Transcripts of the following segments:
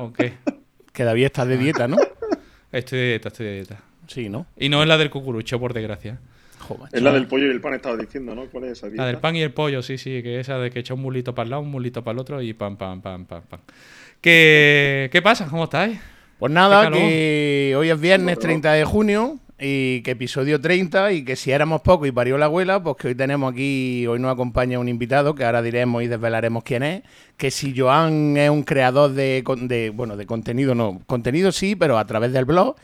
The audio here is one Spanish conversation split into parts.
¿O qué? Que David está de dieta, ¿no? Estoy de dieta, estoy de dieta. Sí, ¿no? Y no es la del cucurucho, por desgracia. Joder, Es la del pollo y el pan, estaba diciendo, ¿no? ¿Cuál es esa dieta? La del pan y el pollo, sí, sí, que esa de que echa un mulito para el lado, un mulito para el otro y pam, pam, pam, pam, pam. ¿Qué, ¿Qué pasa? ¿Cómo estáis? Pues nada, que hoy es viernes 30 de junio y que episodio 30 y que si éramos pocos y parió la abuela, pues que hoy tenemos aquí, hoy nos acompaña un invitado que ahora diremos y desvelaremos quién es, que si Joan es un creador de, de bueno, de contenido, no, contenido sí, pero a través del blog.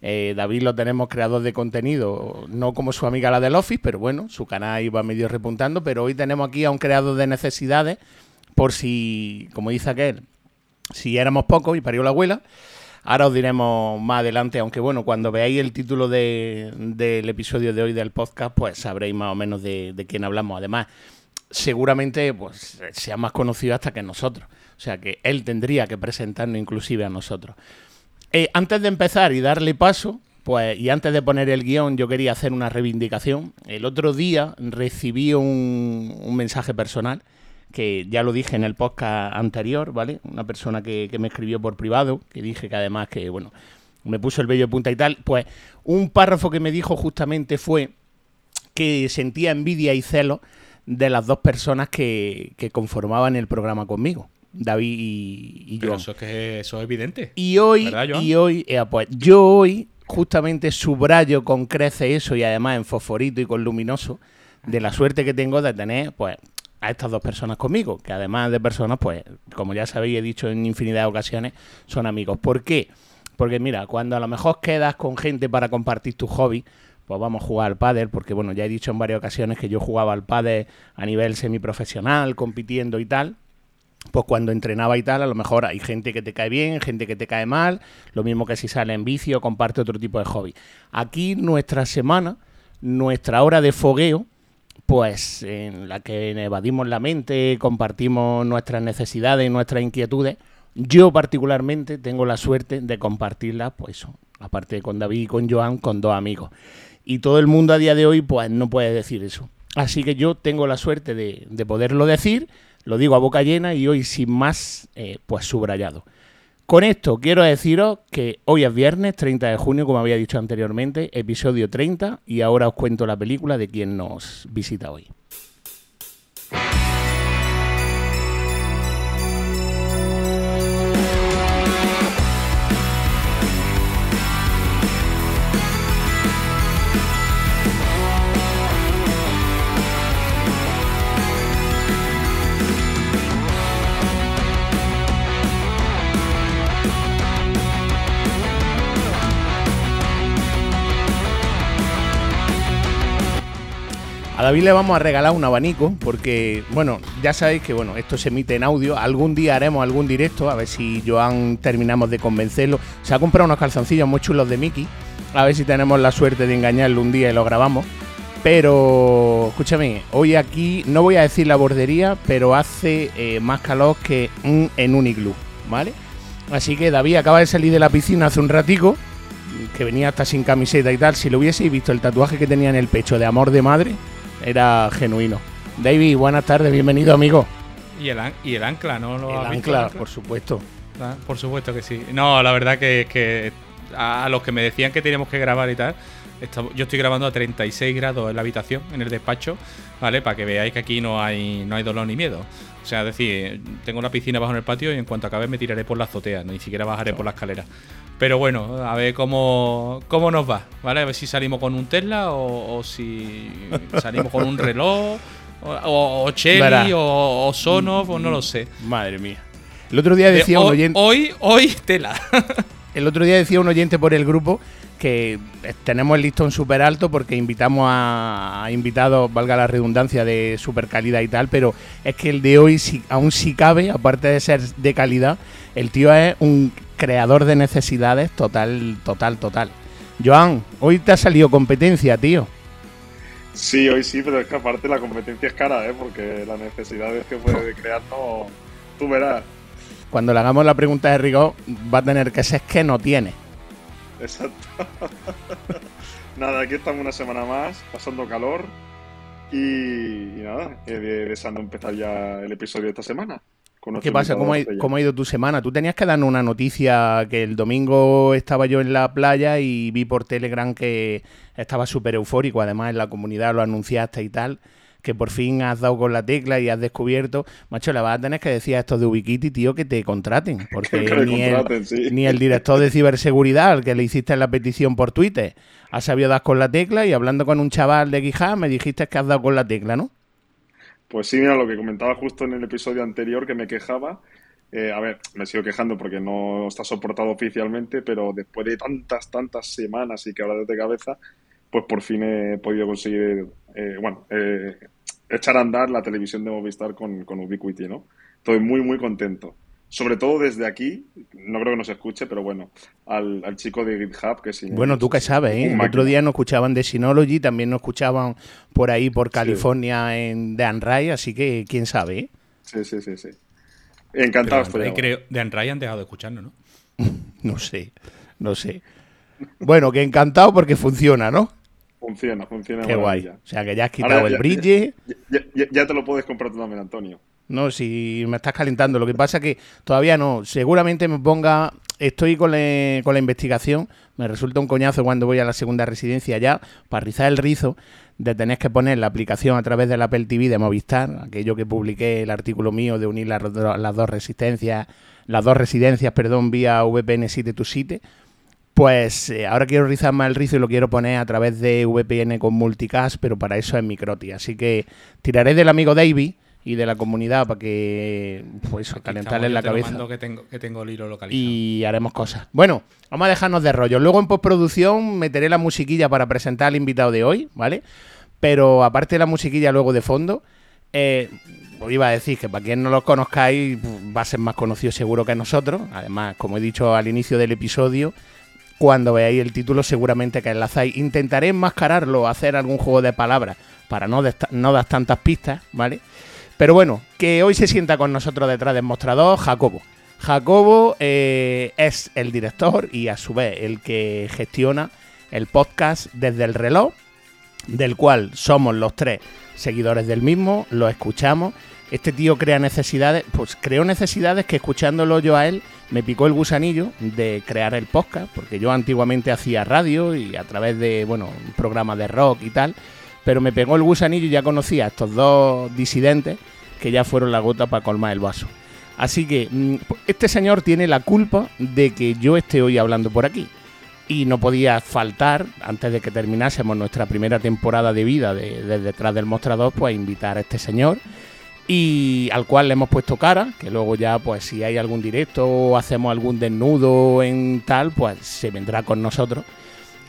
Eh, David lo tenemos creador de contenido, no como su amiga la del Office, pero bueno, su canal iba medio repuntando, pero hoy tenemos aquí a un creador de necesidades, por si, como dice aquel, si éramos pocos y parió la abuela. Ahora os diremos más adelante, aunque bueno, cuando veáis el título de- del episodio de hoy del podcast, pues sabréis más o menos de, quién hablamos. Además, seguramente pues sea más conocido hasta que nosotros. O sea que él tendría que presentarnos inclusive a nosotros. Eh, antes de empezar y darle paso, pues, y antes de poner el guion, yo quería hacer una reivindicación. El otro día recibí un, un mensaje personal, que ya lo dije en el podcast anterior, ¿vale? Una persona que, que me escribió por privado, que dije que además que, bueno, me puso el vello de punta y tal. Pues un párrafo que me dijo justamente fue que sentía envidia y celo de las dos personas que, que conformaban el programa conmigo, David y, y Pero Joan. eso es que eso es evidente. Y hoy, y hoy, eh, pues yo hoy justamente subrayo con crece eso y además en fosforito y con luminoso de la suerte que tengo de tener, pues, a estas dos personas conmigo, que además de personas, pues, como ya sabéis, he dicho en infinidad de ocasiones, son amigos. ¿Por qué? Porque mira, cuando a lo mejor quedas con gente para compartir tu hobby, pues vamos a jugar al pádel, porque bueno, ya he dicho en varias ocasiones que yo jugaba al pádel a nivel semiprofesional, compitiendo y tal, pues cuando entrenaba y tal, a lo mejor hay gente que te cae bien, gente que te cae mal, lo mismo que si sale en vicio, comparte otro tipo de hobby. Aquí nuestra semana, nuestra hora de fogueo, pues en la que evadimos la mente, compartimos nuestras necesidades y nuestras inquietudes, yo particularmente tengo la suerte de compartirlas, pues aparte con David y con Joan, con dos amigos. Y todo el mundo a día de hoy, pues no puede decir eso. Así que yo tengo la suerte de, de poderlo decir, lo digo a boca llena y hoy sin más, eh, pues subrayado. Con esto quiero deciros que hoy es viernes 30 de junio, como había dicho anteriormente, episodio 30, y ahora os cuento la película de quien nos visita hoy. A David le vamos a regalar un abanico porque, bueno, ya sabéis que bueno, esto se emite en audio. Algún día haremos algún directo, a ver si Joan terminamos de convencerlo. Se ha comprado unos calzoncillos muy chulos de Mickey. A ver si tenemos la suerte de engañarlo un día y lo grabamos. Pero, escúchame, hoy aquí no voy a decir la bordería, pero hace eh, más calor que en un iglú, ¿vale? Así que David acaba de salir de la piscina hace un ratico, que venía hasta sin camiseta y tal. Si lo hubieseis visto el tatuaje que tenía en el pecho de amor de madre, era genuino. David, buenas tardes, bienvenido amigo. Y el, y el ancla, ¿no? ¿Lo El visto, ancla, por supuesto. Ah, por supuesto que sí. No, la verdad que, que a, a los que me decían que teníamos que grabar y tal, yo estoy grabando a 36 grados en la habitación, en el despacho, ¿vale? Para que veáis que aquí no hay, no hay dolor ni miedo. O sea, es decir, tengo la piscina bajo en el patio y en cuanto acabe me tiraré por la azotea, ni siquiera bajaré por la escalera. Pero bueno, a ver cómo, cómo nos va, ¿vale? A ver si salimos con un Tesla o, o si salimos con un reloj, o, o, Verá. o, o Sonoff, o no lo sé. Madre mía. El otro día De decía un oyente. hoy, hoy, tela. El otro día decía un oyente por el grupo que tenemos el listón súper alto porque invitamos a, a invitados, valga la redundancia, de super calidad y tal, pero es que el de hoy, si, aún si cabe, aparte de ser de calidad, el tío es un creador de necesidades total, total, total. Joan, hoy te ha salido competencia, tío. Sí, hoy sí, pero es que aparte la competencia es cara, ¿eh? Porque las necesidades que puede crear no... Tú verás. Cuando le hagamos la pregunta de rigor, va a tener que ser que no tiene. Exacto. nada, aquí estamos una semana más, pasando calor. Y, y nada, eh, de- deseando empezar ya el episodio de esta semana. ¿Qué pasa? ¿Cómo ha, ¿Cómo ha, ido tu semana? Tú tenías que darnos una noticia que el domingo estaba yo en la playa y vi por Telegram que estaba súper eufórico. Además, en la comunidad lo anunciaste y tal. Que por fin has dado con la tecla y has descubierto. Macho, le vas a tener que decir a estos de Ubiquiti, tío, que te contraten. Porque ni, el, ni el director de ciberseguridad, al que le hiciste la petición por Twitter, ha sabido dar con la tecla. Y hablando con un chaval de Guijá, me dijiste que has dado con la tecla, ¿no? Pues sí, mira, lo que comentaba justo en el episodio anterior que me quejaba. Eh, a ver, me sigo quejando porque no está soportado oficialmente, pero después de tantas, tantas semanas y que ahora desde cabeza, pues por fin he podido conseguir, eh, bueno, eh, echar a andar la televisión de Movistar con, con Ubiquiti, ¿no? Estoy muy, muy contento sobre todo desde aquí, no creo que nos escuche, pero bueno, al, chico de GitHub que sí. Bueno, tú qué sabes, ¿eh? El otro día nos escuchaban de Synology, también nos escuchaban por ahí por California en de Anray, así que quién sabe, ¿eh? Sí, sí, sí, sí. Encantado estoy. Creo, de Anray han dejado de escucharnos, ¿no? no sé, no sé. Bueno, que encantado porque funciona, ¿no? Funciona, funciona. Qué guay. O sea, que ya has quitado el bridge. ya, te lo puedes comprar tú también, Antonio. No, si me estás calentando. Lo que pasa es que todavía no. Seguramente me ponga. Estoy con, con la investigación. Me resulta un coñazo cuando voy a la segunda residencia ya para rizar el rizo de tener que poner la aplicación a través del Apple TV de Movistar, aquello que publiqué el artículo mío de unir las, dos resistencias, las dos residencias, perdón, vía VPN 7 to 7. Pues eh, ahora quiero rizar más el rizo y lo quiero poner a través de VPN con multicast, pero para eso es microti. Así que tiraré del amigo David y de la comunidad para que pues calentarles la cabeza. que tengo, que tengo el hilo localizado. y haremos cosas. Bueno vamos a dejarnos de rollo. Luego en postproducción meteré la musiquilla para presentar al invitado de hoy vale pero aparte de la musiquilla luego de fondo eh, os iba a decir que para quien no lo conozcáis va a ser más conocido seguro que nosotros. Además como he dicho al inicio del episodio cuando veáis el título seguramente que enlazáis intentaré enmascararlo hacer algún juego de palabras para no, dar tantas pistas vale pero bueno, que hoy se sienta con nosotros detrás del mostrador Jacobo. Jacobo eh, es el director y a su vez el que gestiona el podcast desde el reloj, del cual somos los tres seguidores del mismo, lo escuchamos. Este tío crea necesidades, pues creó necesidades que escuchándolo yo a él me picó el gusanillo de crear el podcast, porque yo antiguamente hacía radio y a través de, bueno, un programa de rock y tal, pero me pegó el gusanillo y ya conocía a estos dos disidentes que ya fueron la gota para colmar el vaso. Así que mm, este señor tiene la culpa de que yo esté hoy hablando por aquí. Y no podía faltar, antes de que terminásemos nuestra primera temporada de vida de, detrás del mostrador, pues invitar a este señor y al cual le hemos puesto cara, que luego ya, pues si hay algún directo o hacemos algún desnudo en tal, pues se vendrá con nosotros.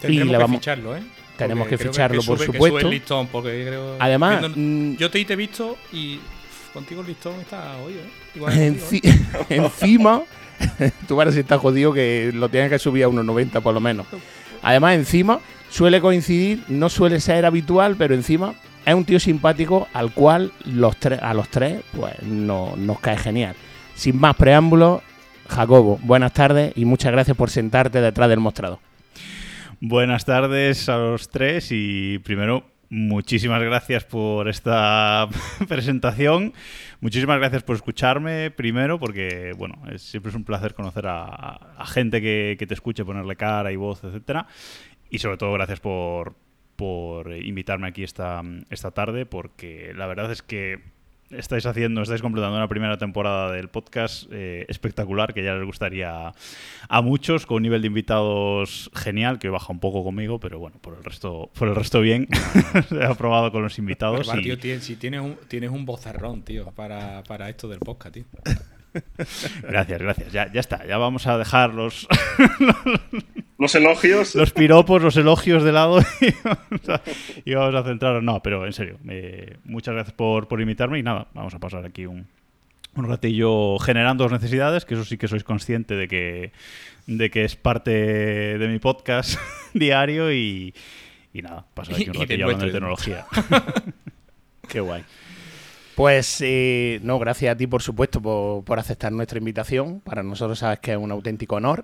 y le vamos... que ficharlo, ¿eh? Tenemos que ficharlo, por supuesto. Además, mm, yo te, he visto y contigo el listón está hoy, ¿eh? encima, tú vas si estás jodido que lo tienes que subir a unos 90 por lo menos. Además, encima suele coincidir, no suele ser habitual, pero encima es un tío simpático al cual los a los tres pues no, nos cae genial. Sin más preámbulos, Jacobo, buenas tardes y muchas gracias por sentarte detrás del mostrador. Buenas tardes a los tres y primero muchísimas gracias por esta presentación. Muchísimas gracias por escucharme primero porque, bueno, siempre es un placer conocer a, gente que, que, te escuche, ponerle cara y voz, etcétera. Y sobre todo gracias por, por invitarme aquí esta, esta tarde porque la verdad es que estáis haciendo, estáis completando una primera temporada del podcast eh, espectacular que ya les gustaría a muchos, con un nivel de invitados genial, que baja un poco conmigo, pero bueno, por el resto, por el resto bien. He aprobado con los invitados. si tienes un, tienes un bozarrón, tío, para, para esto del podcast, tío. Gracias, gracias. Ya, ya está, ya vamos a dejar los, los elogios. Los piropos, los elogios de lado y vamos a, centrar. No, pero en serio, muchas gracias por, por invitarme y nada, vamos a pasar aquí un, un ratillo generando necesidades, que eso sí que sois consciente de que, de que es parte de mi podcast diario y, y nada, pasar aquí un ratillo hablando de tecnología. Qué guay. Pues eh, no, gracias a ti, por supuesto, por, aceptar nuestra invitación. Para nosotros sabes que es un auténtico honor.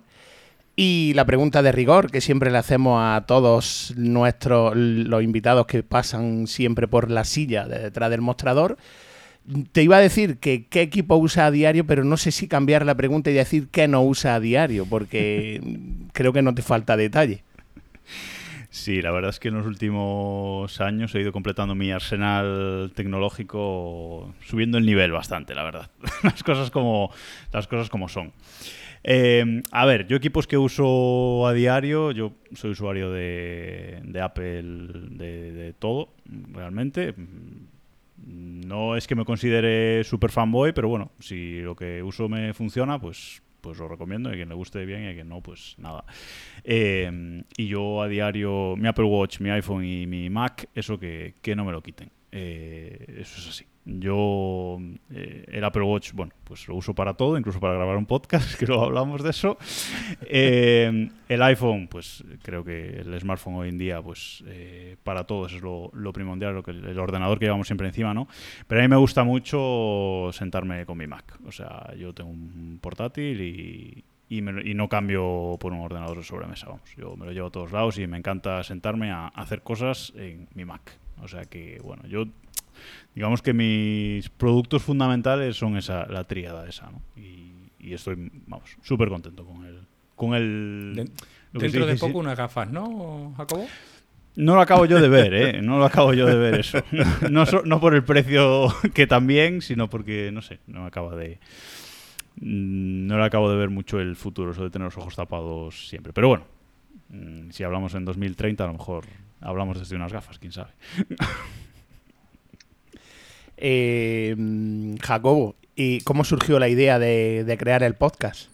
Y la pregunta de rigor que siempre le hacemos a todos nuestros los invitados que pasan siempre por la silla de detrás del mostrador. te iba a decir que qué equipo usa a diario, pero no sé si cambiar la pregunta y decir qué no usa a diario, porque creo que no te falta detalle. Sí, la verdad es que en los últimos años he ido completando mi arsenal tecnológico, subiendo el nivel bastante, la verdad. las cosas como las cosas como son. Eh, a ver, yo equipos que uso a diario, yo soy usuario de, Apple de, todo, realmente. No es que me considere super fanboy, pero bueno, si lo que uso me funciona, pues pues lo recomiendo. Y a quien le guste bien y a quien no, pues nada. Eh, y yo a diario, mi Apple Watch, mi iPhone y mi Mac, eso que, que no me lo quiten. Eh, eso es así. Yo eh, el Apple Watch, bueno, pues lo uso para todo, incluso para grabar un podcast, que luego hablamos de eso. Eh, el iPhone, pues creo que el smartphone hoy en día, pues eh, para todo eso es lo, lo, primordial, lo que el ordenador que llevamos siempre encima, ¿no? Pero a mí me gusta mucho sentarme con mi Mac. O sea, yo tengo un portátil y, y, me, y, no cambio por un ordenador de sobremesa, vamos. Yo me lo llevo a todos lados y me encanta sentarme a hacer cosas en mi Mac. O sea que, bueno, yo digamos que mis productos fundamentales son esa, la tríada esa, ¿no? Y, estoy, vamos, súper contento con el... Con el dentro de poco unas gafas, ¿no, Jacobo? No lo acabo yo de ver, ¿eh? No lo acabo yo de ver eso. No, no por el precio que también, sino porque, no sé, no acaba de... Mm, no le acabo de ver mucho el futuro, eso de tener los ojos tapados siempre. Pero bueno, mm, si hablamos en 2030, a lo mejor hablamos desde unas gafas, quién sabe. Eh, Jacobo, ¿y cómo surgió la idea de, crear el podcast?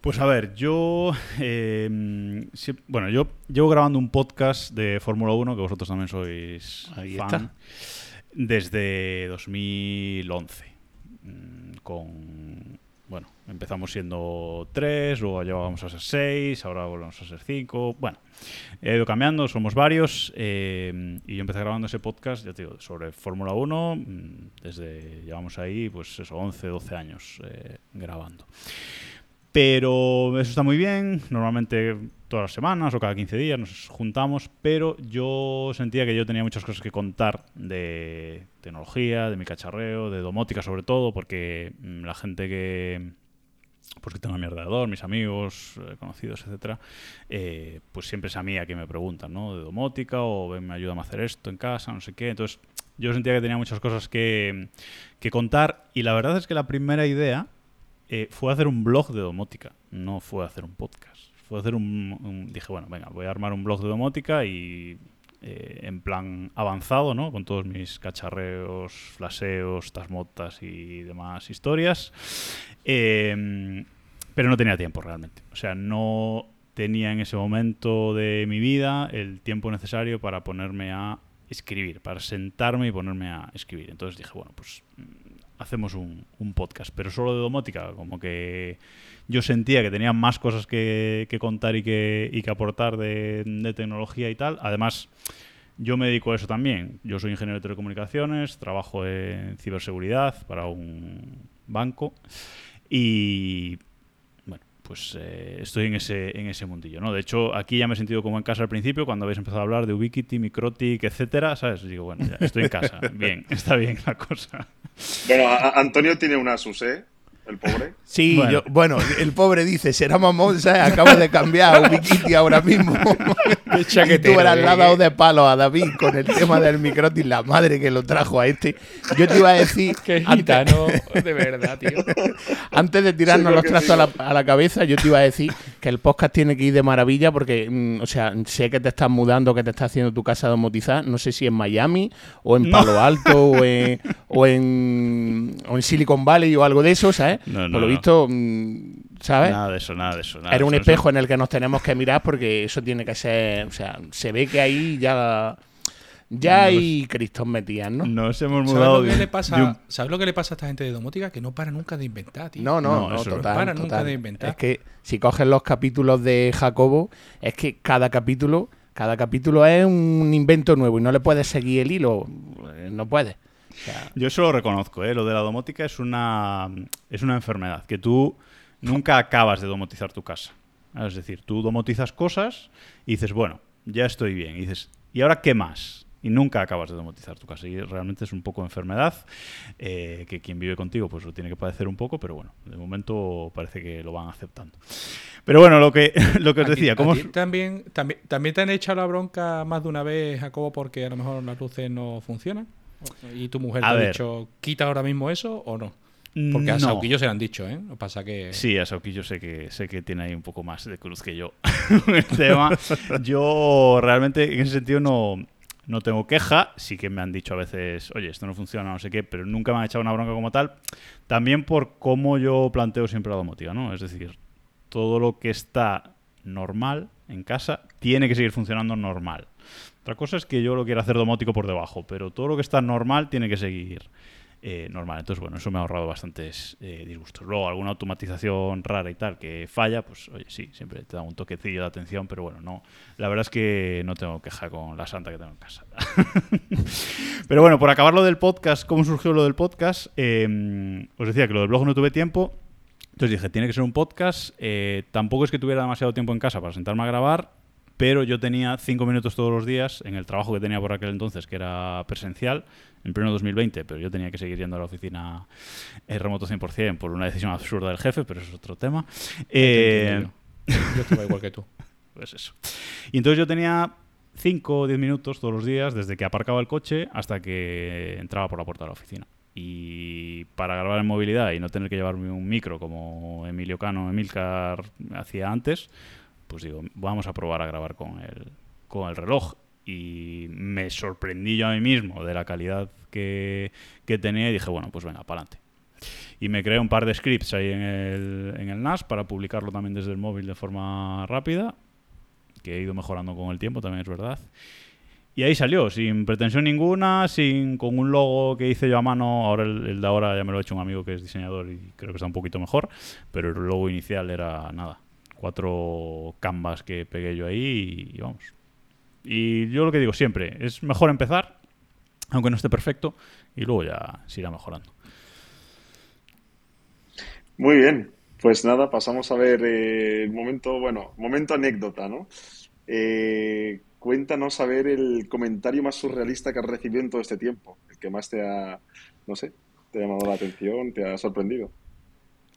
Pues a ver, yo. Eh, bueno, yo llevo grabando un podcast de Fórmula 1, que vosotros también sois Ahí fan, desde 2011. Mm, con empezamos siendo tres, luego llevábamos a ser seis, ahora volvemos a ser cinco. Bueno, he ido cambiando, somos varios. Eh, y yo empecé grabando ese podcast, ya te digo, sobre Fórmula 1. Mm, desde, llevamos ahí, pues eso, 11, 12 años eh, grabando. Pero eso está muy bien. Normalmente todas las semanas o cada 15 días nos juntamos. Pero yo sentía que yo tenía muchas cosas que contar de tecnología, de mi cacharreo, de domótica sobre todo, porque mm, la gente que pues que tengo a mi ordenador, mis amigos, eh, conocidos, etcétera, eh, pues siempre es a mí a quien me preguntan, ¿no? De domótica o me ayudan a hacer esto en casa, no sé qué. Entonces, yo sentía que tenía muchas cosas que, que contar y la verdad es que la primera idea eh, fue hacer un blog de domótica, no fue hacer un podcast. Fue hacer un, Dije, bueno, venga, voy a armar un blog de domótica y eh, en plan avanzado, ¿no? Con todos mis cacharreos, flaseos, tasmotas y demás historias. Em, pero no tenía tiempo realmente. O sea, no tenía en ese momento de mi vida el tiempo necesario para ponerme a escribir, para sentarme y ponerme a escribir. Entonces dije, bueno, pues hacemos un, podcast, pero solo de domótica, como que yo sentía que tenía más cosas que, contar y que, y que aportar de, tecnología y tal. Además, yo me dedico a eso también. Yo soy ingeniero de telecomunicaciones, trabajo en ciberseguridad para un banco y pues eh, estoy en ese, en ese mundillo, ¿no? De hecho, aquí ya me he sentido como en casa al principio, cuando habéis empezado a hablar de Ubiquiti, Microtic, etcétera, ¿sabes? Digo, bueno, ya estoy en casa, bien, está bien la cosa. Bueno, Antonio tiene una SUSE, el pobre. Sí, bueno. Yo, bueno, el pobre dice, será mamón, ¿sabes? Acaba de cambiar a Wikiti ahora mismo. y tú eras la dado de palo a David con el tema del microtis, la madre que lo trajo a este. Yo te iba a decir... Qué gitano, de verdad, tío. Antes de tirarnos los a la, a la, cabeza, yo te iba a decir que el podcast tiene que ir de maravilla porque, mm, o sea, sé que te estás mudando, que te estás haciendo tu casa domotizada, no sé si en Miami o en Palo Alto o, en, o, en, o en Silicon Valley o algo de eso, ¿sabes? No, no, Por lo visto, mm, ¿sabes? Nada de eso, nada de eso. Nada Era un eso, espejo en el que nos tenemos que mirar porque eso tiene que ser, o sea, se ve que ahí ya ya hay cristos metidas, ¿no? Nos hemos ¿Sabes mudado lo, que de, le pasa, un- ¿Sabes lo que le pasa a esta gente de domótica? Que no para nunca de inventar, tío. No, no, No, no, eso no. total, para nunca de inventar. Es que si coges los capítulos de Jacobo, es que cada capítulo, cada capítulo es un invento nuevo y no le puedes seguir el hilo, eh, no puedes. O sea, Yo eso lo reconozco, ¿eh? lo de la domótica es una, es una enfermedad, que tú nunca acabas de domotizar tu casa. Es decir, tú domotizas cosas y dices, bueno, ya estoy bien. Y dices, ¿y ahora qué más? Y nunca acabas de domotizar tu casa. Y realmente es un poco enfermedad, eh, que quien vive contigo pues lo tiene que padecer un poco, pero bueno, de momento parece que lo van aceptando. Pero bueno, lo que, lo que os decía, ¿cómo... también, también, ¿También te han echado la bronca más de una vez, Jacobo, porque a lo mejor las luces no funcionan? ¿Y tu mujer te ha dicho, quita ahora mismo eso o no? Porque a Sauquillo se lo han dicho, ¿eh? Lo pasa que... Sí, a Sauquillo sé que, sé que tiene ahí un poco más de cruz que yo el tema. Yo realmente en ese sentido no, no tengo queja. Sí que me han dicho a veces, oye, esto no funciona, no sé qué, pero nunca me han echado una bronca como tal. También por cómo yo planteo siempre la domotica, ¿no? Es decir, todo lo que está normal en casa tiene que seguir funcionando normal. Otra cosa es que yo lo quiera hacer domótico por debajo, pero todo lo que está normal tiene que seguir eh, normal. Entonces, bueno, eso me ha ahorrado bastantes eh, disgustos. Luego, alguna automatización rara y tal que falla, pues oye, sí, siempre te da un toquecillo de atención, pero bueno, no. La verdad es que no tengo queja con la santa que tengo en casa. pero bueno, por acabar lo del podcast, ¿cómo surgió lo del podcast? Em, os decía que lo del blog no tuve tiempo. Entonces dije, tiene que ser un podcast. Eh, tampoco es que tuviera demasiado tiempo en casa para sentarme a grabar, pero yo tenía cinco minutos todos los días en el trabajo que tenía por aquel entonces, que era presencial en pleno 2020, pero yo tenía que seguir yendo a la oficina en remoto 100% por una decisión absurda del jefe, pero eso es otro tema. Eh, yo estaba igual que tú. Pues eso. Y entonces yo tenía 5 o 10 minutos todos los días desde que aparcaba el coche hasta que entraba por la puerta de la oficina. Y para grabar en movilidad y no tener que llevarme un micro como Emilio Cano, Emilcar hacía antes, pues digo, vamos a probar a grabar con el, con el reloj y me sorprendí yo a mí mismo de la calidad que, tenía y dije, bueno, pues venga, para adelante. Y me creé un par de scripts ahí en el, en el NAS para publicarlo también desde el móvil de forma rápida, que he ido mejorando con el tiempo, también es verdad. Y ahí salió, sin pretensión ninguna, sin con un logo que hice yo a mano. Ahora el, de ahora ya me lo ha hecho un amigo que es diseñador y creo que está un poquito mejor. Pero el logo inicial era nada, cuatro canvas que pegué yo ahí y vamos, y yo lo que digo siempre, es mejor empezar, aunque no esté perfecto, y luego ya se irá mejorando. Muy bien, pues nada, pasamos a ver eh, el momento, bueno, momento anécdota, ¿no? Eh, cuéntanos a ver el comentario más surrealista que has recibido en todo este tiempo, el que más te ha, no sé, te ha llamado la atención, te ha sorprendido.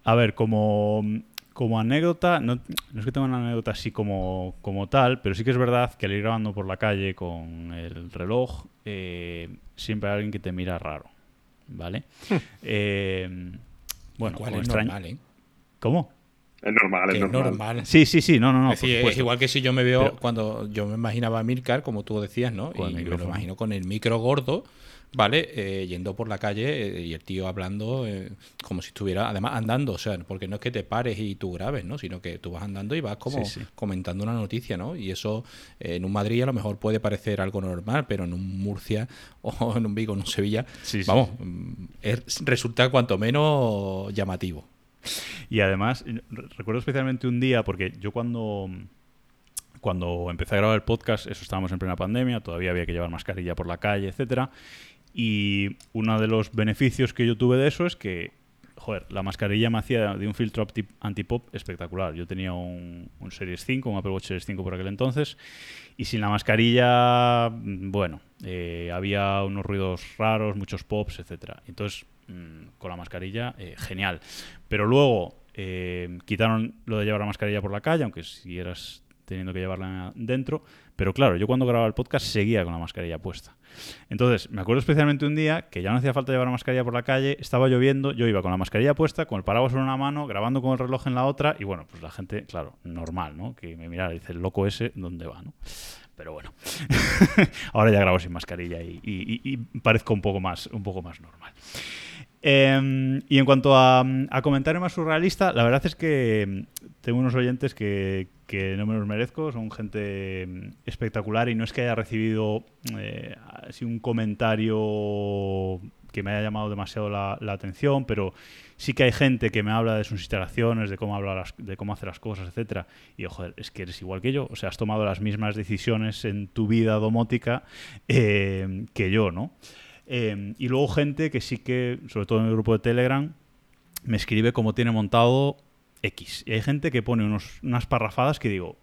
A ver, como como anécdota, no, es que tenga una anécdota así como, como tal, pero sí que es verdad que al ir grabando por la calle con el reloj, eh, siempre hay alguien que te mira raro, ¿vale? eh, bueno, ¿Cuál es normal, ¿eh? ¿Cómo? Es normal, es normal. Sí, sí, sí, no, no, no. Es, es igual que si yo me veo, cuando yo me imaginaba a Milcar, como tú decías, ¿no? Y me lo imagino con el micro gordo, ¿vale? Eh, yendo por la calle eh, y el tío hablando eh, como si estuviera, además andando, o sea, porque no es que te pares y tú grabes, ¿no? Sino que tú vas andando y vas como comentando una noticia, ¿no? Y eso en un Madrid a lo mejor puede parecer algo normal, pero en un Murcia o en un Vigo, en un Sevilla, vamos, mm, resulta cuanto menos llamativo. Y además, recuerdo especialmente un día, porque yo cuando cuando empecé a grabar el podcast, eso estábamos en plena pandemia, todavía había que llevar mascarilla por la calle, etcétera. Y uno de los beneficios que yo tuve de eso es que, joder, la mascarilla me hacía de un filtro anti-pop espectacular. Yo tenía un, Series 5, un Apple Watch Series 5 por aquel entonces, y sin la mascarilla, mm, bueno, eh, había unos ruidos raros, muchos pops, etcétera. Entonces, mm, con la mascarilla, eh, genial. Pero luego eh, quitaron lo de llevar la mascarilla por la calle, aunque si eras teniendo que llevarla dentro. Pero claro, yo cuando grababa el podcast seguía con la mascarilla puesta. Entonces, me acuerdo especialmente un día que ya no hacía falta llevar la mascarilla por la calle, estaba lloviendo, yo iba con la mascarilla puesta, con el paraguas en una mano, grabando con el reloj en la otra, y bueno, pues la gente, claro, normal, ¿no? Que me mirara y dice, el loco ese, ¿dónde va, no? Pero bueno, ahora ya grabo sin mascarilla y, y, parezco un poco más, un poco más normal. Em, y en cuanto a, a, comentario más surrealista, la verdad es que tengo unos oyentes que, no me los merezco, son gente mm, espectacular y no es que haya recibido eh, así un comentario que me haya llamado demasiado la, atención, pero sí que hay gente que me habla de sus instalaciones, de cómo habla de cómo hace las cosas, etcétera. Y ojo, es que eres igual que yo, o sea, has tomado las mismas decisiones en tu vida domótica eh, que yo, ¿no? Eh, y luego gente que sí que, sobre todo en el grupo de Telegram, me escribe cómo tiene montado X. Y hay gente que pone unas parrafadas que digo,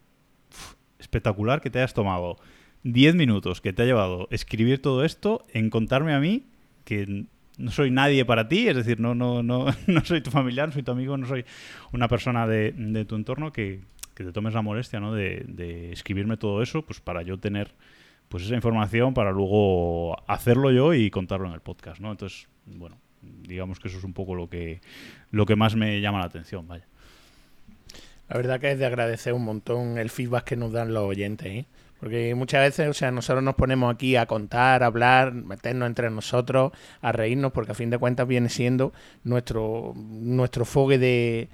espectacular que te hayas tomado 10 minutos que te ha llevado escribir todo esto en contarme a mí que no soy nadie para ti, es decir, no, no, no, no soy tu familiar, no soy tu amigo, no soy una persona de, de tu entorno que, que, te tomes la molestia ¿no? de, de, escribirme todo eso, pues para yo tener pues esa información para luego hacerlo yo y contarlo en el podcast, ¿no? Entonces, bueno, digamos que eso es un poco lo que, lo que más me llama la atención, vaya. La verdad que es de agradecer un montón el feedback que nos dan los oyentes, ¿eh? Porque muchas veces, o sea, nosotros nos ponemos aquí a contar, a hablar, meternos entre nosotros, a reírnos, porque a fin de cuentas viene siendo nuestro, nuestro de,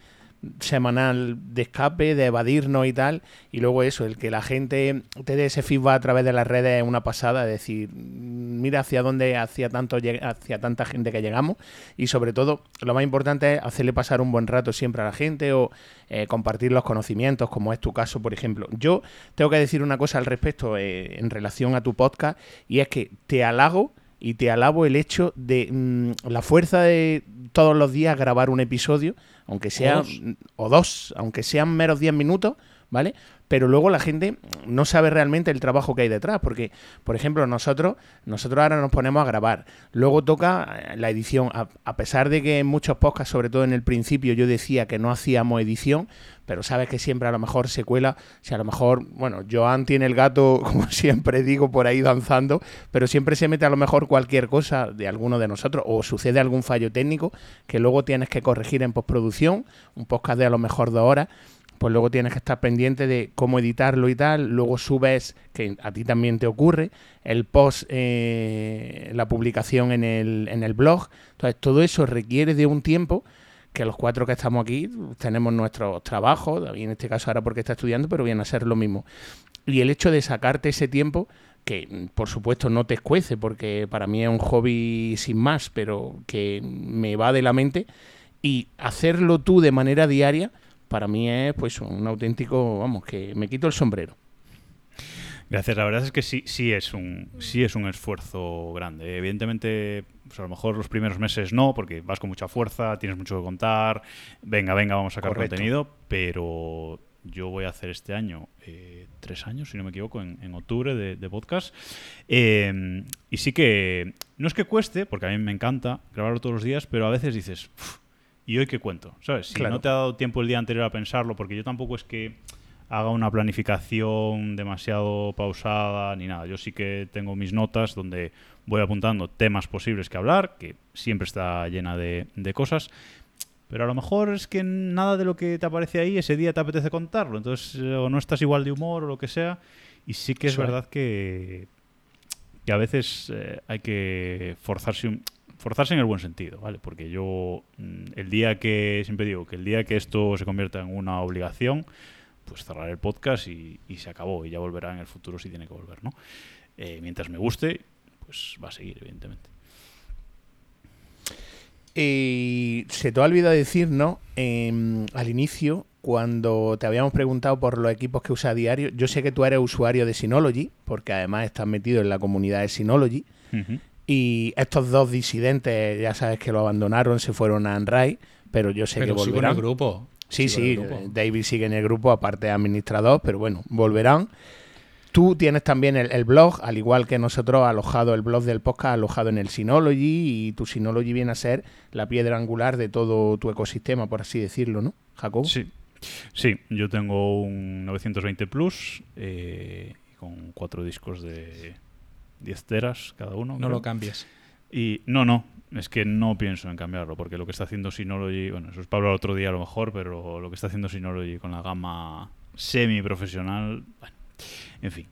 semanal de escape, de evadirnos y tal, y luego eso, el que la gente te dé ese feedback a través de las redes es una pasada, es decir, mira hacia dónde, hacia, tanto, hacia tanta gente que llegamos, y sobre todo, lo más importante es hacerle pasar un buen rato siempre a la gente o eh, compartir los conocimientos, como es tu caso, por ejemplo. Yo tengo que decir una cosa al respecto eh, en relación a tu podcast, y es que te halago y te alabo el hecho de mmm, la fuerza de todos los días grabar un episodio, aunque sea, o dos, o dos aunque sean meros 10 minutos, ¿vale? Pero luego la gente no sabe realmente el trabajo que hay detrás, porque, por ejemplo, nosotros, nosotros ahora nos ponemos a grabar, luego toca eh, la edición, a, a pesar de que en muchos podcasts, sobre todo en el principio, yo decía que no hacíamos edición, pero sabes que siempre a lo mejor se cuela, si a lo mejor, bueno, Joan tiene el gato, como siempre digo, por ahí danzando, pero siempre se mete a lo mejor cualquier cosa de alguno de nosotros o sucede algún fallo técnico que luego tienes que corregir en postproducción, un podcast de a lo mejor dos horas, pues luego tienes que estar pendiente de cómo editarlo y tal, luego subes, que a ti también te ocurre, el post, eh, la publicación en el, en el blog, entonces todo eso requiere de un tiempo que los cuatro que estamos aquí tenemos nuestros trabajos, en este caso ahora porque está estudiando, pero viene a ser lo mismo. Y el hecho de sacarte ese tiempo, que por supuesto no te escuece, porque para mí es un hobby sin más, pero que me va de la mente, y hacerlo tú de manera diaria, para mí es pues un auténtico, vamos, que me quito el sombrero. Gracias, la verdad es que sí, sí es un, sí es un esfuerzo grande. Evidentemente, pues a lo mejor los primeros meses no, porque vas con mucha fuerza, tienes mucho que contar, venga, venga, vamos a sacar Correcto. contenido, pero yo voy a hacer este año eh, tres años, si no me equivoco, en, en octubre de, de podcast. Eh, y sí que, no es que cueste, porque a mí me encanta grabarlo todos los días, pero a veces dices, ¿y hoy qué cuento? ¿Sabes? Si claro. no te ha dado tiempo el día anterior a pensarlo, porque yo tampoco es que haga una planificación demasiado pausada ni nada. Yo sí que tengo mis notas donde voy apuntando temas posibles que hablar, que siempre está llena de, de cosas, pero a lo mejor es que nada de lo que te aparece ahí ese día te apetece contarlo, entonces o no estás igual de humor o lo que sea, y sí que es verdad que, que a veces eh, hay que forzarse un, forzarse en el buen sentido, ¿vale? Porque yo mm, el día que siempre digo que el día que esto se convierta en una obligación, pues cerrar el podcast y, y, se acabó y ya volverá en el futuro si tiene que volver, ¿no? Eh, mientras me guste, pues va a seguir, evidentemente. Y se te ha olvidado decir, ¿no? Eh, al inicio, cuando te habíamos preguntado por los equipos que usa a diario, yo sé que tú eres usuario de Synology, porque además estás metido en la comunidad de Synology. Uh -huh. Y estos dos disidentes, ya sabes que lo abandonaron, se fueron a Unrai, pero yo sé pero que volverán. el grupo. Sí, sí, grupo. David sigue en el grupo, aparte de administrador, pero bueno, volverán. Tú tienes también el, el, blog, al igual que nosotros, alojado el blog del podcast, alojado en el Synology, y tu Synology viene a ser la piedra angular de todo tu ecosistema, por así decirlo, ¿no, Jacob? Sí, sí, yo tengo un 920 Plus eh, con cuatro discos de 10 teras cada uno. No creo. lo cambies. Y no, no, es que no pienso en cambiarlo, porque lo que está haciendo Synology, bueno, eso es para hablar otro día a lo mejor, pero lo que está haciendo Synology con la gama semi-profesional, bueno, en fin.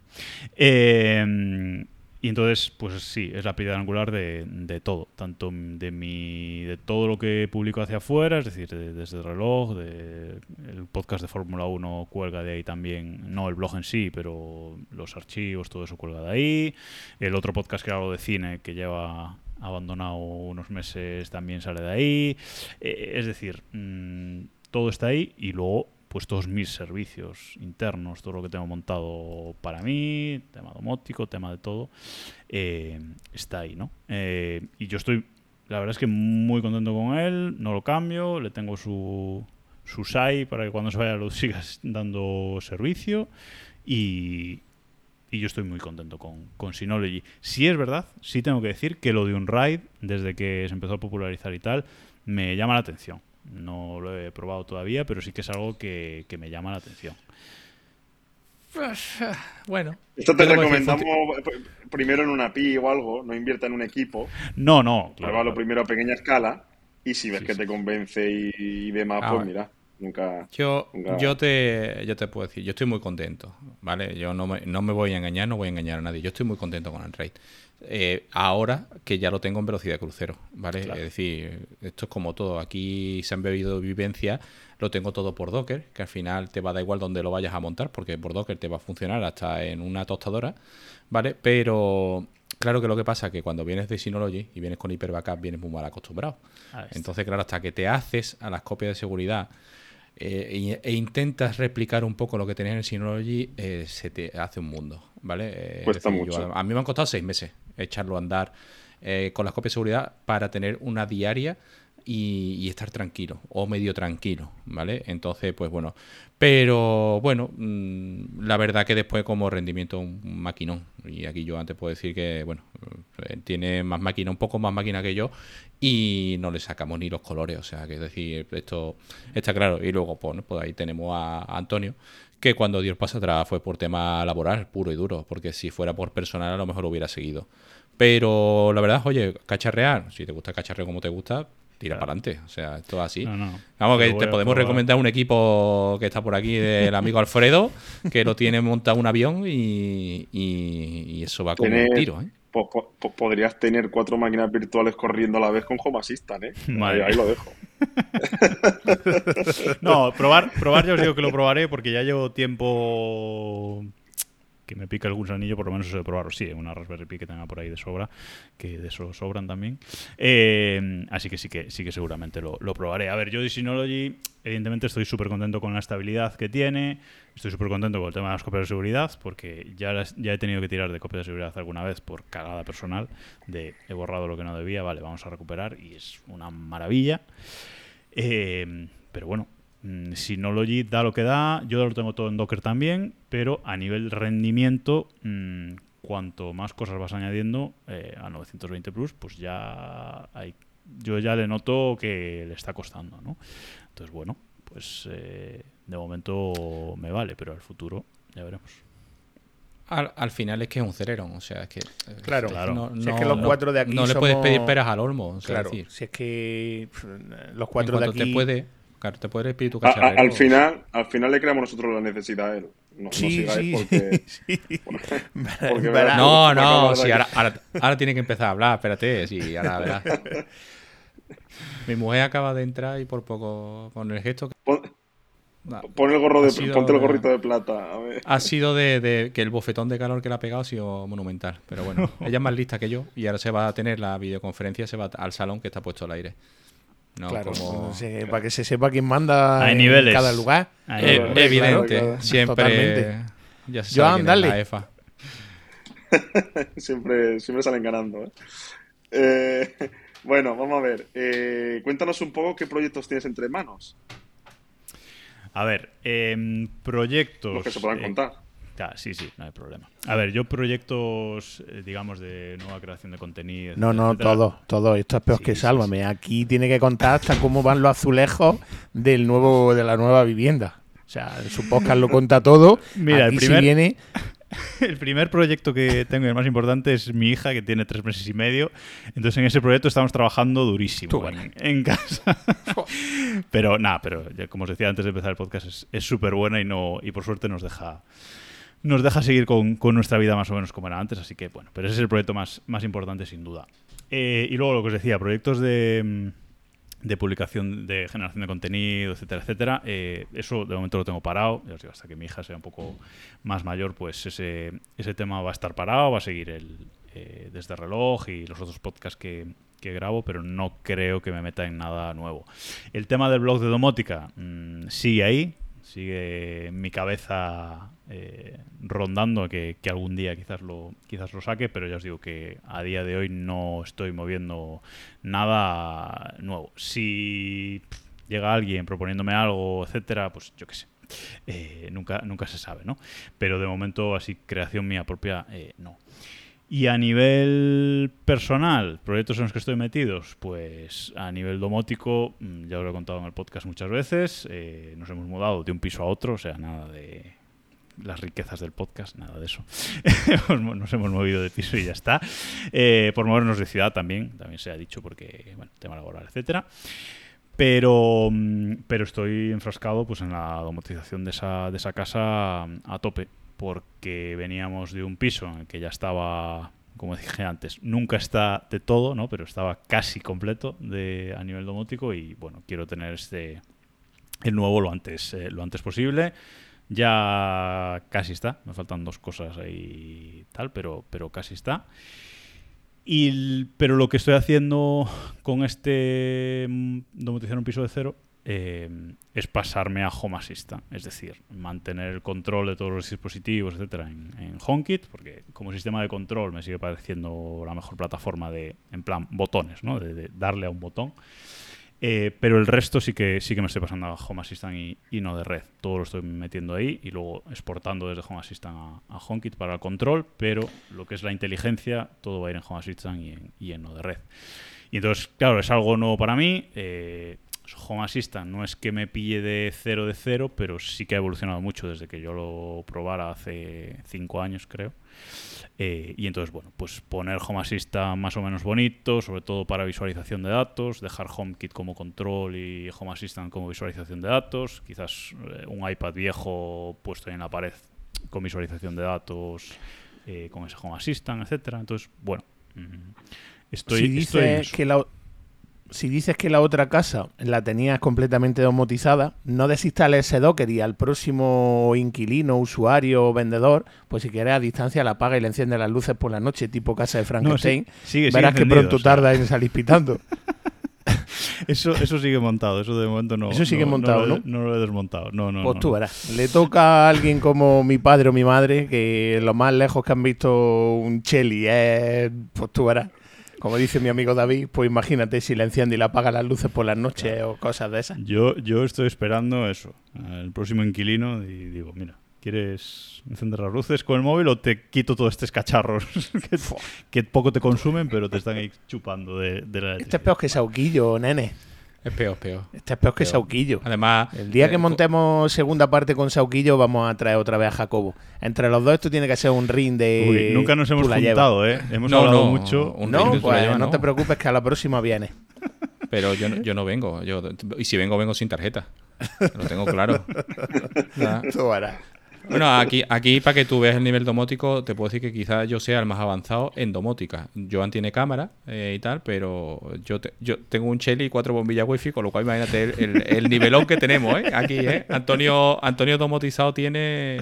Eh, y entonces, pues sí, es la piedra angular de, de, todo, tanto de mi de todo lo que publico hacia afuera, es decir, de, desde el reloj, el podcast de Fórmula 1 cuelga de ahí también, no el blog en sí, pero los archivos, todo eso cuelga de ahí. El otro podcast que hago de cine, que lleva abandonado unos meses, también sale de ahí. Eh, es decir, mmm, todo está ahí y luego pues todos mis servicios internos, todo lo que tengo montado para mí, tema domótico, tema de todo, eh, está ahí, ¿no? Eh, y yo estoy, la verdad es que muy contento con él, no lo cambio, le tengo su, su SAI para que cuando se vaya lo sigas dando servicio y, y yo estoy muy contento con, con Synology. Si es verdad, sí tengo que decir que lo de un ride, desde que se empezó a popularizar y tal, me llama la atención. No lo he probado todavía, pero sí que es algo que, que me llama la atención. Bueno. Esto te recomendamos eh, primero en una PI o algo, no invierta en un equipo, No, no, claro, pruébalo claro. primero a pequeña escala y si ves Sí, que sí. te convence y, y demás, Ah, pues bueno. mira, nunca... Yo, yo, te, yo te puedo decir, yo estoy muy contento, ¿vale? Yo no me, no me voy a engañar, no voy a engañar a nadie. Yo estoy muy contento con el Raid. Eh, ahora que ya lo tengo en velocidad de crucero, ¿vale? Claro. Es decir, esto es como todo. Aquí se han bebido vivencia, lo tengo todo por Docker, que al final te va a dar igual donde lo vayas a montar, porque por Docker te va a funcionar hasta en una tostadora, ¿vale? Pero claro que lo que pasa es que cuando vienes de Synology y vienes con Hyper Backup, vienes muy mal acostumbrado. Está. Entonces, claro, hasta que te haces a las copias de seguridad eh, e, e intentas replicar un poco lo que tenías en Synology, eh, se te hace un mundo, ¿vale? Eh, es Cuesta yo- mucho. a mí me han costado seis meses echarlo a andar eh, con las copias de seguridad para tener una diaria y, y estar tranquilo o medio tranquilo, ¿vale? Entonces, pues bueno, pero bueno, mm, la verdad que después como rendimiento un maquinón y aquí yo antes puedo decir que, bueno, eh, tiene más máquina, un poco más máquina que yo y no le sacamos ni los colores, o sea, que es decir, esto está claro y luego pues, ¿no? pues ahí tenemos a, a Antonio que cuando dio el paso atrás fue por tema laboral, puro y duro, porque si fuera por personal a lo mejor lo hubiera seguido. Pero la verdad, oye, cacharrear, si te gusta cacharrear como te gusta, tira Claro. para adelante. O sea, esto es así. No, no. Vamos, que te a podemos probar. recomendar un equipo que está por aquí del amigo Alfredo, que lo tiene montado un avión y, y- y eso va como un tiro, ¿eh? Po- po- po- podrías tener cuatro máquinas virtuales corriendo a la vez con Home Assistant, ¿eh? Ahí, ahí lo dejo. No, probar, probar ya os digo que lo probaré porque ya llevo tiempo que me pica el gusanillo, por lo menos eso de probarlo. Sí, una Raspberry Pi que tenga por ahí de sobra, que de eso sobran también. Eh, así que sí que sí que seguramente lo, lo probaré. A ver, yo de Synology, evidentemente estoy súper contento con la estabilidad que tiene, estoy súper contento con el tema de las copias de seguridad, porque ya, ya he tenido que tirar de copias de seguridad alguna vez por cagada personal, de he borrado lo que no debía, vale, vamos a recuperar y es una maravilla. Eh, pero bueno, Synology da lo que da. Yo lo tengo todo en Docker también, pero a nivel rendimiento, mm, cuanto más cosas vas añadiendo eh, a 920 Plus, pues ya hay, yo ya le noto que le está costando, ¿no? Entonces, bueno, pues eh, de momento me vale, pero al futuro ya veremos. Al, al final es que es un Celeron, o sea, es que... eh, Claro. Claro. Si es que los cuatro de aquí No le puedes somos- pedir peras al olmo, o sea, Claro, es decir, si es que los en cuatro de cuanto aquí... te puede... Claro, te puede pedir tu A- a- cacharrero. al final, al final le creamos nosotros la necesidad a él. No, no Sí, sigáis sí, porque, sí. porque Verás. verás- No, no, sí, ahora, ahora, ahora tiene que empezar a hablar, espérate, sí, ahora verás. Mi mujer acaba de entrar y por poco con el gesto... que- Pon, Nah, pon el gorro de, sido ponte el gorrito de plata. A ver. ha sido de, de que el bofetón de calor que le ha pegado ha sido monumental. Pero bueno, ella es más lista que yo y ahora se va a tener la videoconferencia, se va al salón que está puesto al aire. No, Claro, como... para que se sepa quién manda Hay en niveles. cada lugar. Hay Eh, niveles. Evidente, claro. siempre. Totalmente. Ya se Joan, dale. la EFA. siempre, siempre salen ganando. ¿eh? Eh, bueno, vamos a ver. Eh, cuéntanos un poco qué proyectos tienes entre manos, A ver, em, proyectos. los que se puedan eh, contar. Claro, sí, sí, no hay problema. A ver, yo proyectos, eh, digamos, de nueva creación de contenido. No, etcétera, no, etcétera. todo, todo. Esto es peor Sí, que sí, sálvame. Aquí tiene que contar hasta cómo van los azulejos del nuevo, de la nueva vivienda. O sea, en su podcast lo cuenta todo. Mira, el Aquí sí primer- viene. El primer proyecto que tengo y el más importante es mi hija, que tiene tres meses y medio. Entonces, en ese proyecto estamos trabajando durísimo en, en casa. pero nada, pero como os decía antes de empezar el podcast, es- es súper buena y no y por suerte nos deja nos deja seguir con, con nuestra vida más o menos como era antes. Así que, bueno, pero ese es el proyecto más, más importante, sin duda. Eh, y luego lo que os decía, proyectos de, mm, de publicación, de generación de contenido, etcétera, etcétera. eh, eso de momento lo tengo parado. Ya os digo, hasta que mi hija sea un poco más mayor, pues ese, ese tema va a estar parado, va a seguir el, eh, desde reloj y los otros podcasts que, que grabo, pero no creo que me meta en nada nuevo. El tema del blog de domótica mm, sigue ahí, sigue mi cabeza eh, rondando que, algún día quizás lo, quizás lo saque, pero ya os digo que a día de hoy no estoy moviendo nada nuevo. Si llega alguien proponiéndome algo, etcétera, pues yo qué sé. Eh, nunca, nunca se sabe, ¿no? Pero de momento, así, creación mía propia, eh, no. Y a nivel personal, proyectos en los que estoy metidos, pues a nivel domótico, mm, ya os lo he contado en el podcast muchas veces, eh, nos hemos mudado de un piso a otro, o sea, nada de las riquezas del podcast, nada de eso. nos hemos movido de piso y ya está. Eh, por movernos de ciudad también, también se ha dicho porque, bueno, tema laboral, etcétera. Pero, mm, pero estoy enfrascado pues, en la domotización de esa, de esa casa a tope porque veníamos de un piso en el que ya estaba, como dije antes, nunca está de todo, ¿no? pero estaba casi completo a nivel domótico y bueno, quiero tener este el nuevo lo antes, eh, lo antes posible. Ya casi está, me faltan dos cosas ahí tal, pero, pero casi está. Y, pero lo que estoy haciendo con este mm, domotizar un piso de cero eh, es pasarme a Home Assistant, es decir, mantener el control de todos los dispositivos, etcétera, en, en HomeKit, porque como sistema de control me sigue pareciendo la mejor plataforma de, en plan, botones, ¿no? de, darle a un botón. Eh, pero el resto sí que sí que me estoy pasando a Home Assistant y, no de red. Todo lo estoy metiendo ahí y luego exportando desde Home Assistant a, HomeKit para el control, pero lo que es la inteligencia, todo va a ir en Home Assistant y en, y en no de red. Y entonces, claro, es algo nuevo para mí. Eh, Home Assistant no es que me pille de cero de cero, pero sí que ha evolucionado mucho desde que yo lo probara hace cinco años, creo. Eh, y entonces, bueno, pues poner Home Assistant más o menos bonito, sobre todo para visualización de datos, dejar HomeKit como control y Home Assistant como visualización de datos, quizás eh, un iPad viejo puesto en la pared con visualización de datos, eh, con ese Home Assistant, etcétera. Entonces, bueno, mm, estoy... Si dices que la si dices que la otra casa la tenías completamente domotizada, no desinstales ese Docker y al próximo inquilino, usuario o vendedor, pues si quieres a distancia la apaga y le enciende las luces por la noche, tipo casa de Frankenstein. verás que pronto tarda en salir pitando. eso, eso sigue montado, eso de momento no. Eso sigue montado, ¿no? ¿no? lo he desmontado, no, no. Pues tú verás. Le toca a alguien como mi padre o mi madre, que lo más lejos que han visto un Chelly es. Pues tú verás como dice mi amigo David, pues imagínate si le enciende y le apaga las luces por las noches o cosas de esas. Yo, yo estoy esperando eso, el próximo inquilino, y digo, mira, ¿quieres encender las luces con el móvil o te quito todos estos cacharros que, poco te consumen, pero te están ahí chupando de, de la Este es peor que Sauquillo, nene. Es peor, peor. Este es peor que Sauquillo. Además, el día que eh, montemos segunda parte con Sauquillo, vamos a traer otra vez a Jacobo. Entre los dos, esto tiene que ser un ring de. Uy, nunca nos hemos juntado, ¿eh? Hemos hablado mucho. no, pues no, te preocupes, que a la próxima viene. Pero yo, yo no vengo. Yo, y si vengo, vengo sin tarjeta. Lo tengo claro. Tú harás. Bueno, aquí, aquí para que tú veas el nivel domótico, te puedo decir que quizás yo sea el más avanzado en domótica. Joan tiene cámara eh, y tal, pero yo, yo tengo un Shelly y cuatro bombillas wifi, con lo cual imagínate el, el, nivelón que tenemos ¿eh? aquí. ¿eh? Antonio, Antonio domotizado tiene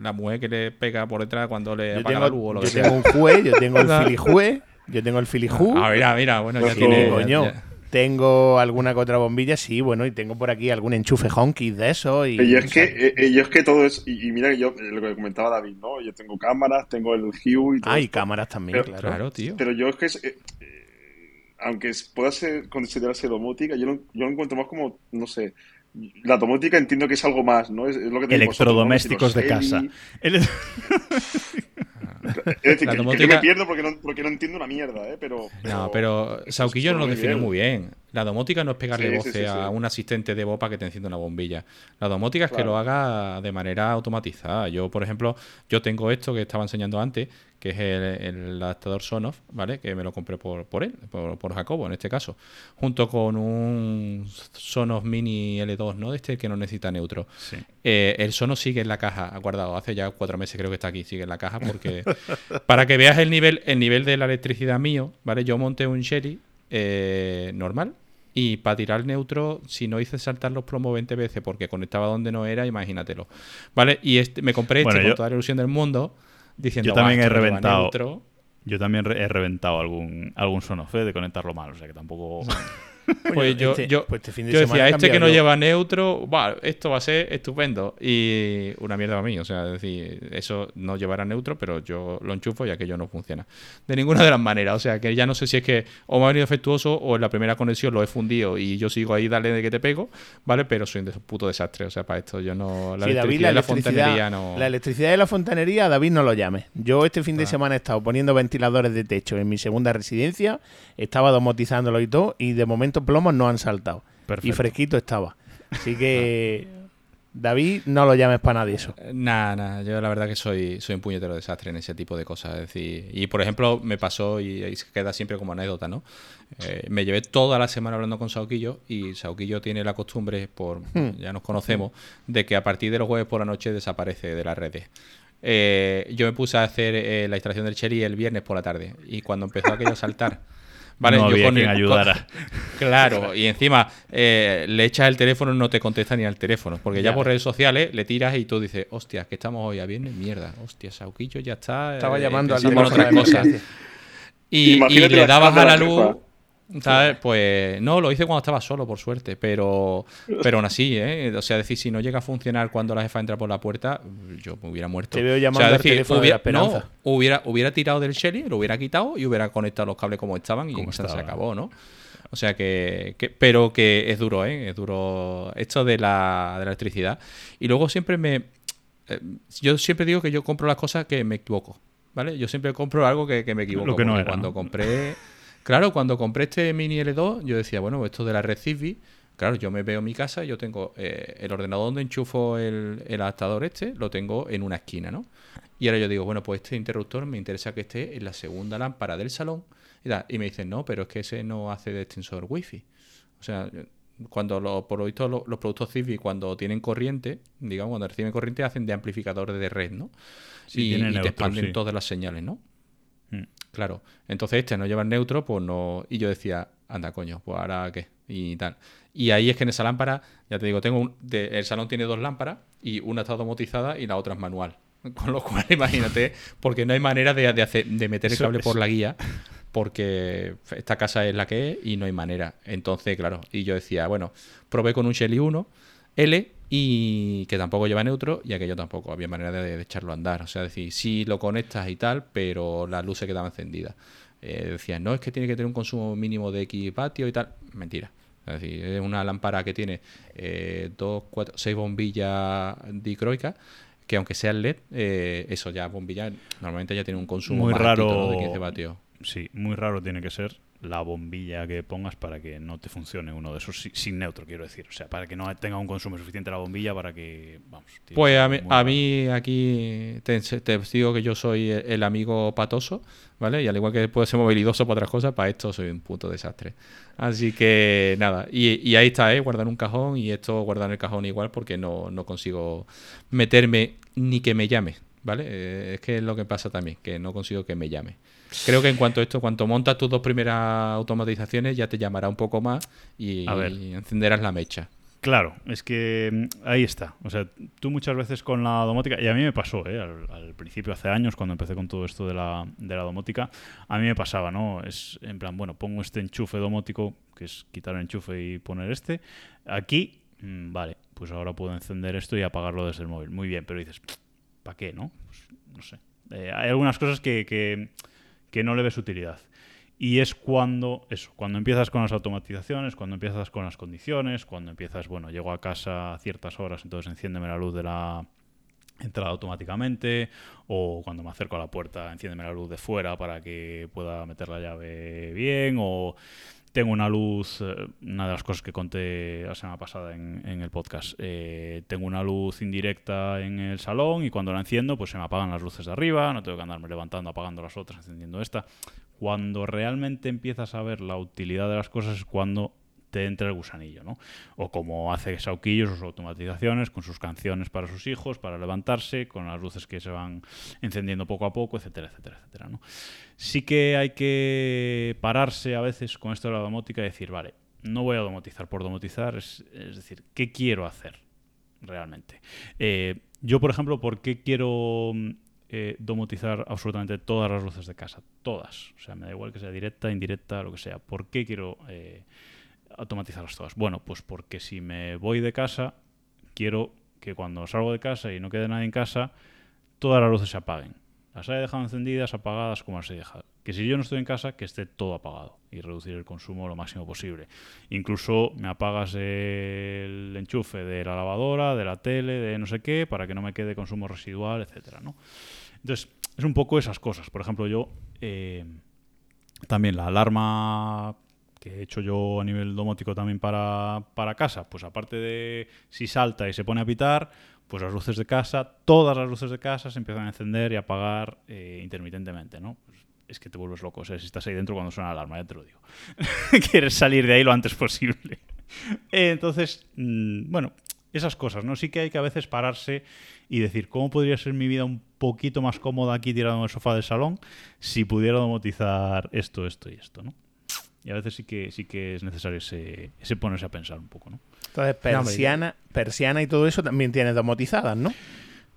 la mujer que le pega por detrás cuando le apaga la luz o lo yo tengo un juez, yo tengo el filijue, yo tengo el filijú. Ah, mira, mira, bueno, ya tiene... Coño. Tengo alguna que otra bombilla, sí, bueno, y tengo por aquí algún enchufe honky de eso. Y, es, que, eh, eh, es que todo es. Y, mira que yo, lo que comentaba David, ¿no? Yo tengo cámaras, tengo el Hue y todo. Ah, y cámaras también, claro. tío. Pero yo es que. Eh, aunque pueda ser, considerarse domótica, yo lo, yo lo encuentro más como, no sé, la domótica entiendo que es algo más, ¿no? Es, lo que Electrodomésticos de casa. Es decir, que, yo me pierdo porque no, porque no entiendo una mierda, ¿eh? Pero, no, pero Sauquillo no lo define muy bien. La domótica no es pegarle voce a un asistente de bopa que te enciende una bombilla. La domótica es que lo haga de manera automatizada. Yo, por ejemplo, yo tengo esto que estaba enseñando antes, que es el, adaptador Sonoff, ¿vale? Que me lo compré por, por él, por, Jacobo en este caso, junto con un Sonoff Mini L2, ¿no? De este que no necesita neutro. Eh, el Sonos sigue en la caja, guardado, hace ya cuatro meses creo que está aquí, sigue en la caja, porque para que veas el nivel, el nivel de la electricidad mío, ¿vale? Yo monté un Shelly eh, normal, y para tirar neutro, si no hice saltar los plomos 20 veces porque conectaba donde no era, imagínatelo. ¿Vale? Y este, me compré este con toda la ilusión del mundo diciendo, yo también he reventado. Yo también he reventado algún, algún sonofe de conectarlo mal, o sea que tampoco. Pues yo, este- yo, pues este fin de yo decía, este que no lleva neutro, va, esto va a ser estupendo. Y una mierda para mí, o sea, es decir, eso no llevará neutro, pero yo lo enchufo y aquello no funciona. De ninguna de las maneras, o sea, que ya no sé si es que o me ha venido defectuoso o en la primera conexión lo he fundido y yo sigo ahí, dale de que te pego, ¿vale? Pero soy un puto desastre, o sea, para esto yo no... La Sí, David, electricidad la y la electricidad, fontanería no... la electricidad de la fontanería, David no lo llame. Yo este fin de semana he estado poniendo ventiladores de techo en mi segunda residencia, estaba domotizándolo y todo, y de momento plomos no han saltado. Y fresquito estaba. Así que, David, no lo llames para nadie eso. Nada, nada, yo la verdad que soy, soy un puñetero desastre en ese tipo de cosas. Es decir, y por ejemplo, me pasó y, y se queda siempre como anécdota, ¿no? Eh, me llevé toda la semana hablando con Sauquillo y Sauquillo tiene la costumbre, por ya nos conocemos, de que a partir de los jueves por la noche desaparece de las redes. Eh, yo me puse a hacer eh, la instalación del Cherry el viernes por la tarde y cuando empezó aquello a saltar. Vale, no yo había con quien el- ayudara. Claro, y encima eh, le echas el teléfono y no te contesta ni al teléfono. Porque ya, Ya. por redes sociales le tiras y tú dices, hostia, que estamos hoy a viernes, mierda. Hostia, Sauquillo ya está. Estaba eh, llamando al pensando en teléfono otras cosas. Y, le dabas a la luz. ¿Sabes? Pues no, lo hice cuando estaba solo, por suerte, pero, pero aún así, ¿eh? O sea, decir, si no llega a funcionar cuando la jefa entra por la puerta, yo me hubiera muerto. Te veo O sea, llamando al decir, de la hubiera, no, hubiera, hubiera tirado del Shelly, lo hubiera quitado y hubiera conectado los cables como estaban y Como se acabó, ¿no? O sea que, que- pero que es duro, ¿eh? Es duro esto de la, de la electricidad. Y luego siempre me... eh, yo siempre digo que yo compro las cosas que me equivoco, ¿vale? Yo siempre compro algo que, que me equivoco. Lo que no porque era, Cuando ¿no? compré... Claro, cuando compré este Mini L2, yo decía, bueno, esto de la red Zigbee, claro, yo me veo en mi casa y yo tengo eh, el ordenador donde enchufo el, el adaptador este, lo tengo en una esquina, ¿no? Y ahora yo digo, bueno, pues este interruptor me interesa que esté en la segunda lámpara del salón. Y, tal. Y me dicen, no, pero es que ese no hace de extensor wifi. O sea, cuando lo- por lo visto lo- los productos Zigbee cuando tienen corriente, digamos, cuando reciben corriente hacen de amplificador de red, ¿no? Sí, y, y te expanden sí. todas las señales, ¿no? Mm. Claro. Entonces este no lleva el neutro, pues no. Y yo decía, anda, coño, pues ahora qué. Y tal. Y ahí es que en esa lámpara, ya te digo, tengo un. de- el salón tiene dos lámparas y una está domotizada y la otra es manual. Con lo cual, imagínate, porque no hay manera de, de hacer, de meter el cable por la guía, porque esta casa es la que es y no hay manera. Entonces, claro, y yo decía, bueno, probé con un Shelly 1 L y que tampoco lleva neutro y aquello tampoco había manera de, de echarlo a andar. O sea, decir, sí lo conectas y tal, pero la luz se quedaba encendida. Eh, decían, no, es que tiene que tener un consumo mínimo de X patio y tal. Mentira. Es decir, es una lámpara que tiene eh, dos, cuatro, seis bombillas dicroicas que aunque sea LED, eh, eso ya bombillas normalmente ya tiene un consumo Muy raro. de 15 vatios. Sí, muy raro tiene que ser la bombilla que pongas para que no te funcione uno de esos si- sin neutro, quiero decir. O sea, para que no tenga un consumo suficiente la bombilla para que. Vamos. Pues a mí, a mí aquí te, te digo que yo soy el, amigo patoso, ¿vale? Y al igual que puedo ser movilidoso para otras cosas, para esto soy un puto desastre. Así que nada, y, y ahí está, ¿eh? Guardar un cajón y esto guardar en el cajón igual porque no, no consigo meterme ni que me llame, ¿vale? Eh, es que es lo que pasa también, que no consigo que me llame. Creo que en cuanto a esto, cuanto montas tus dos primeras automatizaciones, ya te llamará un poco más y, A ver. y encenderás la mecha. Claro, es que mm, ahí está. O sea, tú muchas veces con la domótica, y a mí me pasó, ¿eh? al, al principio, hace años, cuando empecé con todo esto de la, de la domótica, a mí me pasaba, ¿no? Es en plan, bueno, pongo este enchufe domótico, que es quitar el enchufe y poner este, aquí, mm, vale, pues ahora puedo encender esto y apagarlo desde el móvil. Muy bien, pero dices, ¿para qué, no? Pues, no sé. Eh, hay algunas cosas que, que, que no le ves utilidad. Y es cuando, eso, cuando empiezas con las automatizaciones, cuando empiezas con las condiciones, cuando empiezas, bueno, llego a casa a ciertas horas, entonces enciéndeme la luz de la entrada automáticamente, o cuando me acerco a la puerta, enciéndeme la luz de fuera para que pueda meter la llave bien, o tengo una luz, eh, una de las cosas que conté la semana pasada en, en el podcast, eh, tengo una luz indirecta en el salón y cuando la enciendo pues se me apagan las luces de arriba, no tengo que andarme levantando, apagando las otras, encendiendo esta. Cuando realmente empiezas a ver la utilidad de las cosas es cuando te entra el gusanillo, ¿no? O como hace Sauquillo sus automatizaciones con sus canciones para sus hijos, para levantarse, con las luces que se van encendiendo poco a poco, etcétera, etcétera, etcétera, ¿no? Sí que hay que pararse a veces con esto de la domótica y decir, vale, no voy a domotizar por domotizar, es, es decir, ¿qué quiero hacer realmente? Eh, yo, por ejemplo, ¿por qué quiero eh, domotizar absolutamente todas las luces de casa? Todas. O sea, me da igual que sea directa, indirecta, lo que sea. ¿Por qué quiero eh, automatizarlas todas? Bueno, pues porque si me voy de casa, quiero que cuando salgo de casa y no quede nadie en casa, todas las luces se apaguen. Las haya dejado encendidas, apagadas, como las he dejado. Que si yo no estoy en casa, que esté todo apagado y reducir el consumo lo máximo posible. Incluso me apagas el enchufe de la lavadora, de la tele, de no sé qué, para que no me quede consumo residual, etcétera, ¿no? Entonces, es un poco esas cosas. Por ejemplo, yo eh, también la alarma que he hecho yo a nivel domótico también para, para casa, pues aparte de si salta y se pone a pitar, pues las luces de casa, todas las luces de casa se empiezan a encender y apagar eh, intermitentemente, ¿no? Pues es que te vuelves loco, o sea, si estás ahí dentro cuando suena la alarma, ya te lo digo. Quieres salir de ahí lo antes posible. Entonces, mm, bueno, esas cosas, ¿no? Sí que hay que a veces pararse y decir, ¿cómo podría ser mi vida un poquito más cómoda aquí tirado en el sofá del salón si pudiera domotizar esto, esto y esto, ¿no? Y a veces sí que, sí que es necesario ese, ese ponerse a pensar un poco, ¿no? Entonces, persiana, persiana y todo eso también tienes domotizadas, ¿no?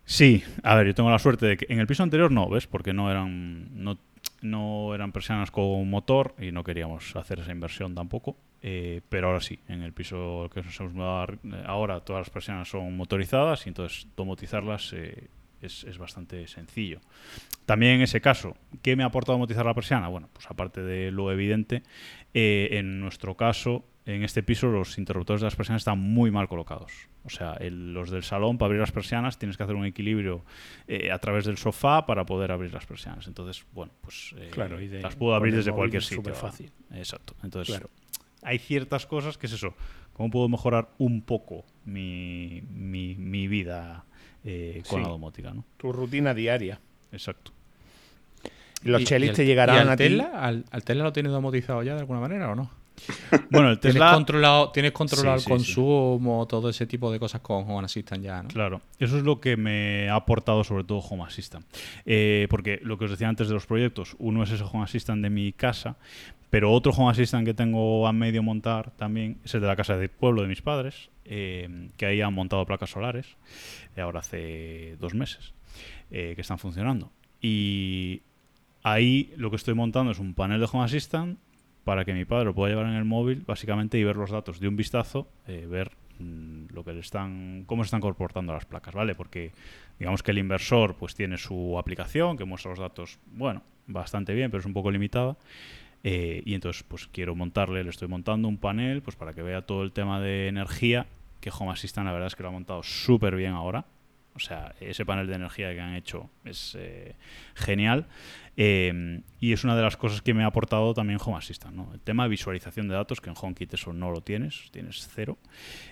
Sí, a ver, yo tengo la suerte de que en el piso anterior no, ¿ves? Porque no eran, no, no eran persianas con motor y no queríamos hacer esa inversión tampoco. Eh, pero ahora sí, en el piso que nos hemos mudado ahora, todas las persianas son motorizadas y entonces domotizarlas eh, es, es, bastante sencillo. También en ese caso, ¿qué me ha aportado domotizar la persiana? Bueno, pues aparte de lo evidente, eh, en nuestro caso, en este piso los interruptores de las persianas están muy mal colocados. O sea, el, los del salón, para abrir las persianas, tienes que hacer un equilibrio eh, a través del sofá para poder abrir las persianas. Entonces, bueno, pues eh, claro, y de, las puedo abrir desde cualquier sitio. Súper fácil. Exacto. Entonces, claro. hay ciertas cosas que es eso. ¿Cómo puedo mejorar un poco mi, mi, mi vida eh, con Sí. la domótica? ¿no? Tu rutina diaria. Exacto. Los ¿Y- chelis te ¿Y llegarán al a ti. Tesla? ¿Al, al Tesla lo tienes domotizado ya de alguna manera o no? Bueno, el ¿Tienes Tesla... controlado, tienes controlado Sí, sí, el consumo, todo ese tipo de cosas con Home Assistant ya, ¿no? Claro, eso es lo que me ha aportado sobre todo Home Assistant. Eh, porque lo que os decía antes de los proyectos, uno es ese Home Assistant de mi casa, pero otro Home Assistant que tengo a medio montar también es el de la casa del pueblo de mis padres, eh, que ahí han montado placas solares, eh, ahora hace dos meses, eh, que están funcionando. Y ahí lo que estoy montando es un panel de Home Assistant para que mi padre lo pueda llevar en el móvil básicamente y ver los datos de un vistazo, eh, ver mm, lo que le están, cómo se están comportando las placas, ¿vale? Porque digamos que el inversor pues tiene su aplicación que muestra los datos, bueno, bastante bien, pero es un poco limitada. Eh, y entonces pues quiero montarle, le estoy montando un panel pues para que vea todo el tema de energía, que Home Assistant la verdad es que lo ha montado súper bien ahora. O sea, ese panel de energía que han hecho es eh, genial. Eh, y es una de las cosas que me ha aportado también Home Assistant. ¿no? El tema de visualización de datos, que en HomeKit eso no lo tienes, tienes cero.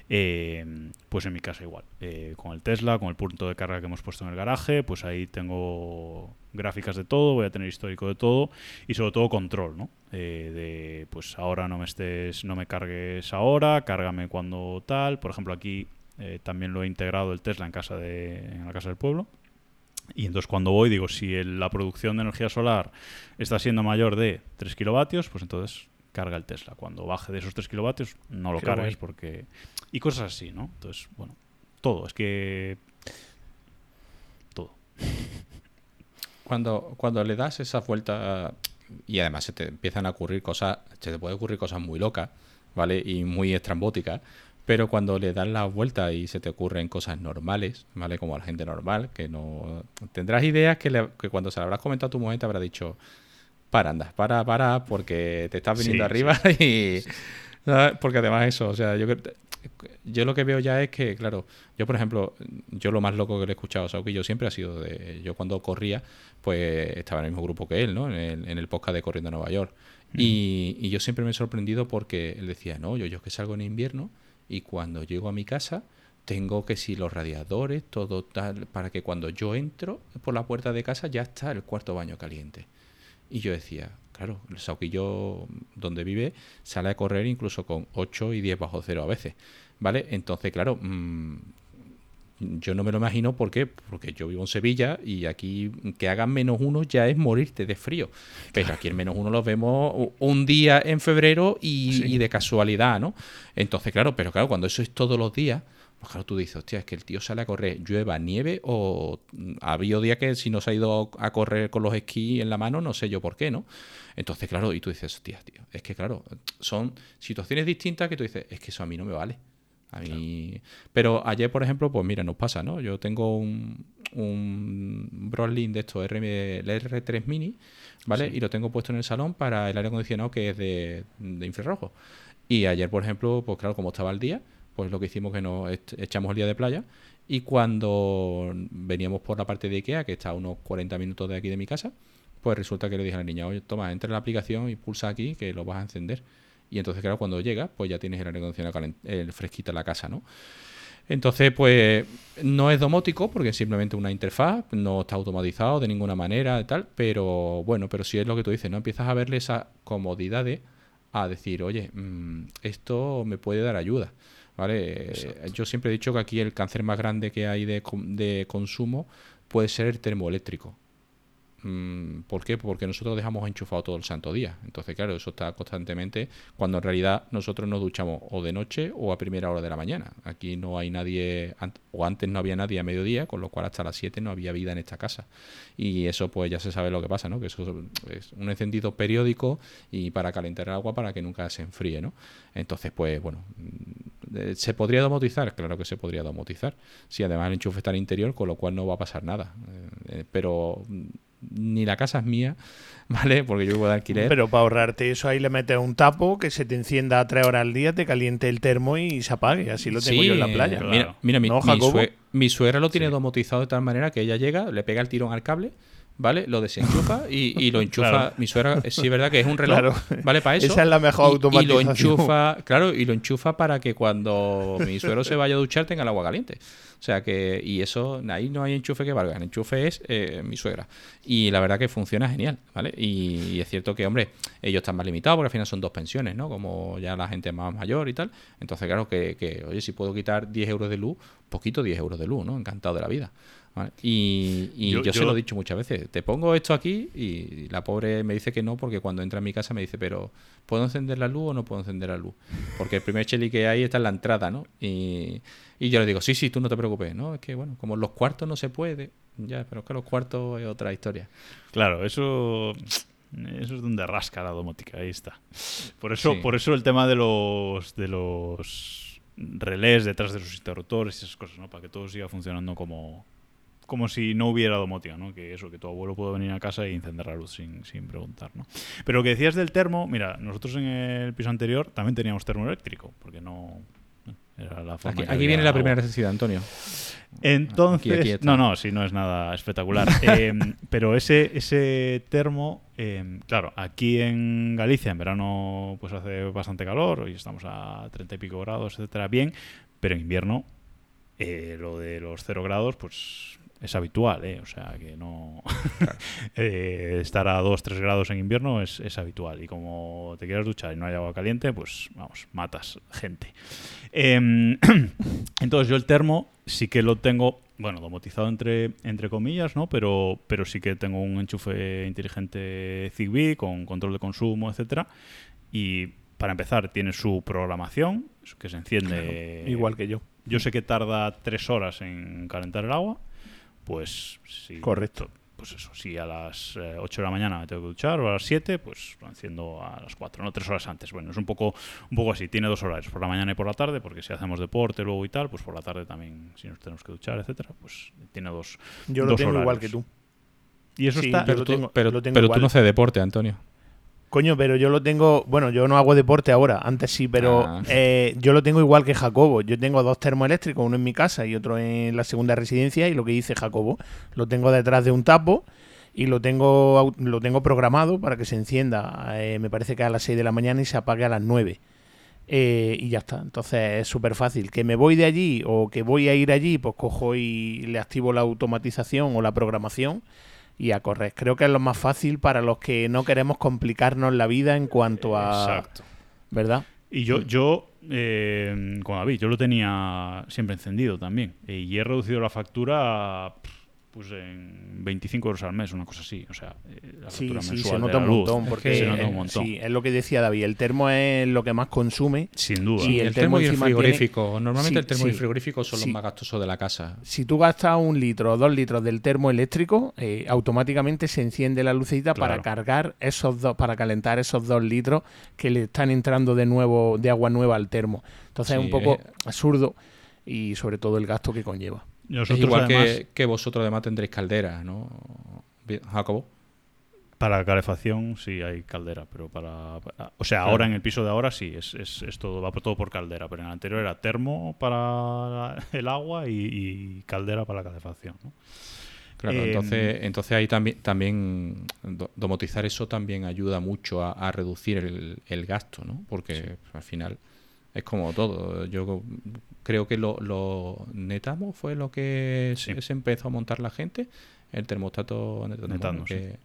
Eh, pues en mi casa igual. Eh, con el Tesla, con el punto de carga que hemos puesto en el garaje, pues ahí tengo gráficas de todo, voy a tener histórico de todo y sobre todo control, ¿no? Eh, de pues ahora no me estés, no me cargues ahora, cárgame cuando tal. Por ejemplo, aquí eh, también lo he integrado el Tesla en casa de, en la casa del pueblo. Y entonces cuando voy digo, si el- la producción de energía solar está siendo mayor de 3 kilovatios, pues entonces carga el Tesla. Cuando baje de esos 3 kilovatios, no lo Qué cargues guay. porque... Y cosas así, ¿no? Entonces, bueno, todo. Es que... Todo. Cuando, cuando le das esa vuelta y además se te empiezan a ocurrir cosas, se te puede ocurrir cosas muy locas, ¿vale? Y muy estrambóticas, pero cuando le das la vuelta y se te ocurren cosas normales, ¿vale? Como a la gente normal, que no... Tendrás ideas que, le- que cuando se las habrás comentado a tu mujer te habrá dicho, para, anda, para, para, porque te estás viniendo Sí, arriba y... ¿sabes? Porque además eso, o sea, yo, yo lo que veo ya es que, claro, yo por ejemplo, yo lo más loco que le he escuchado a Sauki yo siempre ha sido de, yo cuando corría, pues estaba en el mismo grupo que él, ¿no? En el, en el podcast de Corriendo a Nueva York. Y, y yo siempre me he sorprendido porque él decía, no, yo, yo es que salgo en invierno y cuando llego a mi casa tengo que si los radiadores, todo tal, para que cuando yo entro por la puerta de casa ya está el cuarto baño caliente. Y yo decía, claro, el Sauquillo donde vive sale a correr incluso con 8 y 10 bajo cero a veces, ¿vale? Entonces, claro, mm, yo no me lo imagino ¿por qué? porque yo vivo en Sevilla y aquí que hagan menos uno ya es morirte de frío. Pero aquí el menos uno lo vemos un día en febrero y, Sí. y de casualidad, ¿no? Entonces, claro, pero claro, cuando eso es todos los días, Pues claro, tú dices, hostia, es que el tío sale a correr, llueva, nieve o mm, ha habido días que si no se ha ido a correr con los esquís en la mano, no sé yo por qué, ¿no? Entonces, claro, y tú dices, hostia, tío, es que claro, son situaciones distintas que tú dices, es que eso a mí no me vale. A mí... Pero ayer, por ejemplo, pues mira, nos pasa, ¿no? Yo tengo un, un de estos, RM, el R3 Mini, ¿vale? Y lo tengo puesto en el salón para el aire acondicionado que es de, de infrarrojo. Y ayer, por ejemplo, pues claro, como estaba el día, pues lo que hicimos que nos echamos el día de playa y cuando veníamos por la parte de Ikea, que está a unos 40 minutos de aquí de mi casa, pues resulta que le dije a la niña, oye, toma, entra en la aplicación y pulsa aquí que lo vas a encender. Y entonces, claro, cuando llega, pues ya tienes el aire acondicionado fresquito en la casa, ¿no? Entonces, pues no es domótico porque es simplemente una interfaz, no está automatizado de ninguna manera tal, pero bueno, pero si es lo que tú dices, ¿no? Empiezas a verle esa comodidad de a decir, oye, mmm, esto me puede dar ayuda. ¿Vale? Yo siempre he dicho que aquí el cáncer más grande que hay de, de consumo puede ser el termoeléctrico. Mm, ¿Por qué? Porque nosotros dejamos enchufado todo el santo día. Entonces, claro, eso está constantemente cuando en realidad nosotros nos duchamos o de noche o a primera hora de la mañana. Aquí no hay nadie, o antes no había nadie a mediodía, con lo cual hasta las 7 no había vida en esta casa. Y eso pues ya se sabe lo que pasa, ¿no? Que eso es un encendido periódico y para calentar el agua para que nunca se enfríe, ¿no? Entonces, pues bueno, ¿se podría domotizar? Claro que se podría domotizar. Si además el enchufe está en interior, con lo cual no va a pasar nada. Eh, pero mm, ni la casa es mía, ¿vale? Porque yo vivo de alquiler. Pero para ahorrarte eso ahí le metes un tapo que se te encienda a tres horas al día, te caliente el termo y se apague. Así lo tengo yo en la playa. Mira, mira mi, mi, suegra lo tiene domotizado de tal manera que ella llega, le pega el tirón al cable ¿vale? Lo desenchufa y, lo enchufa. Mi suegra, sí es verdad que es un reloj, ¿vale? Para eso. Esa es la mejor automatización. Y lo enchufa, claro, y lo enchufa para que cuando mi suegro se vaya a duchar tenga el agua caliente. O sea que, y eso, ahí no hay enchufe que valga. El enchufe es eh, mi suegra. Y la verdad que funciona genial, ¿vale? Y, es cierto que, hombre, ellos están más limitados porque al final son dos pensiones, ¿no? Como ya la gente más mayor y tal. Entonces, claro, que, que oye, si puedo quitar 10 euros de luz, poquito 10 euros de luz, ¿no? Encantado de la vida. Y, yo, se lo he dicho muchas veces, te pongo esto aquí y la pobre me dice que no porque cuando entra en mi casa me dice, pero ¿puedo encender la luz o no puedo encender la luz? Porque el primer cheli que hay está en la entrada, ¿no? Y, yo le digo, sí, sí, tú no te preocupes, ¿no? Es que, bueno, como los cuartos no se puede, ya, pero es que los cuartos es otra historia. Claro, eso... Eso es donde rasca la domótica, ahí está. Por eso, por eso el tema de los de los relés detrás de los interruptores y esas cosas, ¿no? Para que todo siga funcionando como, como si no hubiera domótica, ¿no? Que eso, que tu abuelo puede venir a casa y encender la luz sin, sin preguntar, ¿no? Pero lo que decías del termo, mira, nosotros en el piso anterior también teníamos termo eléctrico, porque no... Era la forma aquí, viene la primera necesidad, Antonio. Entonces, no, no, sí, no es nada espectacular. Em, pero ese, ese termo, em, claro, aquí en Galicia en verano pues hace bastante calor, hoy estamos a 30 y pico grados, etcétera, bien, pero en invierno eh, lo de los cero grados, pues es habitual, ¿eh? O sea, que no... Eh, estar a 2-3 grados en invierno es, es, habitual. Y como te quieras duchar y no hay agua caliente, pues vamos, matas gente. Em, entonces yo el termo sí que lo tengo, bueno, domotizado entre, entre comillas, ¿no? Pero, pero sí que tengo un enchufe inteligente Zigbee con control de consumo, etcétera. Y para empezar, tiene su programación, que se enciende... igual que yo. Yo sé que tarda 3 horas en calentar el agua pues sí. Correcto. Pues eso, si a las 8 eh, de la mañana me tengo que duchar o a las 7, pues lo enciendo a las 4, no tres horas antes. Bueno, es un poco, un poco así. Tiene dos horarios, por la mañana y por la tarde, porque si hacemos deporte luego y tal, pues por la tarde también, si nos tenemos que duchar, etcétera, pues tiene dos. Yo lo tengo igual que tú. Y eso está. Pero, tú, pero, pero tú no haces deporte, Antonio. Coño, pero yo lo tengo. Bueno, yo no hago deporte ahora, antes sí, pero ah. eh, yo lo tengo igual que Jacobo. Yo tengo dos termoeléctricos, uno en mi casa y otro en la segunda residencia. Y lo que dice Jacobo, lo tengo detrás de un tapo y lo tengo, lo tengo programado para que se encienda, eh, me parece que a las 6 de la mañana y se apague a las 9. Eh, y ya está. Entonces es súper fácil. Que me voy de allí o que voy a ir allí, pues cojo y le activo la automatización o la programación y a correr. Creo que es lo más fácil para los que no queremos complicarnos la vida en cuanto a... Exacto. ¿Verdad? Y yo, yo eh, como David, yo lo tenía siempre encendido también. Y he reducido la factura pues en 25 euros al mes, una cosa así. O sea, eh, la Sí, factura sí, mensual se de nota la un luz. montón. Es Porque que se nota eh, un montón. sí, es lo que decía David. El termo es lo que más consume. Sin duda. Y el el, termo termo y el tiene- frigorífico. Normalmente Sí, el termo y el frigorífico son Sí. los más gastosos de la casa. Si tú gastas un litro o dos litros del termo eléctrico, eh, automáticamente se enciende la lucecita para cargar esos dos, para calentar esos dos litros que le están entrando de nuevo, de agua nueva al termo. Entonces es un poco es- absurdo y sobre todo el gasto que conlleva. Nosotros, es igual además, que, que vosotros además tendréis caldera, ¿no? Jacobo. para calefacción sí hay caldera, pero para... para- o sea, ahora en el piso de ahora sí, es, es, es todo, va por- todo por caldera, pero en el anterior era termo para el agua y, y caldera para la calefacción. ¿no? Claro, Eh, entonces, entonces ahí también, también do- domotizar eso también ayuda mucho a, a reducir el, el gasto, ¿no? Porque al final es como todo. Yo creo que lo, lo Netamo fue lo que Sí. se, se empezó a montar la gente, el termostato Netamo, Netamo, que-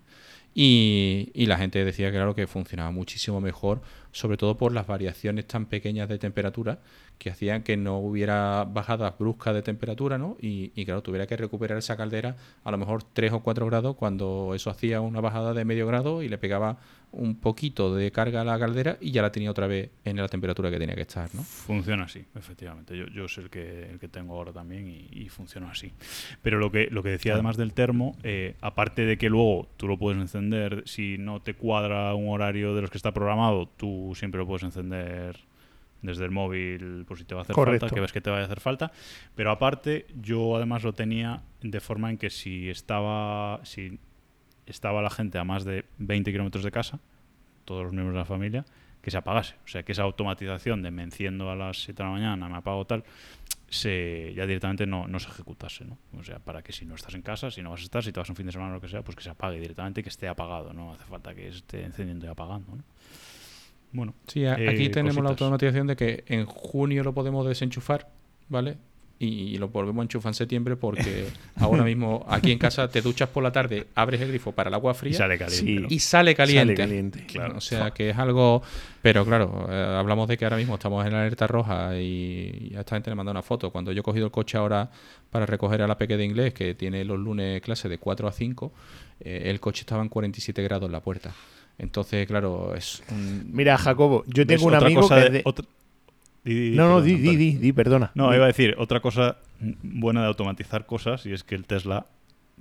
y, y la gente decía claro que funcionaba muchísimo mejor, sobre todo por las variaciones tan pequeñas de temperatura que hacían que no hubiera bajadas bruscas de temperatura, ¿no? Y, y, claro, tuviera que recuperar esa caldera a lo mejor 3 o 4 grados cuando eso hacía una bajada de medio grado y le pegaba un poquito de carga a la caldera y ya la tenía otra vez en la temperatura que tenía que estar, ¿no? Funciona así, efectivamente. Yo, yo sé el que, el que tengo ahora también y, y funciona así. Pero lo que, lo que decía además del termo, eh, aparte de que luego tú lo puedes encender, si no te cuadra un horario de los que está programado, tú siempre lo puedes encender desde el móvil por si te va a hacer Correcto. falta, que ves que te vaya a hacer falta. Pero aparte, yo además lo tenía de forma en que si estaba, si estaba la gente a más de 20 kilómetros de casa, todos los miembros de la familia, que se apagase. O sea, que esa automatización de me enciendo a las 7 de la mañana, me apago tal, se, ya directamente no, no se ejecutase. ¿no? O sea, para que si no estás en casa, si no vas a estar, si te vas un fin de semana o lo que sea, pues que se apague directamente, que esté apagado. No hace falta que esté encendiendo y apagando. ¿no? Bueno, Sí, a- eh, aquí tenemos la automatización de que en junio lo podemos desenchufar, ¿vale? Y lo volvemos a enchufar en septiembre porque ahora mismo aquí en casa te duchas por la tarde, abres el grifo para el agua Y fría sale caliente. Y sale caliente. Sale caliente. Claro. O sea que es algo. Pero claro, eh, hablamos de que ahora mismo estamos en la alerta roja y, y a esta gente le manda una foto. Cuando yo he cogido el coche ahora para recoger a la peque de inglés, que tiene los lunes clase de 4 a 5, eh, el coche estaba en 47 grados en la puerta. Entonces, claro, es un- Mira, Jacobo, yo tengo un amigo que de- es de- otra- Di, No, no, di, di, di, di, perdona. No, iba a decir otra cosa buena de automatizar cosas y es que el Tesla,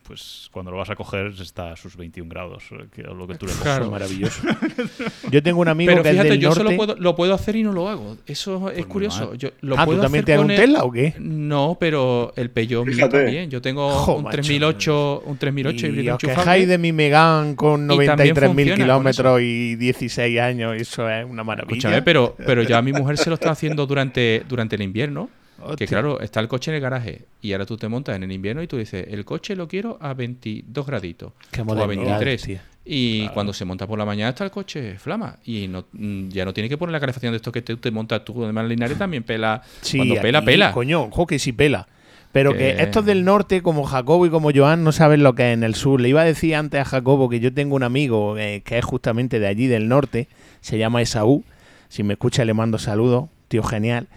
pues cuando lo vas a coger está a sus 21 grados, eh, que es lo que tú le pongas. es maravilloso. Yo tengo un amigo Pero que es fíjate, del yo norte. solo puedo, lo puedo hacer y no lo hago. Eso es muy curioso. Yo lo ah, ¿tú puedo también hacer tienes un el- Tesla o qué? No, pero el Peugeot mío Fíjate. también. Yo tengo Jo, un macho. 3008, un 3008 y híbrido enchufable. de mi Megan con Y también 93.000 funciona con kilómetros y 16 años. Eso es una maravilla. Escúchame, pero, pero ya mi mujer se lo está haciendo durante, durante el invierno. Que claro, está el coche en el garaje y ahora tú te montas en el invierno y tú dices, el coche lo quiero a 22 graditos Qué o a modernidad, 23. tío. Y Claro. cuando se monta por la mañana está el coche flama y no, mm, ya no tiene que poner la calefacción de esto que te, te montas tú. Además, Linares también pela. Sí, cuando pela, aquí, pela. Coño, ojo que sí pela. Pero que Que- estos del norte, como Jacobo y como Joan, no saben lo que es en el sur. Le iba a decir antes a Jacobo que yo tengo un amigo eh, que es justamente de allí, del norte, se llama Esaú. Si me escucha, le mando saludos, tío genial.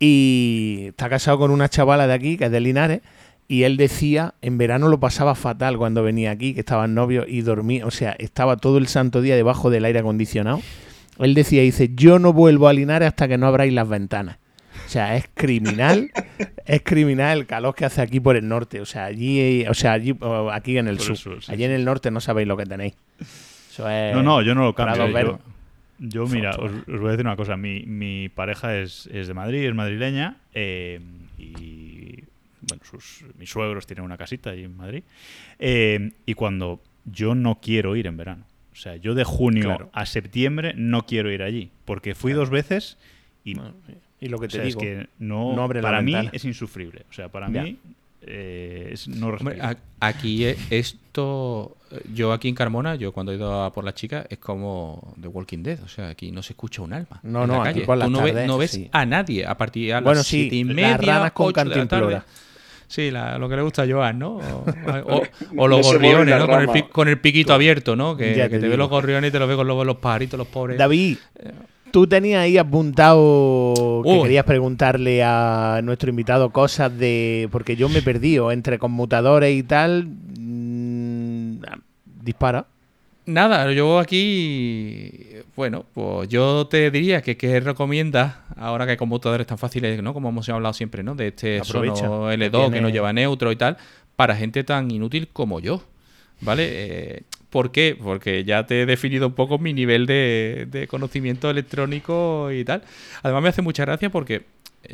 Y está casado con una chavala de aquí, que es de Linares. Y él decía, en verano lo pasaba fatal cuando venía aquí, que estaban novios y dormía, o sea, estaba todo el santo día debajo del aire acondicionado. Él decía, dice, yo no vuelvo a Linares hasta que no abráis las ventanas. O sea, es criminal, es criminal el calor que hace aquí por el norte. O sea, allí, o sea, allí, aquí en el sur. el sur, sí, allí en el norte no sabéis lo que tenéis. Eso es. No, no, yo no lo cambio. Yo. Yo, mira, os, os voy a decir una cosa. Mi, mi pareja es, es de Madrid, es madrileña eh, y bueno, sus, mis suegros tienen una casita allí en Madrid. Eh, y cuando yo no quiero ir en verano, o sea, yo de junio Claro. a septiembre no quiero ir allí porque fui dos veces y Y lo que o te sea, digo. es que no, no abre la para mí ventana. es insufrible. O sea, para Ya. mí eh, es no Hombre, aquí esto, yo aquí en Carmona, yo cuando he ido a por las chicas, es como The Walking Dead. O sea, aquí no se escucha un alma. No, en no, la aquí por las Tú no, ves, tardes, no ves sí. a nadie a partir de las Bueno, sí, siete y las media, ranas con cantimplora. Sí, la- lo que le gusta a Joan, ¿no? O, o- o No los gorriones, las ¿no? Con el, con piquito abierto, ¿no? Que, te te, ve los gorriones y te los ve con los, los pajaritos, los pobres. David, Tú tenías ahí apuntado que Uy. querías preguntarle a nuestro invitado cosas de. Porque yo me he perdido entre conmutadores y tal. Dispara. Nada, yo aquí, bueno, pues yo te diría que qué recomiendas ahora que hay computadores tan fáciles, ¿no? Como hemos hablado siempre, ¿no? De este Aprovecha, Sonos que L2 que tiene- no lleva neutro y tal, para gente tan inútil como yo, ¿vale? Eh, ¿Por qué? Porque ya te he definido un poco mi nivel de, de conocimiento electrónico y tal. Además me hace mucha gracia porque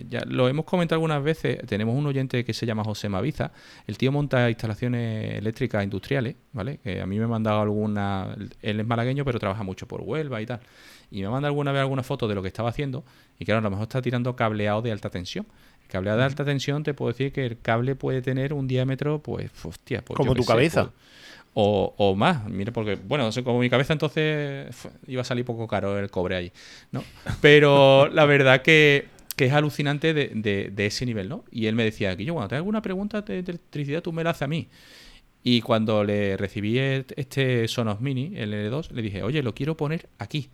ya lo hemos comentado algunas veces, tenemos un oyente que se llama José Maviza, el tío monta instalaciones eléctricas industriales, ¿vale? Que a mí me ha mandado alguna, él es malagueño pero trabaja mucho por Huelva y tal, y me manda alguna vez alguna foto de lo que estaba haciendo y claro, a lo mejor está tirando cableado de alta tensión. El cableado de alta tensión te puedo decir que el cable puede tener un diámetro, pues, hostia, pues Como tu sé, cabeza. pues, o, o más, mire, porque, bueno, o sea, como mi cabeza entonces iba a salir poco caro el cobre ahí, ¿no? Pero la verdad que, que es alucinante de, ese nivel, ¿no? Y él me decía, que yo cuando tengas alguna pregunta de electricidad, tú me la haces a mí. Y cuando le recibí este Sonos Mini, el L2, le dije, oye, lo quiero poner aquí.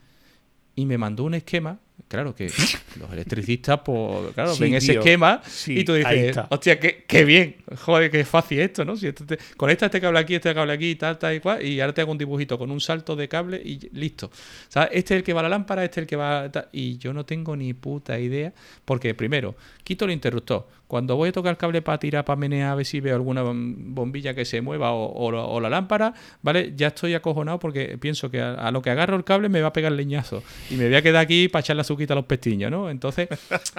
Y me mandó un esquema, claro que los electricistas, pues, claro, Sí, ven ese esquema Sí, y tú dices, hostia, qué, qué bien, joder, qué fácil esto, ¿no? Si esto te- conecta este cable aquí, este cable aquí, tal, tal y cual, y ahora te hago un dibujito con un salto de cable y listo. Sea, este es el que va a la lámpara, este es el que va... tal, y yo no tengo ni puta idea, porque primero, quito el interruptor. Cuando voy a tocar el cable para tirar, para menear, a ver si veo alguna bom- bombilla que se mueva o, o la- o la lámpara, ¿vale? Ya estoy acojonado porque pienso que a, a lo que agarro el cable me va a pegar leñazo. Y me voy a quedar aquí para echar la suquita a los pestiños, ¿no? Entonces,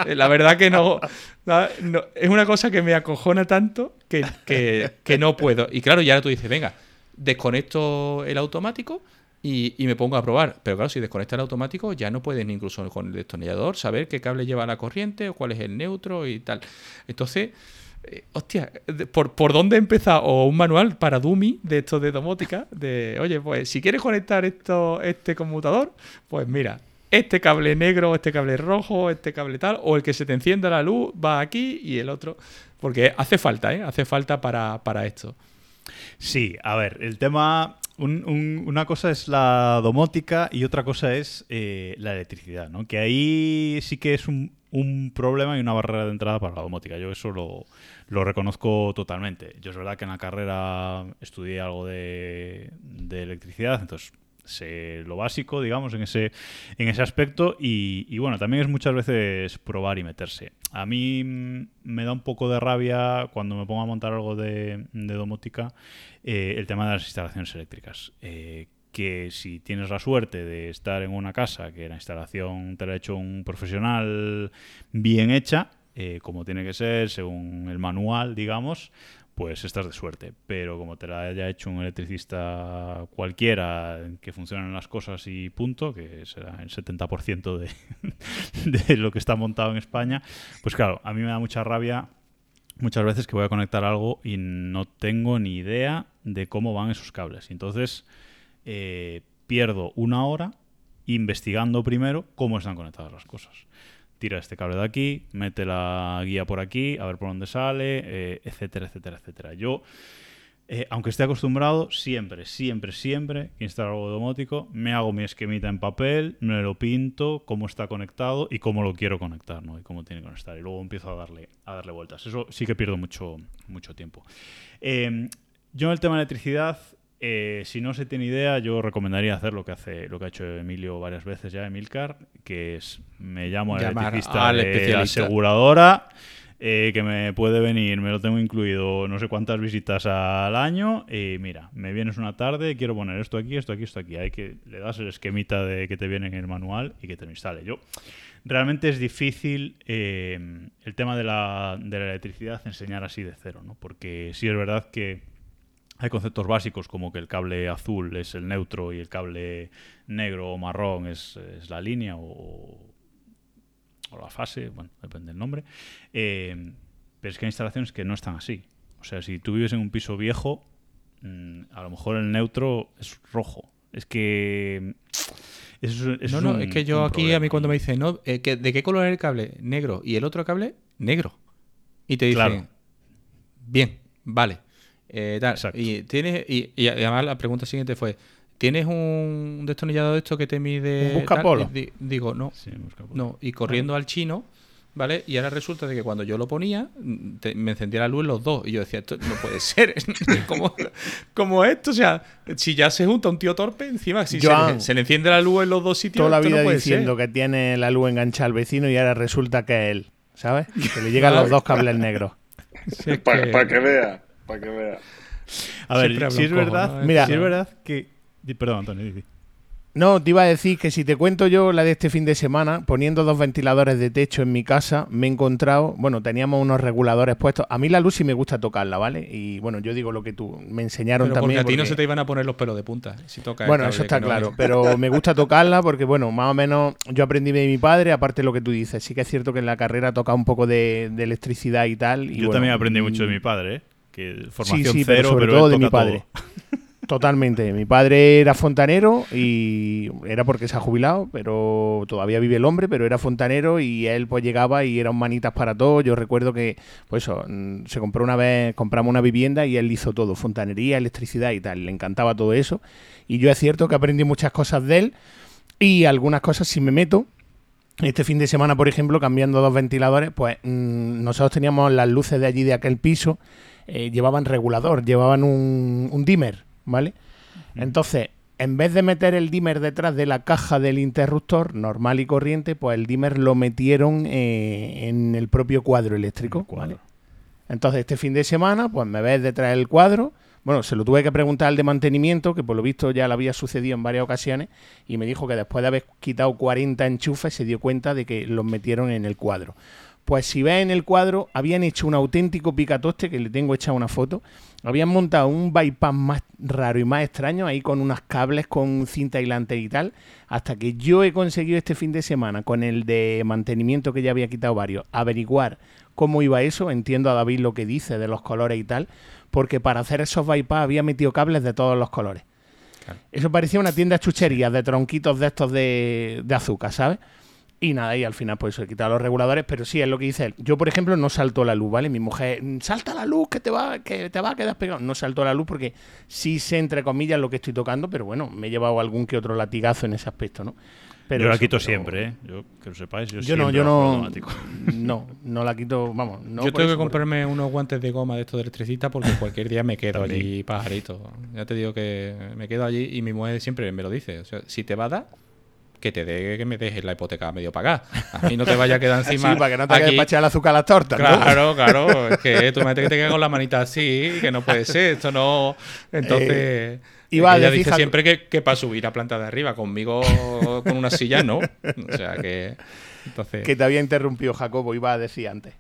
eh, la verdad que no, Es una cosa que me acojona tanto que, que- no puedo. Y claro, ya tú dices, venga, desconecto el automático y, y me pongo a probar. Pero claro, si desconectas el automático, ya no puedes ni incluso con el destornillador saber qué cable lleva la corriente o cuál es el neutro y tal. Entonces, eh, hostia, ¿por, ¿por dónde empezar? O un manual para Dummy de esto de domótica, de, oye, pues si quieres conectar esto, este conmutador, pues mira, este cable negro, este cable rojo, este cable tal, o el que se te encienda la luz va aquí y el otro. Porque hace falta, ¿eh? Hace falta para, para esto. Sí, a ver, el tema. un- un- una cosa es la domótica y otra cosa es eh, la electricidad, ¿no? Que ahí sí que es un, un problema y una barrera de entrada para la domótica. Yo eso lo, lo reconozco totalmente. Yo es verdad que en la carrera estudié algo de, de electricidad, entonces sé lo básico, digamos, en ese, en ese aspecto. Y, bueno, también es muchas veces probar y meterse. A mí mm, me da un poco de rabia cuando me pongo a montar algo de, de domótica eh, el tema de las instalaciones eléctricas. Eh, que si tienes la suerte de estar en una casa que la instalación te la ha hecho un profesional bien hecha, eh, como tiene que ser, según el manual, digamos, pues estás de suerte. Pero como te la haya hecho un electricista cualquiera, que funcionan las cosas y punto, que será el 70% de, de lo que está montado en España, pues claro, a mí me da mucha rabia muchas veces que voy a conectar algo y no tengo ni idea de cómo van esos cables. Entonces eh, pierdo una hora investigando primero cómo están conectadas las cosas. Tira este cable de aquí, mete la guía por aquí, a ver por dónde sale, eh, etcétera, etcétera, etcétera. Yo, eh, aunque esté acostumbrado, siempre, siempre, siempre que instalo algo domótico, me hago mi esquemita en papel, me lo pinto, cómo está conectado y cómo lo quiero conectar, ¿no? Y cómo tiene que conectar. Y luego empiezo a darle, a darle vueltas. Eso sí que pierdo mucho, mucho tiempo. Eh, yo en el tema de electricidad, eh, si no se tiene idea, yo recomendaría hacer lo que hace, lo que ha hecho Emilio varias veces ya, Emilcar, que es me llamo al electricista al de la aseguradora, eh, que me puede venir, me lo tengo incluido no sé cuántas visitas al año, y mira, me vienes una tarde, quiero poner esto aquí, esto aquí, esto aquí, hay que le das el esquemita de que te viene en el manual y que te lo instale. Yo realmente es difícil eh, el tema de la, de la electricidad enseñar así de cero, ¿no? Porque sí es verdad que hay conceptos básicos como que el cable azul es el neutro y el cable negro o marrón es, es la línea o, o la fase, bueno, depende del nombre. Eh, pero es que hay instalaciones que no están así. O sea, si tú vives en un piso viejo, mm, a lo mejor el neutro es rojo. Es que... No, es no, un- es que yo aquí a mí cuando me dicen, no, eh, que- ¿de qué color es el cable? Negro. Y el otro cable, negro. Y te dicen, Claro. bien, vale. Eh, tal. Exacto. Y, tienes, y, y además la pregunta siguiente fue, ¿Tienes un destornillador de esto que te mide. ¿Un buscapolo? tal? Di- digo, no. Sí, busca por- No, y corriendo al chino, ¿vale? Y ahora resulta de que cuando yo lo ponía, mm, te- me encendía la luz en los dos. Y yo decía, esto no puede ser. como, como esto, o sea, si ya se junta un tío torpe, encima, si se le, se le enciende la luz en los dos sitios, Toda la no vida puede diciendo ser. que tiene la luz enganchada al vecino y ahora resulta que es él, ¿sabes? Que le llegan los dos cables negros. Si es Para que vea, para que vea. A ver, si es cojo, verdad, ¿no? Mira. si es verdad que... Perdón, Antonio. No, te iba a decir que si te cuento yo la de este fin de semana, poniendo dos ventiladores de techo en mi casa, me he encontrado, bueno, teníamos unos reguladores puestos. A mí la luz sí me gusta tocarla, ¿vale? Y bueno, yo digo lo que tú me enseñaron Pero porque también. a ti no se te iban a poner los pelos de punta. Si toca el Bueno, eso está no claro, es- pero me gusta tocarla porque, bueno, más o menos yo aprendí de mi padre, aparte de lo que tú dices. Sí que es cierto que en la carrera toca un poco de, de electricidad y tal. y Yo bueno, también aprendí mucho de mi padre, ¿eh? Que formación sí, pero cero, sobre pero todo él de mi padre. todo. Totalmente. Mi padre era fontanero y era porque se ha jubilado, pero todavía vive el hombre, pero era fontanero y él pues llegaba y era un manitas para todo. Yo recuerdo que, pues eso, mm, se compró una vez, compramos una vivienda y él hizo todo, fontanería, electricidad y tal. Le encantaba todo eso. Y yo es cierto que aprendí muchas cosas de él y algunas cosas si me meto. Este fin de semana, por ejemplo, cambiando dos ventiladores, pues mm, nosotros teníamos las luces de allí de aquel piso, eh, llevaban regulador, llevaban un, un dimmer, ¿vale? Entonces, en vez de meter el dimmer detrás de la caja del interruptor normal y corriente, pues el dimmer lo metieron eh, en el propio cuadro eléctrico. El cuadro. ¿vale? Entonces, este fin de semana, pues me ves detrás del cuadro. Bueno, se lo tuve que preguntar al de mantenimiento, que por lo visto ya le había sucedido en varias ocasiones, y me dijo que después de haber quitado 40 enchufes se dio cuenta de que los metieron en el cuadro. Pues si ves en el cuadro, habían hecho un auténtico picatoste, que le tengo hecha una foto. Habían montado un bypass más raro y más extraño, ahí con unos cables con cinta aislante y tal, hasta que yo he conseguido este fin de semana, con el de mantenimiento que ya había quitado varios, averiguar cómo iba eso. Entiendo a David lo que dice de los colores y tal, porque para hacer esos bypass había metido cables de todos los colores. Claro. Eso parecía una tienda de chucherías, de tronquitos de estos de, de azúcar, ¿sabes? Y nada, y al final pues he quitado los reguladores, pero sí, es lo que dice él. Yo, por ejemplo, no salto la luz, ¿vale? Mi mujer, "Mm, salta la luz, que te va, que te va a quedar pegado. No salto la luz porque sí sé, entre comillas, lo que estoy tocando, pero bueno, me he llevado algún que otro latigazo en ese aspecto, ¿no? Pero yo la eso, quito pero- siempre, ¿eh? Yo, que lo sepáis, yo, Yo no, siempre yo no. automático. No, no la quito, vamos. No yo tengo que por- comprarme unos guantes de goma de estos de electricista porque cualquier día me quedo allí pajarito. Ya te digo que me quedo allí y mi mujer siempre me lo dice. O sea, si te va a dar, que te dé, que me dejes la hipoteca medio pagada. A mí no te vaya a quedar Sí, encima. para que no te aquí. quede el azúcar a las tortas, ¿no? Claro, claro. Es que tú imagínate que te quedas con la manita así, que no puede ser. Esto no. Entonces. Eh, iba ella decir, dice Jaco- siempre que, que para subir a planta de arriba, conmigo con una silla no. O sea que. Entonces. Que te había interrumpido Jacobo, iba a decir antes.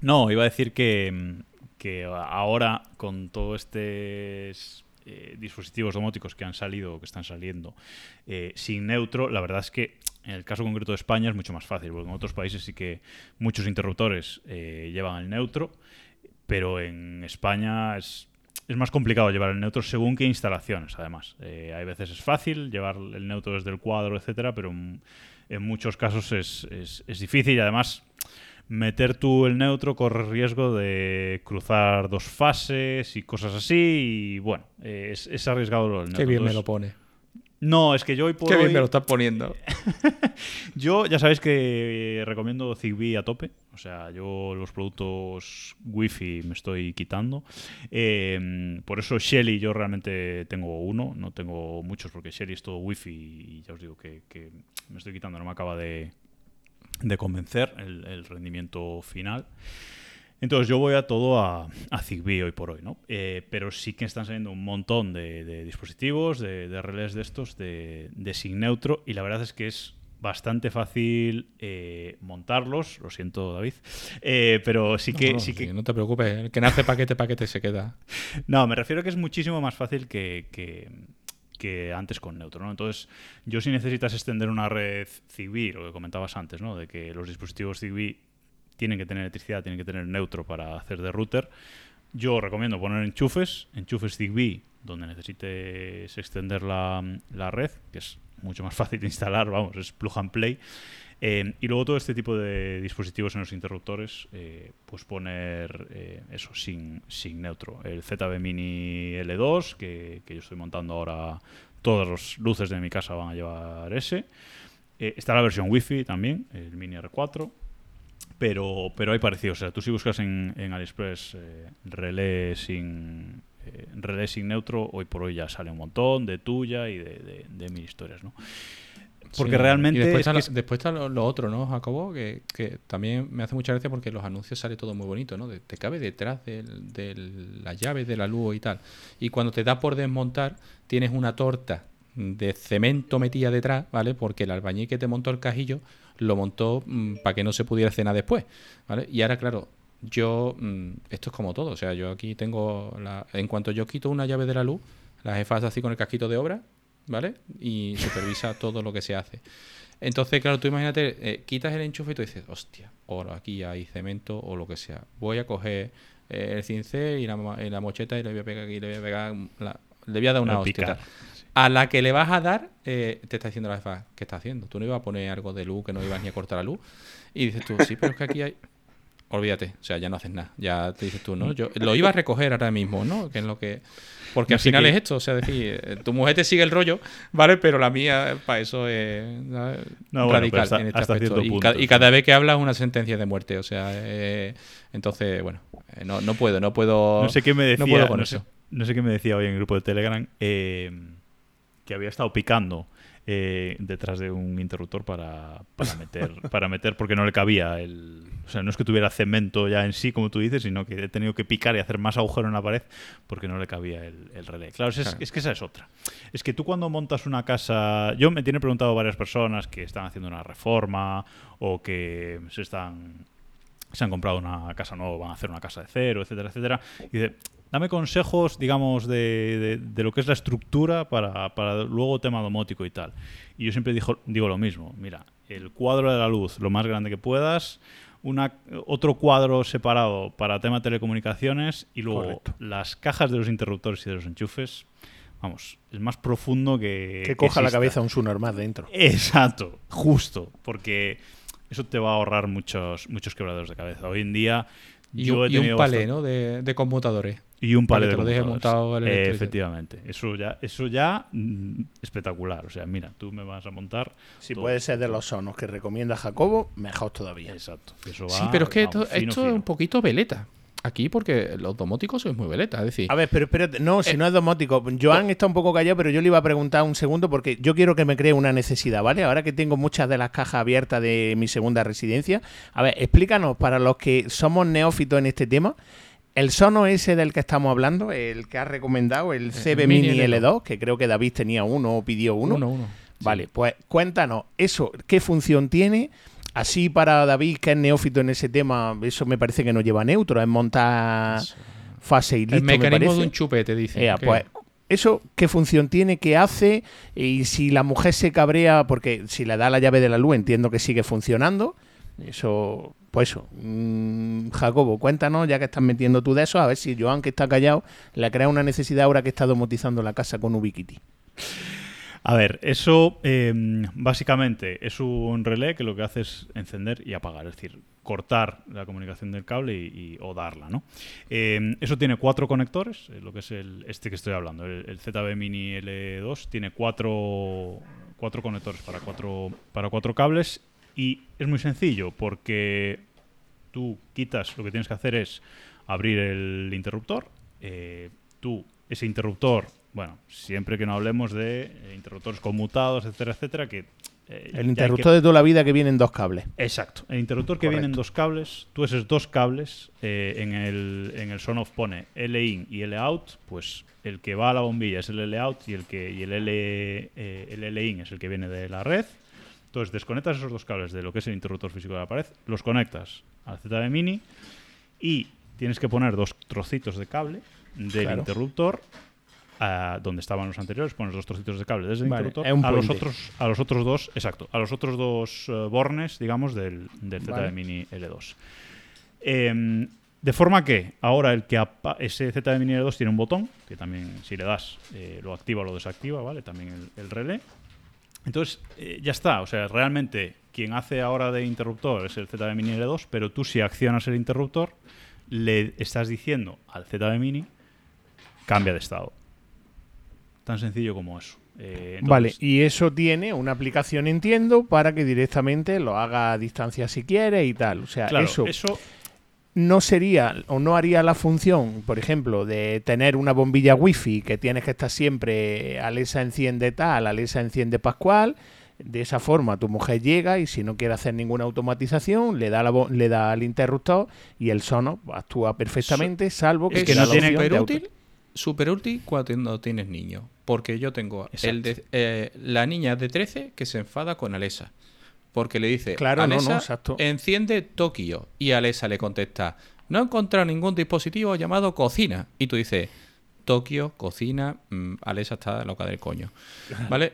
No, iba a decir que, que ahora con todos estos eh, dispositivos domóticos que han salido, que están saliendo, eh, sin neutro, la verdad es que en el caso concreto de España es mucho más fácil, porque en otros países sí que muchos interruptores eh, llevan el neutro, pero en España es, es más complicado llevar el neutro según qué instalaciones, además. Hay veces es fácil llevar el neutro desde el cuadro, etcétera, pero en, en muchos casos es, es- es difícil y además meter tú el neutro corre riesgo de cruzar dos fases y cosas así y bueno, eh, es, es arriesgado lo del neutro. Qué bien me lo pone. No, es que yo hoy por Qué bien hoy- me lo estás poniendo. yo ya sabéis que recomiendo Zigbee a tope. O sea, yo los productos Wi-Fi me estoy quitando. Eh, por eso Shelly yo realmente tengo uno. No tengo muchos porque Shelly es todo Wi-Fi y ya os digo que, que me estoy quitando. No me acaba de, de convencer el, el rendimiento final. Entonces yo voy a todo a, a Zigbee hoy por hoy, ¿no? Eh, pero sí que están saliendo un montón de, de dispositivos, de, de relés de estos, de, de sin neutro, y la verdad es que es bastante fácil eh, montarlos, lo siento David, eh, pero sí que... No, sí sí, que no te preocupes, el que nace paquete, paquete se queda. no, me refiero a que es muchísimo más fácil que, que- que antes con neutro, ¿no? Entonces, yo si necesitas extender una red Zigbee, lo que comentabas antes, ¿no? De que los dispositivos Zigbee tienen que tener electricidad, tienen que tener neutro para hacer de router. Yo recomiendo poner enchufes, enchufes Zigbee, donde necesites extender la, la red, que es mucho más fácil de instalar, vamos, es plug and play. Eh, y luego todo este tipo de dispositivos en los interruptores, eh, pues poner eh, eso sin, sin neutro. El ZB Mini L2, que, yo estoy montando ahora todas las luces de mi casa van a llevar ese. Eh, está la versión Wi-Fi también, el Mini R4. Pero, pero hay parecido. O sea, tú si buscas en, en AliExpress relé sin relé sin neutro, hoy por hoy ya sale un montón de tuya y de, de, de historias, ¿no? Porque Sí. realmente. Y después es está, que lo- es- después está lo, lo otro, ¿no, Jacobo? Que, que también me hace mucha gracia porque los anuncios sale todo muy bonito, ¿no? De- te cabe detrás de las llaves de la luz y tal. Y cuando te da por desmontar, tienes una torta de cemento metida detrás, ¿vale? Porque el albañil que te montó el cajillo lo montó para que no se pudiera cenar después, ¿vale? Y ahora, claro, yo, mm, esto es como todo, o sea, yo aquí tengo, la, en cuanto yo quito una llave de la luz, la jefa hace así con el casquito de obra, ¿vale? Y supervisa todo lo que se hace. Entonces, claro, tú imagínate, eh, quitas el enchufe y tú dices, hostia, ahora aquí hay cemento o lo que sea. Voy a coger eh, el cincel y la, ma- y la mocheta y le voy a pegar aquí, le voy a pegar, la- le voy a dar una hostia. A la que le vas a dar, eh, te está diciendo la jefa, ¿qué está haciendo? Tú no ibas a poner algo de luz, que no ibas ni a cortar la luz. Y dices tú, sí, pero es que aquí hay... Olvídate, o sea, ya no haces nada. Ya te dices tú, ¿no? Yo lo iba a recoger ahora mismo, ¿no? Que es lo que... Porque No al final qué- es esto, o sea, decir, eh, tu mujer te sigue el rollo, ¿vale? Pero la mía, para eso es. No, bueno, radical hasta- en este aspecto. cierto Y, punto, y cada vez que hablas una sentencia de muerte, o sea, eh, entonces, bueno, eh, no, no puedo, no puedo... No sé qué me decía. No puedo con eso. no sé qué me decía hoy en el grupo de Telegram. eh, que había estado picando eh, detrás de un interruptor para, para meter, para meter, porque no le cabía el. O sea, no es que tuviera cemento ya en sí, como tú dices, sino que he tenido que picar y hacer más agujero en la pared porque no le cabía el, el relé. Claro, es, Claro. es que esa es otra. Es que tú cuando montas una casa. Yo me tiene preguntado varias personas que están haciendo una reforma o que se están se han comprado una casa nueva, van a hacer una casa de cero, etcétera, etcétera. Y dice, dame consejos, digamos, de, de- de lo que es la estructura para, para luego tema domótico y tal. Y yo siempre digo, digo lo mismo, mira, el cuadro de la luz, lo más grande que puedas, una, otro cuadro separado para tema telecomunicaciones y luego Correcto. las cajas de los interruptores y de los enchufes. Vamos, es más profundo que... Que coja la cabeza un Sunor más dentro. Exacto, justo, porque eso te va a ahorrar muchos muchos quebraderos de cabeza. Hoy en día Y, yo un- he y un palé, bastante- ¿no? De, de conmutadores. Y un que de te lo deje computadores. montado el Eh, electricidad. efectivamente, eso ya eso ya mm, espectacular. O sea, mira, tú me vas a montar. Si todo. puede ser de los sonos que recomienda Jacobo, mejor todavía. Exacto. eso Sí, pero es que esto, fino, esto es un poquito veleta. Aquí, porque los domóticos sois muy veleta, es decir... A ver, pero espérate, no, Eh, si no es domótico. Joan está un poco callado, pero yo le iba a preguntar un segundo porque yo quiero que me cree una necesidad, ¿vale? Ahora que tengo muchas de las cajas abiertas de mi segunda residencia. A ver, explícanos, para los que somos neófitos en este tema, el sono ese del que estamos hablando, el que has recomendado, el CB Mini Mini L2, L2, que creo que David tenía uno o pidió uno. uno, uno. Vale, pues cuéntanos, eso, ¿qué función tiene? Así para David, que es neófito en ese tema, eso me parece que no lleva neutro, es montar fase y listo, El me mecanismo parece. de un chupete, dice. Pues, eso, ¿qué función tiene? ¿Qué hace? Y si la mujer se cabrea, porque si le da la llave de la luz, entiendo que sigue funcionando. Eso, pues eso. Mm, Jacobo, cuéntanos, ya que estás metiendo tú de eso, a ver si Joan, que está callado, le crea una necesidad ahora que está domotizando la casa con Ubiquiti. A ver, eso eh, básicamente es un relé que lo que hace es encender y apagar, es decir, cortar la comunicación del cable y, o darla, ¿no? Eh, eso tiene cuatro conectores, eh, lo que es el, este que estoy hablando, el, el ZB Mini L2 tiene cuatro, cuatro conectores para cuatro, para cuatro cables y es muy sencillo porque tú quitas, lo que tienes que hacer es abrir el interruptor, eh, tú ese interruptor, bueno, siempre que no hablemos de eh, interruptores conmutados, etcétera, etcétera, que... eh, El que- interruptor de toda la vida que viene en dos cables. Exacto. El interruptor que viene en dos cables, tú esos dos cables, eh, en el, en el son-off pone L-in y L-out, pues el que va a la bombilla es el L-out y el, que, y el, L, eh, el L-in es el que viene de la red. Entonces desconectas esos dos cables de lo que es el interruptor físico de la pared, los conectas al ZB Mini y tienes que poner dos trocitos de cable del Claro. interruptor a donde estaban los anteriores, pones dos trocitos de cable desde el interruptor un a los otros a los otros dos, exacto, a los otros dos eh, bornes, digamos, del, del ZB Vale. Mini L2. Em, de forma que ahora el que apa- ese ZB Mini L2 tiene un botón, que también si le das eh, lo activa o lo desactiva, ¿vale? También el, el relé. Entonces, eh, ya está. O sea, realmente quien hace ahora de interruptor es el ZB Mini L2, pero tú si accionas el interruptor, le estás diciendo al ZB Mini, cambia de estado. Tan sencillo como eso. Eh, entonces- Vale, y eso tiene una aplicación, entiendo, para que directamente lo haga a distancia si quiere y tal. O sea, claro, eso, eso no sería o no haría la función, por ejemplo, de tener una bombilla wifi que tienes que estar siempre Alexa enciende tal, Alexa enciende Pascual. De esa forma tu mujer llega y si no quiere hacer ninguna automatización, le da, la le da al interruptor y el sono actúa perfectamente, salvo que, Es que no tiene auto- útil, súper útil cuando tienes niños. Porque yo tengo el de, eh, la niña de 13 que se enfada con Alexa. Porque le dice, Claro, no, no, Alexa, exacto. enciende Tokio. Y Alexa le contesta, no he encontrado ningún dispositivo llamado cocina. Y tú dices, Tokio, cocina, mm, Alexa está loca del coño. ¿Vale?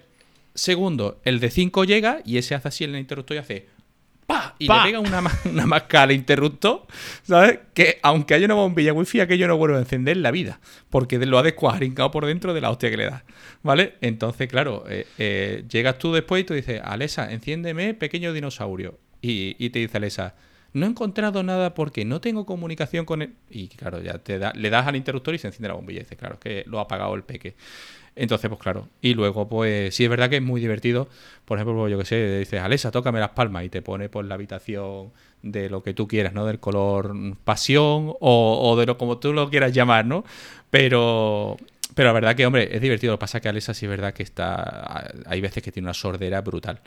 Segundo, el de 5 llega y ese hace así en el interruptor y hace ¡pa! Y ¡Pa! le pega una, una masca al interruptor, ¿sabes? Que aunque haya una bombilla wifi, aquello no vuelve a encender en la vida. Porque lo ha descuadrincado por dentro de la hostia que le da. ¿Vale? Entonces, claro, eh, eh, llegas tú después y tú dices, Alexa, enciéndeme pequeño dinosaurio. Y, y te dice Alexa, no he encontrado nada porque no tengo comunicación con él. Y claro, ya te da, le das al interruptor y se enciende la bombilla. Y dices, claro, es que lo ha apagado el peque. Entonces, pues claro. Y luego, pues sí es verdad que es muy divertido. Por ejemplo, pues, yo que sé, dices, Alexa, tócame las palmas y te pone por la habitación de lo que tú quieras, ¿no? Del color pasión o, o de lo como tú lo quieras llamar, ¿no? Pero, pero la verdad que, hombre, es divertido. Lo que pasa es que Alexa sí es verdad que está... Hay veces que tiene una sordera brutal.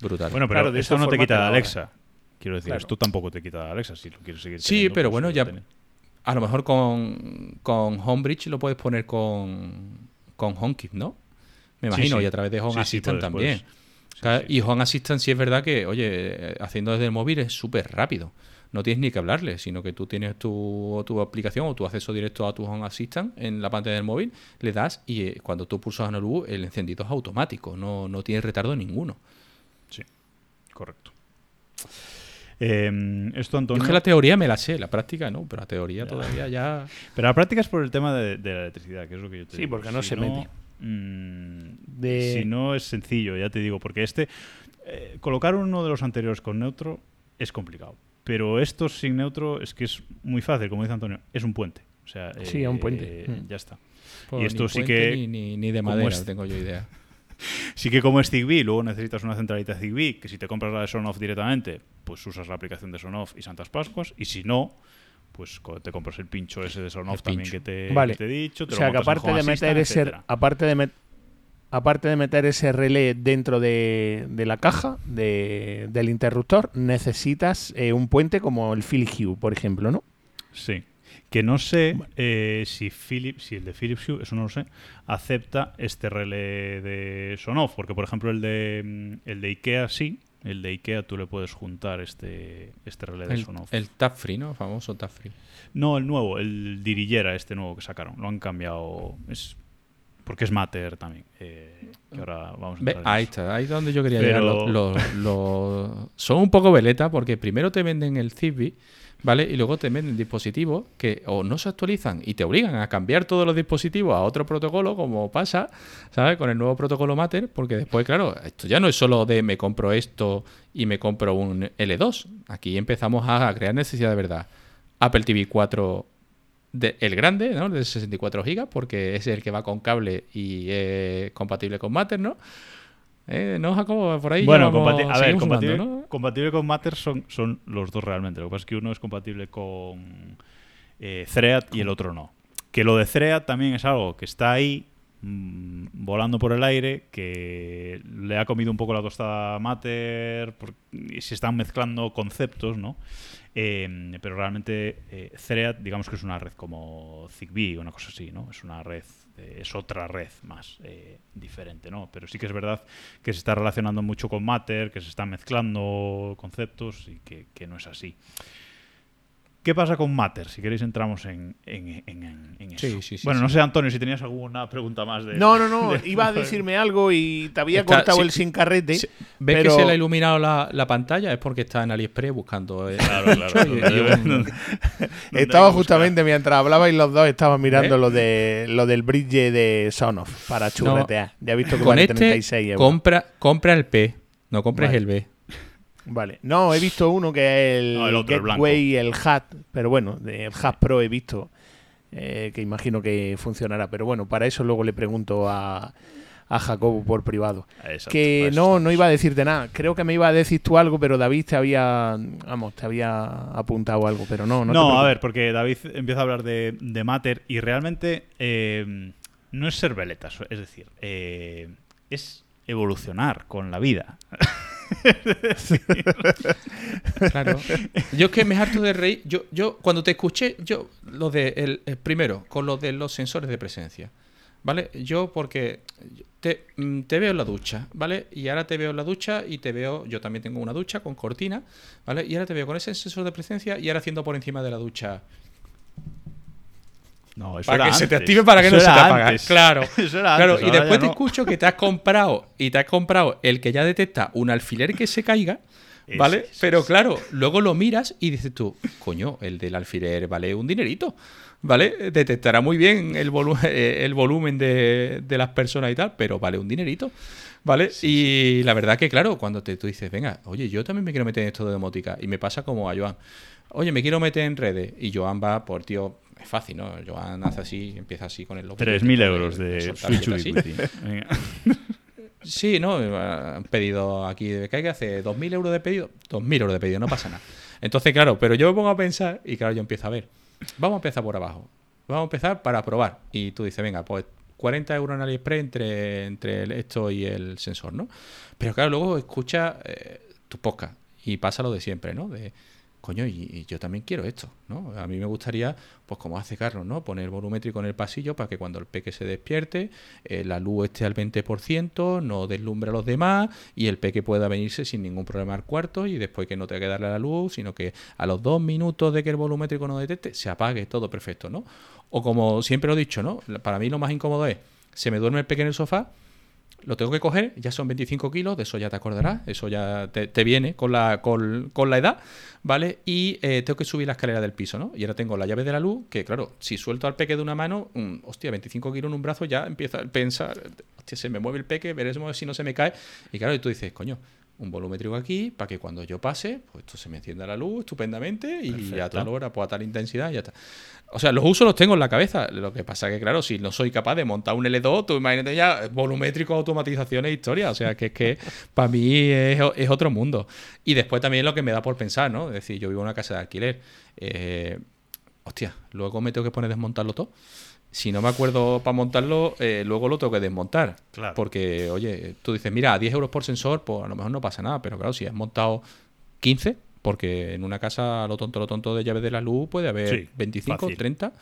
Brutal. Bueno, pero Claro, de esto esa no te quita Alexa. Quiero decir, Claro. esto tampoco te quita de Alexa si lo quieres seguir Sí, teniendo, pero pues bueno, ya a lo mejor con, con Homebridge lo puedes poner con, con HomeKit, ¿no? Me imagino, sí. y a través de Home Sí, Assistant puedes, también. puedes. Y Home Assistant sí es verdad que, oye, haciendo desde el móvil es súper rápido. No tienes ni que hablarle, sino que tú tienes tu, tu aplicación o tu acceso directo a tu Home Assistant en la pantalla del móvil, le das y eh, cuando tú pulsas en el U, el encendido es automático, no, no tiene retardo ninguno. Sí, correcto. Eh, esto, Yo Antonio. es que la teoría me la sé, la práctica no, pero la teoría todavía ya... Pero la práctica es por el tema de, de la electricidad, que es lo que yo te Sí, digo. porque no se mete. mm, De- Si no es sencillo, ya te digo, porque este. eh, colocar uno de los anteriores con neutro es complicado. Pero estos sin neutro es que es muy fácil, como dice Antonio, es un puente. O sea, Sí, es un puente. eh, Mm. Ya está. Pues y esto ni sí puente que. Ni, ni- ni de madera, es- tengo yo idea. Sí que como es Zigbee, luego necesitas una centralita Zigbee, que si te compras la de Sonoff directamente, pues usas la aplicación de Sonoff y Santas Pascuas, y si no, pues te compras el pincho ese de Sonoff también que te, Vale. que te he dicho. te O sea que aparte de meter ese aparte de met- aparte de meter ese relé dentro de, de la caja de- del interruptor, necesitas eh, un puente como el Philips Hue, por ejemplo, ¿no? Sí. Que no sé eh, si Philips, si el de Philips Hue, eso no lo sé, acepta este relé de Sonoff, porque por ejemplo el de mm, el de IKEA sí, el de IKEA tú le puedes juntar este este relé de El, Sonoff. el Tap Free, ¿no? Famoso Tap Free. No, el nuevo, el Dirillera este nuevo que sacaron, lo han cambiado, es porque es Matter también, eh, que ahora vamos a Ve, ahí está, ahí es donde yo quería Pero- llegar. Son un poco veleta porque primero te venden el Zigbee, ¿vale? Y luego te venden dispositivos que o no se actualizan y te obligan a cambiar todos los dispositivos a otro protocolo, como pasa, ¿sabes? Con el nuevo protocolo Matter, porque después, claro, esto ya no es solo de me compro esto y me compro un L2. Aquí empezamos a crear necesidad de verdad. Apple TV 4 de- el grande, ¿no? De 64 gigas, porque es el que va con cable y es compatible con Matter, ¿no? Eh, ¿No, Jacobo? Por ahí Bueno, compati- a ver, compatible, compatible con Matter son, son los dos realmente. Lo que pasa es que uno es compatible con eh, Thread y el otro no. Que lo de Thread también es algo que está ahí mm, volando por el aire, que le ha comido un poco la tostada a Matter y se están mezclando conceptos, ¿no? Eh, pero realmente eh, Thread, digamos que es una red como Zigbee o una cosa así, ¿no? Es una red, es otra red más eh, diferente, ¿no? Pero sí que es verdad que se está relacionando mucho con Matter, que se están mezclando conceptos y que no es así. ¿Qué pasa con Matter? Si queréis entramos en, en, en- en- en eso. Sí, sí, sí, bueno, sí. no sé, Antonio, si tenías alguna pregunta más de... No, no, no, de- iba a decirme algo y te había Está- cortado sí, el sin carrete. Sí, ¿Ves pero- que se le ha iluminado la, la pantalla? Es porque está en AliExpress buscando. eh, Claro, claro. un- Estaba justamente mientras hablabais los dos, estaba mirando lo de lo del bridge de Sonoff para churretear. ya he visto que con vale este, 36 euros. compra, compra el P, no compres Vale. el B. Vale. No, he visto uno que es el, No, el otro. Gateway, el Hat, pero bueno, el Hat Pro he visto eh, que imagino que funcionará. Pero bueno, para eso luego le pregunto a, a Jacobo por privado. Exacto, que no, no iba a decirte nada. Creo que me iba a decir tú algo, pero David te había, vamos, te había apuntado algo, pero no, no. No, a ver, porque David empieza a hablar de, de Matter y realmente eh, no es ser veletas, es decir, eh, es evolucionar con la vida. Claro. Yo es que me harto de reír. Yo, yo cuando te escuché, yo, lo de el, el primero, con lo de los sensores de presencia. ¿Vale? Yo porque te, mm, te veo en la ducha, ¿vale? Y ahora te veo en la ducha y te veo, yo también tengo una ducha con cortina, ¿vale? Y ahora te veo con ese sensor de presencia y ahora haciendo por encima de la ducha. No, eso Para era que se te active para que Eso no se te apague. Claro. Eso era Claro, antes, y después te no. escucho que te has comprado y te has comprado el que ya detecta un alfiler que se caiga, ¿vale? Pero claro, luego lo miras y dices tú, coño, el del alfiler vale un dinerito, ¿vale? Detectará muy bien el, volu- eh, el volumen de, de las personas y tal, pero vale un dinerito, ¿vale? y la verdad que, claro, cuando te, tú dices, venga, oye, yo también me quiero meter en esto de domótica, y me pasa como a Joan, oye, me quiero meter en redes, y Joan va por, tío, es fácil, ¿no? Joan hace así, empieza así con el logo. 3.000 euros de Switch. Sí, no, han pedido aquí de que hace 2.000 euros de pedido. 2.000 euros de pedido, no pasa nada. Entonces, claro, pero yo me pongo a pensar y claro, yo empiezo a ver. Vamos a empezar por abajo. Vamos a empezar para probar. Y tú dices, venga, pues 40 euros en AliExpress entre, entre esto y el sensor, ¿no? Pero claro, luego escucha eh, tu podcast y pasa lo de siempre, ¿no? De, coño, y, yo también quiero esto, ¿no? A mí me gustaría, pues como hace Carlos, ¿no? Poner volumétrico en el pasillo para que cuando el peque se despierte, eh, la luz esté al 20%, no deslumbre a los demás y el peque pueda venirse sin ningún problema al cuarto y después que no tenga que darle la luz, sino que a los dos minutos de que el volumétrico no detecte, se apague todo perfecto, ¿no? O como siempre lo he dicho, ¿no? Para mí lo más incómodo es, se me duerme el peque en el sofá, lo tengo que coger, ya son 25 kilos, de eso ya te acordarás, eso ya te, viene con la, con, la edad, ¿vale? Y eh, tengo que subir la escalera del piso, ¿no? Y ahora tengo la llave de la luz, que claro, si suelto al peque de una mano, mm, hostia, 25 kilos en un brazo, ya empieza a pensar, hostia, se me mueve el peque, veremos si no se me cae. Y claro, y tú dices, coño, un volumétrico aquí, para que cuando yo pase, pues esto se me encienda la luz estupendamente y a Perfecto. tal hora, pues a tal intensidad, y ya está. O sea, los usos los tengo en la cabeza. Lo que pasa que, claro, si no soy capaz de montar un L2, tú imagínate ya volumétrico, automatizaciones, historia. O sea, que es que para mí es, es otro mundo. Y después también lo que me da por pensar, ¿no? Es decir, yo vivo en una casa de alquiler. Eh, hostia, luego me tengo que poner a desmontarlo todo. Si no me acuerdo para montarlo, eh, luego lo tengo que desmontar. Claro. Porque, oye, tú dices, mira, a 10 euros por sensor, pues a lo mejor no pasa nada. Pero claro, si has montado 15, porque en una casa, lo tonto, lo tonto de llaves de la luz, puede haber Sí, 25, fácil. 30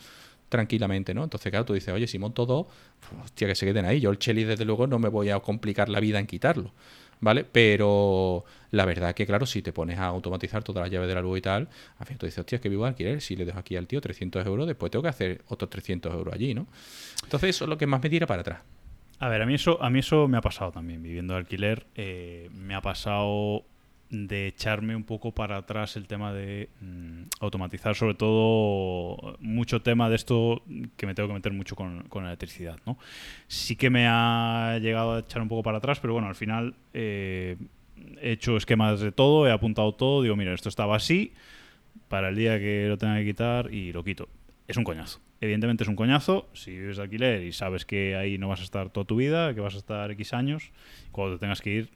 tranquilamente, ¿no? Entonces, claro, tú dices, oye, si monto dos, pues, hostia, que se queden ahí. Yo el Chelly, desde luego, no me voy a complicar la vida en quitarlo, ¿vale? Pero la verdad que, claro, si te pones a automatizar todas las llaves de la luz y tal, al fin tú dices, hostia, es que vivo de alquiler, si le dejo aquí al tío 300 euros, después tengo que hacer otros 300 euros allí, ¿no? Entonces, eso es lo que más me tira para atrás. A ver, a mí eso, a mí eso me ha pasado también, viviendo de alquiler. eh, me ha pasado de echarme un poco para atrás el tema de mm, automatizar, sobre todo mucho tema de esto que me tengo que meter mucho con, con electricidad, ¿no? Sí que me ha llegado a echar un poco para atrás, pero bueno, al final eh, he hecho esquemas de todo, he apuntado todo, digo, mira, esto estaba así, para el día que lo tenga que quitar y lo quito. Es un coñazo. Evidentemente es un coñazo si vives de alquiler y sabes que ahí no vas a estar toda tu vida, que vas a estar X años, cuando te tengas que ir,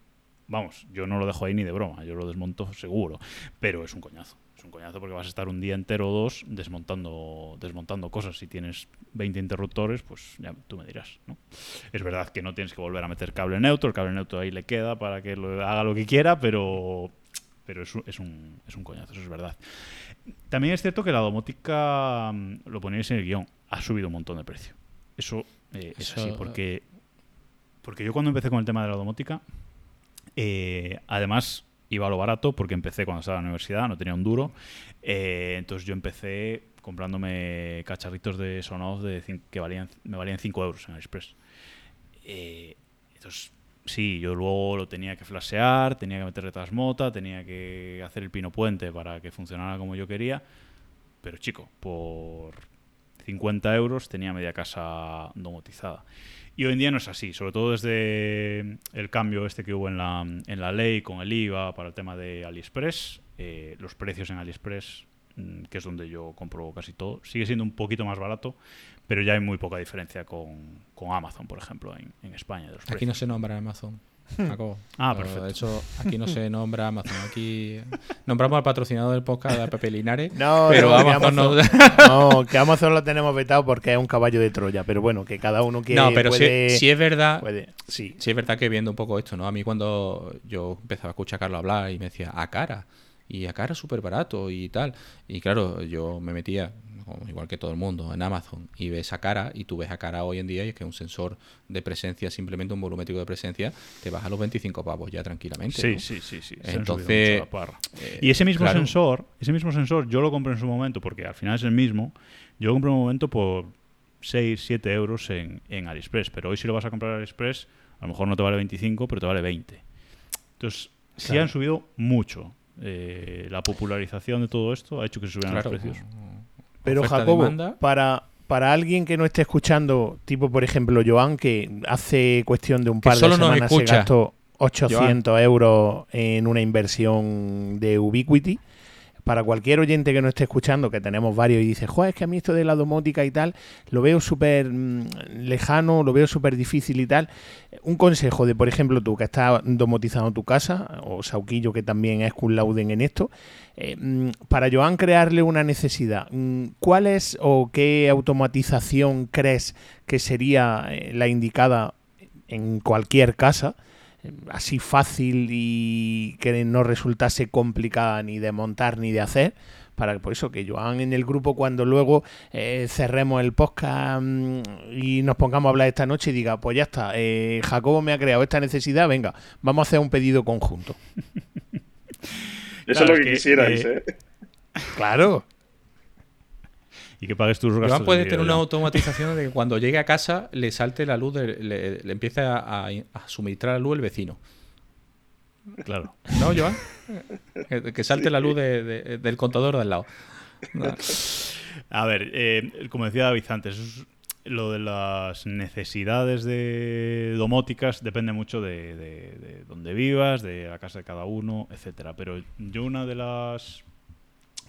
vamos, yo no lo dejo ahí ni de broma, yo lo desmonto seguro, pero es un coñazo. Es un coñazo porque vas a estar un día entero o dos desmontando, desmontando cosas. Si tienes 20 interruptores, pues ya tú me dirás, ¿no? Es verdad que no tienes que volver a meter cable neutro, el cable neutro ahí le queda para que lo, haga lo que quiera, pero, pero es, un, es, un, es un coñazo, eso es verdad. También es cierto que la domótica, mm, lo ponéis en el guion, ha subido un montón de precio. Eso eh, es Eso- así, porque, porque yo cuando empecé con el tema de la domótica, eh, además iba a lo barato, porque empecé cuando estaba en la universidad, no tenía un duro. eh, entonces yo empecé comprándome cacharritos de Sonos de que valían, me valían 5 euros en AliExpress. Eh, entonces, sí, yo luego lo tenía que flashear, tenía que meterle transmota, tenía que hacer el pino puente para que funcionara como yo quería. Pero chico, por 50 euros tenía media casa domotizada. Y hoy en día no es así, sobre todo desde el cambio este que hubo en la, en la ley con el IVA para el tema de AliExpress. eh, los precios en AliExpress mm, que es donde yo compro casi todo. Sigue siendo un poquito más barato, pero ya hay muy poca diferencia con, con Amazon, por ejemplo, en, en España. de los Aquí no se nombra Amazon. Jacobo. Ah, Pero, perfecto. De hecho, aquí no se nombra Amazon. Aquí nombramos al patrocinador del podcast de Pepe Linares. No, pero no, que Amazon no. No, que Amazon lo tenemos vetado porque es un caballo de Troya, pero bueno, que cada uno que No, pero puede, sí, es verdad. puede- sí. Sí, es verdad que viendo un poco esto, ¿no? A mí cuando yo empezaba a escuchar a Carlos hablar y me decía, a cara. Y a cara súper barato y tal. Y claro, yo me metía, igual que todo el mundo, en Amazon y ves a cara y tú ves a cara hoy en día y es que un sensor de presencia, simplemente un volumétrico de presencia, te baja a los 25 pavos ya tranquilamente. Sí, ¿no? sí, sí, sí. Entonces, eh, y ese mismo claro. sensor, ese mismo sensor, yo lo compré en su momento, porque al final es el mismo. Yo lo compré en un momento por 6, 7 euros en, en AliExpress. Pero hoy si lo vas a comprar en AliExpress, a lo mejor no te vale 25, pero te vale 20. Entonces, sí Claro. han subido mucho. Eh, la popularización de todo esto ha hecho que se subieran Claro, los precios. Pero oferta, Jacobo, demanda. para, para alguien que no esté escuchando, tipo por ejemplo Joan, que hace cuestión de un par de semanas se gastó 800 euros en una inversión de Ubiquiti. Para cualquier oyente que no esté escuchando, que tenemos varios y dice, joder, es que a mí esto de la domótica y tal, lo veo súper mm, lejano, lo veo súper difícil y tal. Un consejo de, por ejemplo, tú que estás domotizando tu casa, o Sauquillo que también es cum lauden en esto, eh, mm, para Joan crearle una necesidad, mm, ¿cuál es o qué automatización crees que sería eh, la indicada en cualquier casa? Así fácil y que no resultase complicada ni de montar ni de hacer. Para por eso que Joan en el grupo, cuando luego eh, cerremos el podcast mm, y nos pongamos a hablar esta noche y diga, pues ya está, eh, Jacobo me ha creado esta necesidad, venga, vamos a hacer un pedido conjunto. Eso Claro, es lo que, que, quisierais, eh, ¿eh? Claro. Y que pagues tus gastos. Joan puede de tener una automatización de que cuando llegue a casa le salte la luz, le, le empiece a, a, a suministrar la luz el vecino. Claro. ¿No, Joan? que, que salte la luz de- de- del contador de al lado. No. A ver, eh, como decía David antes, es- lo de las necesidades de domóticas depende mucho de, de- de dónde vivas, de la casa de cada uno, etcétera. Pero yo una de las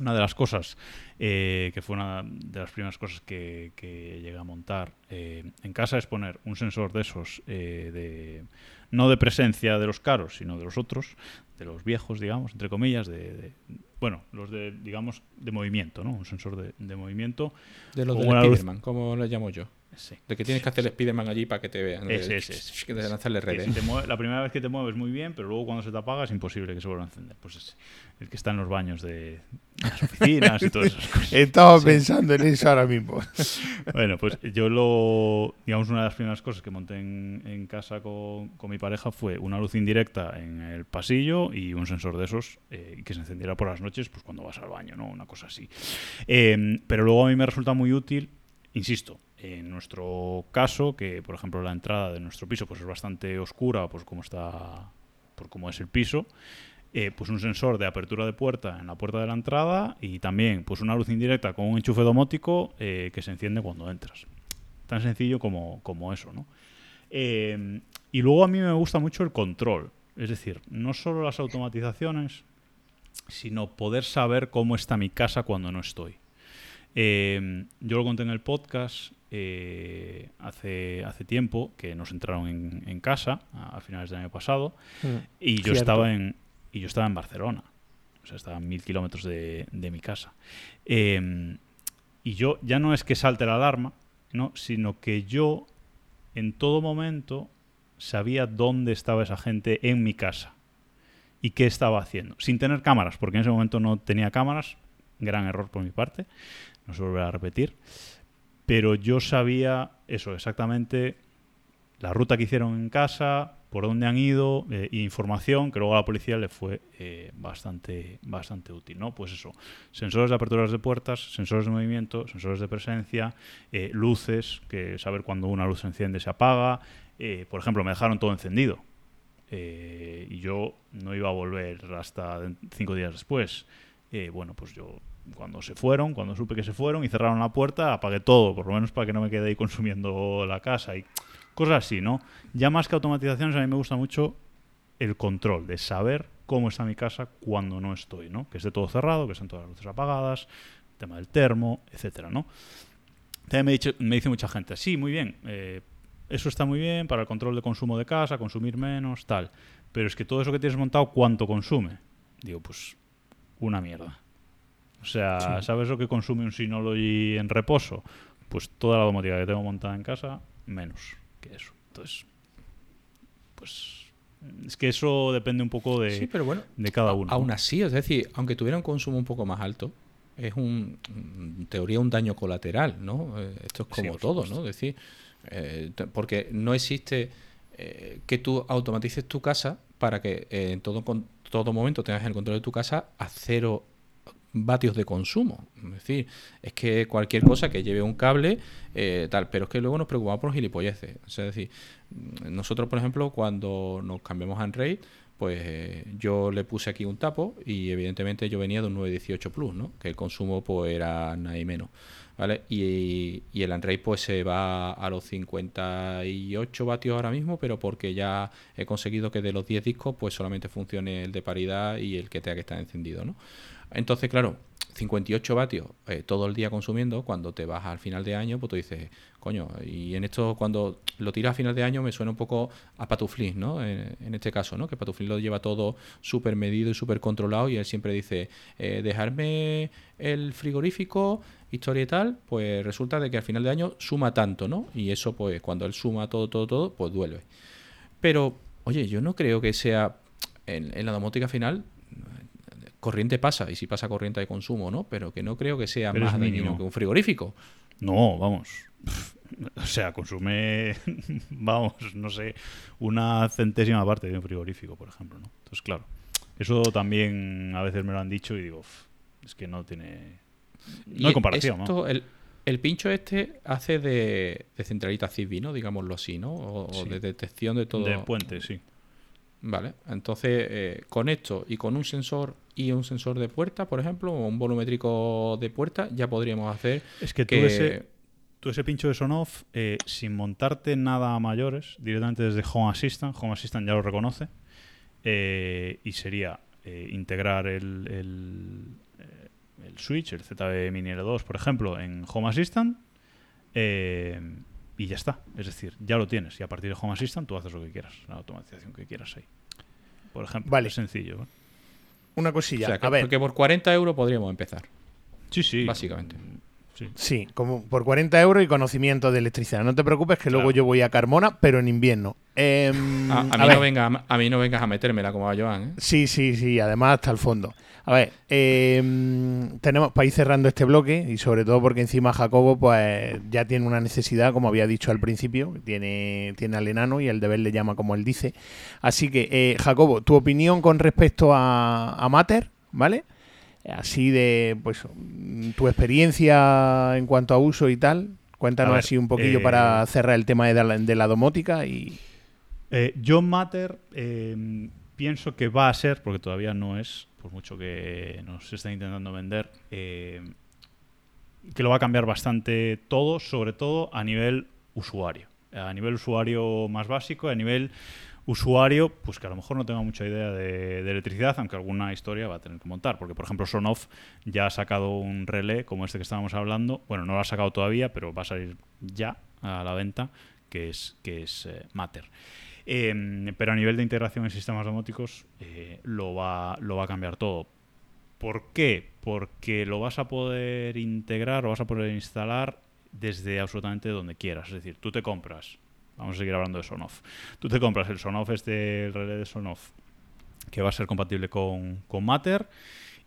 una de las cosas eh, que fue una de las primeras cosas que, que llegué a montar eh, en casa es poner un sensor de esos eh, de no de presencia de los caros, sino de los otros, de los viejos, digamos, entre comillas, de, de- bueno, los de digamos de movimiento, ¿no? Un sensor de, de movimiento. De los luz- Spiderman, como le llamo yo. Sí. De que tienes que hacer el Spiderman allí para que te vean. Ese, de, ese, ese. que lanzarle redes. si te mueve- la primera vez que te mueves muy bien, pero luego cuando se te apaga es imposible que se vuelva a encender. Pues ese, el que está en los baños de las oficinas y todas esas cosas. Estaba pensando en eso ahora mismo. Bueno, pues yo lo. Digamos, una de las primeras cosas que monté en, en casa con, con mi pareja fue una luz indirecta en el pasillo y un sensor de esos eh, que se encendiera por las noches, pues cuando vas al baño, ¿no? Una cosa así. Eh, pero luego a mí me resulta muy útil, insisto, en nuestro caso, que por ejemplo la entrada de nuestro piso pues es bastante oscura, pues como está. por cómo es el piso. eh, pues un sensor de apertura de puerta en la puerta de la entrada y también pues una luz indirecta con un enchufe domótico eh, que se enciende cuando entras. Tan sencillo como, como eso, ¿no? Eh, y luego a mí me gusta mucho el control. Es decir, no solo las automatizaciones, sino poder saber cómo está mi casa cuando no estoy. Yo lo conté en el podcast eh, hace, hace tiempo, que nos entraron en, en casa a, a finales del año pasado, y yo Cierto. estaba en y yo estaba en Barcelona. O sea, estaba a mil kilómetros de, de mi casa. Eh, y yo ya no es que salte la alarma, ¿no? sino que yo en todo momento sabía dónde estaba esa gente en mi casa y qué estaba haciendo. Sin tener cámaras, porque en ese momento no tenía cámaras. Gran error por mi parte. No se volverá a repetir. Pero yo sabía eso, exactamente la ruta que hicieron en casa, por dónde han ido, eh, información que luego a la policía le fue eh, bastante, bastante útil, ¿no? Pues eso, sensores de aperturas de puertas, sensores de movimiento, sensores de presencia, eh, luces, que saber cuando una luz se enciende se apaga. Eh, por ejemplo, me dejaron todo encendido. y yo no iba a volver hasta cinco días después. Bueno, pues yo cuando se fueron, cuando supe que se fueron y cerraron la puerta, apagué todo, por lo menos para que no me quede ahí consumiendo la casa y cosas así, ¿no? Ya más que automatizaciones, a mí me gusta mucho el control, de saber cómo está mi casa cuando no estoy, ¿no? Que esté todo cerrado, que estén todas las luces apagadas, tema del termo, etcétera, ¿no? También me, dice, me dice mucha gente, sí, muy bien, eh, eso está muy bien para el control de consumo de casa, consumir menos, tal. Pero es que todo eso que tienes montado, ¿cuánto consume? Digo, pues una mierda. O sea, ¿sabes lo que consume un Synology en reposo? Pues toda la domótica que tengo montada en casa, menos que eso. Entonces, pues es que eso depende un poco de, Sí, pero bueno, de cada uno. Aún así, es decir, aunque tuviera un consumo un poco más alto, es un, en teoría un daño colateral, ¿no? Eh, Esto es como todo. ¿no? Es decir, eh, porque no existe eh, que tú automatices tu casa para que eh, en todo, con, todo momento tengas el control de tu casa a cero vatios de consumo. Es decir, es que cualquier cosa que lleve un cable, eh, tal, pero es que luego nos preocupamos por gilipolleces. Es decir, mm, nosotros, por ejemplo, cuando nos cambiamos a Android, pues eh, yo le puse aquí un tapo y evidentemente yo venía de un 918 Plus, ¿no? Que el consumo pues era nada y menos, ¿vale? Y, y el Android pues se va a los 58 vatios ahora mismo, pero porque ya he conseguido que de los 10 discos pues solamente funcione el de paridad y el que tenga que estar encendido, ¿no? Entonces, claro, 58 vatios eh, todo el día consumiendo, cuando te vas al final de año, pues tú dices, coño, y en esto cuando lo tiras a final de año me suena un poco a Patuflin, ¿no? En, este caso, ¿no? Que Patuflin lo lleva todo súper medido y súper controlado y él siempre dice, eh, dejarme el frigorífico, historia y tal, pues resulta de que al final de año suma tanto, ¿no? Y eso, pues cuando él suma todo, todo, todo, pues duele. Pero, oye, yo no creo que sea en la domótica final corriente pasa, y si pasa corriente hay consumo, ¿no? Pero que no creo que sea Pero más dañino mínimo. que un frigorífico. No, vamos. O sea, consume, vamos, no sé, una centésima parte de un frigorífico, por ejemplo, ¿no? Entonces, claro, eso también a veces me lo han dicho y digo, "Uf, es que no tiene... No hay comparación, ¿no? esto, el, el pincho este hace de, de centralita Zigbee, ¿no? Digámoslo así, ¿no? O, de detección de todo. De puente, sí. Vale, entonces eh, con esto y con un sensor y un sensor de puerta, por ejemplo, o un volumétrico de puerta, ya podríamos hacer Es que tú que... ese, tú ese pincho de Sonoff, eh, sin montarte nada a mayores, directamente desde Home Assistant, Home Assistant ya lo reconoce, eh, y sería eh, integrar el, el, eh, el switch, el ZB Mini L2, por ejemplo, en Home Assistant, eh, y ya está. Es decir, ya lo tienes, y a partir de Home Assistant tú haces lo que quieras, la automatización que quieras ahí. Por ejemplo, Vale. es sencillo. Una O cosilla. sea, que, a ver, porque por 40 euros podríamos empezar. Sí, sí. Básicamente. Sí. sí, como por 40 euros y conocimiento de electricidad. No te preocupes que luego Claro. yo voy a Carmona, pero en invierno. Em, A, a a mí ver. no venga, a mí no vengas a metérmela como a Joan, ¿eh? Sí, sí, sí, además hasta el fondo. A ver, eh, tenemos para ir cerrando este bloque y sobre todo porque encima Jacobo pues ya tiene una necesidad, como había dicho al principio, tiene, tiene al enano y el deber le llama como él dice. Así que, eh, Jacobo, tu opinión con respecto a, a Mater, ¿vale? Así de, pues, tu experiencia en cuanto a uso y tal. Cuéntanos ver, así un poquillo eh, para cerrar el tema de la, de la domótica y... Eh, John Matter eh, pienso que va a ser, porque todavía no es, por mucho que nos está intentando vender, eh, que lo va a cambiar bastante todo, sobre todo a nivel usuario. A nivel usuario más básico, a nivel usuario, pues que a lo mejor no tenga mucha idea de, electricidad, aunque alguna historia va a tener que montar. Porque, por ejemplo, Sonoff ya ha sacado un relé como este que estábamos hablando. Bueno, no lo ha sacado todavía, pero va a salir ya a la venta, que es, que es eh, Matter. Eh, pero a nivel de integración en sistemas domóticos eh, lo, va, lo va a cambiar todo. ¿Por qué? Porque lo vas a poder integrar, lo vas a poder instalar desde absolutamente donde quieras. Es decir, tú te compras, vamos a seguir hablando de Sonoff, tú te compras el Sonoff, este el relé de Sonoff, que va a ser compatible con, con Matter,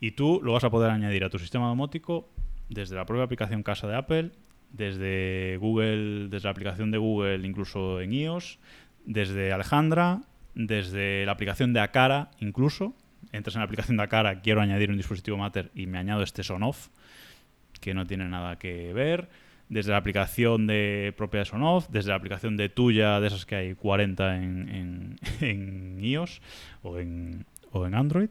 y tú lo vas a poder añadir a tu sistema domótico desde la propia aplicación casa de Apple, desde Google, desde la aplicación de Google, incluso en iOS, desde Alejandra, desde la aplicación de Acara, incluso. Entras en la aplicación de Acara, quiero añadir un dispositivo Matter y me añado este Sonoff, que no tiene nada que ver. Desde la aplicación de propia de Sonoff, desde la aplicación de tuya, de esas que hay 40 en, en, iOS o en, o en Android.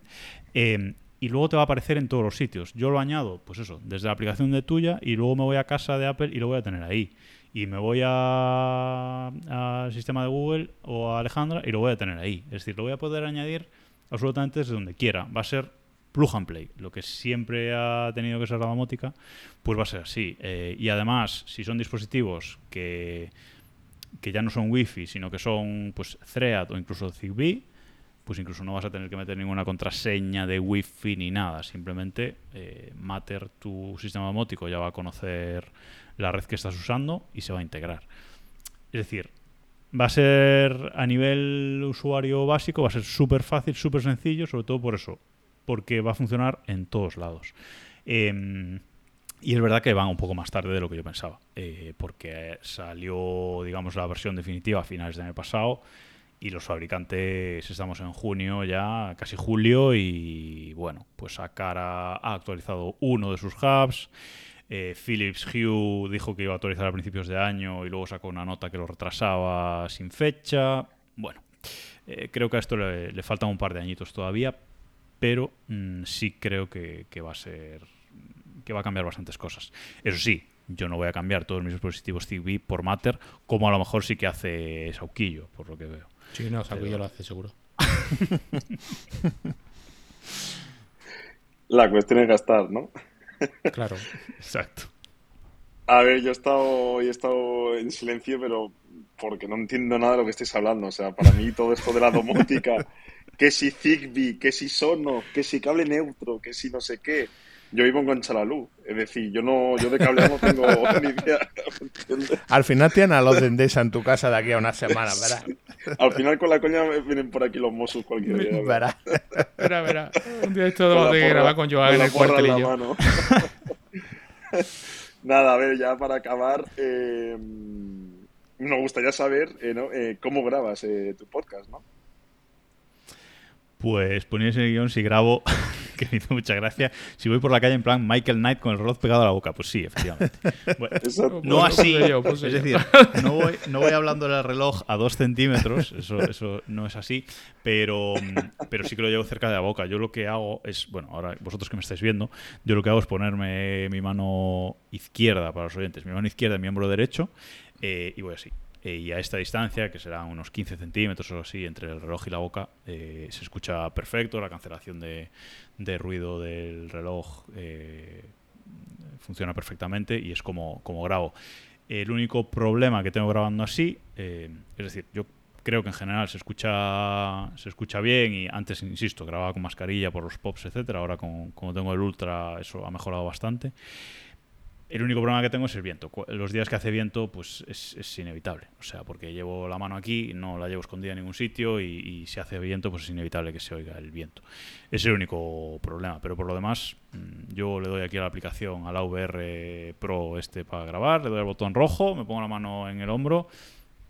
Eh, y luego te va a aparecer en todos los sitios. Yo lo añado, pues eso, desde la aplicación de tuya y luego me voy a casa de Apple y lo voy a tener ahí. Y me voy al sistema de Google o a Alejandra y lo voy a tener ahí. Es decir, lo voy a poder añadir absolutamente desde donde quiera. Va a ser plug and play. Lo que siempre ha tenido que ser la domótica, pues va a ser así. Eh, y además, si son dispositivos que, que ya no son Wi-Fi, sino que son pues Thread o incluso Zigbee, pues incluso no vas a tener que meter ninguna contraseña de Wi-Fi ni nada. Simplemente eh, Matter, tu sistema domótico, ya va a conocer la red que estás usando y se va a integrar. Es decir, va a ser a nivel usuario básico, va a ser súper fácil, súper sencillo, sobre todo por eso, porque va a funcionar en todos lados. Em, y es verdad que van un poco más tarde de lo que yo pensaba, eh, porque salió, digamos, la versión definitiva a finales del año pasado y los fabricantes estamos en junio ya, casi julio, y bueno, pues Akara ha actualizado uno de sus hubs. Eh, Philips Hue dijo que iba a actualizar a principios de año y luego sacó una nota que lo retrasaba sin fecha. Bueno, eh, creo que a esto le, le faltan un par de añitos todavía, pero mm, sí creo que, va a ser que va a cambiar bastantes cosas. Eso sí, yo no voy a cambiar todos mis dispositivos Zigbee por Matter, como a lo mejor sí que hace Sauquillo, por lo que veo. Sí, no, Sauquillo lo hace seguro. La cuestión es gastar, ¿no? claro. Exacto. A ver, yo he estado, he estado en silencio, pero porque no entiendo nada de lo que estáis hablando. O sea, para mí todo esto de la domótica que si Zigbee, que si Sono, que si cable neutro, que si no sé qué. Yo vivo en Conchalalú, es decir, yo no, yo de cable no tengo ni idea. Al final tienes a los de Endesa en tu casa de aquí a una semana, ¿verdad? Al final con la coña vienen por aquí los Mossos cualquier día. ¿verdad? Verá, verá. Un día esto de los de grabar con Joan en el cuartelillo. Nada, a ver, ya para acabar, eh, me gustaría saber eh, ¿no? eh, cómo grabas eh, tu podcast, ¿no? Pues poníais el guion si grabo, que me hizo mucha gracia, si voy por la calle en plan Michael Knight con el reloj pegado a la boca. Pues sí, efectivamente. no así, es decir, no voy, no voy hablando del reloj a dos centímetros, eso, eso no es así, pero, pero sí que lo llevo cerca de la boca. Yo lo que hago es, bueno, ahora vosotros que me estáis viendo, yo lo que hago es ponerme mi mano izquierda para los oyentes, mi mano izquierda, mi hombro derecho, eh, y voy así. Eh, y a esta distancia, que será unos 15 centímetros o así entre el reloj y la boca, eh, se escucha perfecto, la cancelación de, ruido del reloj eh, funciona perfectamente y es como, como grabo. El único problema que tengo grabando así, es decir, yo creo que en general se escucha se escucha bien y antes, insisto, grababa con mascarilla por los pops, etcétera. Ahora, como tengo el Ultra, eso ha mejorado bastante. El único problema que tengo es el viento. Los días que hace viento, pues es, inevitable. O sea, porque llevo la mano aquí, no la llevo escondida en ningún sitio y, si hace viento, pues es inevitable que se oiga el viento. Es el único problema. Pero por lo demás, mm, yo le doy aquí a la aplicación, al VR Pro este para grabar, le doy al botón rojo, me pongo la mano en el hombro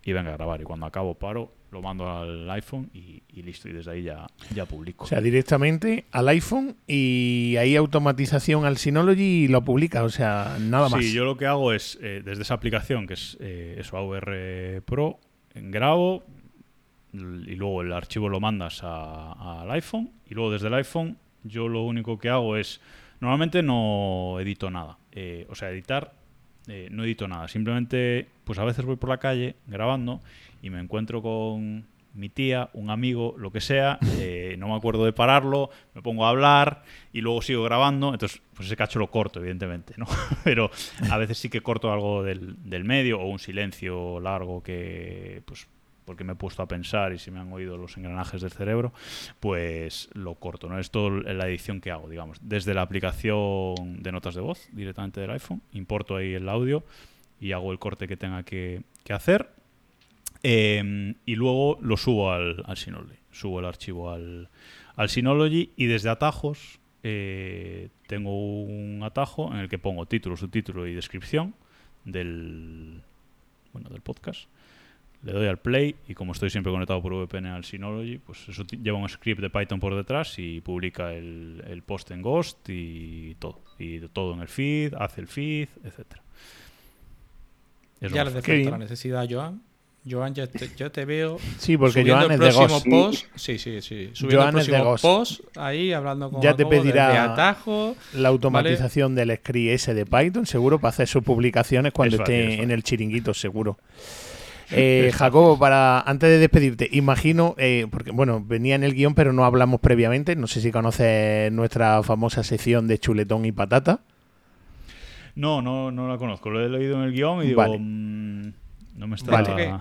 y venga a grabar. Y cuando acabo, paro lo mando al iPhone y, listo, y desde ahí ya, ya publico. O sea, directamente al iPhone y ahí automatización al Synology y lo publica, o sea, nada más. Sí, yo lo que hago es, eh, desde esa aplicación, que es eh, eso, AVR Pro, grabo y luego el archivo lo mandas al iPhone y luego desde el iPhone yo lo único que hago es, normalmente no edito nada, eh, o sea, editar no edito nada, simplemente pues a veces voy por la calle grabando y me encuentro con mi tía, un amigo, lo que sea, eh, no me acuerdo de pararlo, me pongo a hablar y luego sigo grabando, entonces pues ese cacho lo corto, evidentemente, ¿no? Pero a veces sí que corto algo del, del medio o un silencio largo que, pues, porque me he puesto a pensar y se me han oído los engranajes del cerebro, pues lo corto, ¿no? Es todo la edición que hago, digamos, desde la aplicación de notas de voz directamente del iPhone, importo ahí el audio y hago el corte que tenga que, hacer Em, y luego lo subo al, Synology. Subo el archivo al, al Synology y desde atajos eh, tengo un atajo en el que pongo título, subtítulo y descripción del, bueno, del podcast. Le doy al play y como estoy siempre conectado por VPN al Synology, pues eso lleva un script de Python por detrás y publica el, el post en Ghost y todo. Y todo en el feed, hace el feed, etcétera. Ya le detecta la necesidad, Joan. Joan, yo te, veo. Sí, porque Joan es de Ghost. Post, sí, sí, sí. Subiendo Joan el próximo post ahí hablando con Ya te pedirá de atajo, la automatización del script ese de Python, seguro, para hacer sus publicaciones cuando esté en el chiringuito, seguro. Eh, Jacobo, para antes de despedirte, imagino, eh, porque bueno, venía en el guion, pero no hablamos previamente. No sé si conoces nuestra famosa sección de chuletón y patata. No, no, no la conozco. Lo he leído en el guion y digo. Vale. No me está. Vale.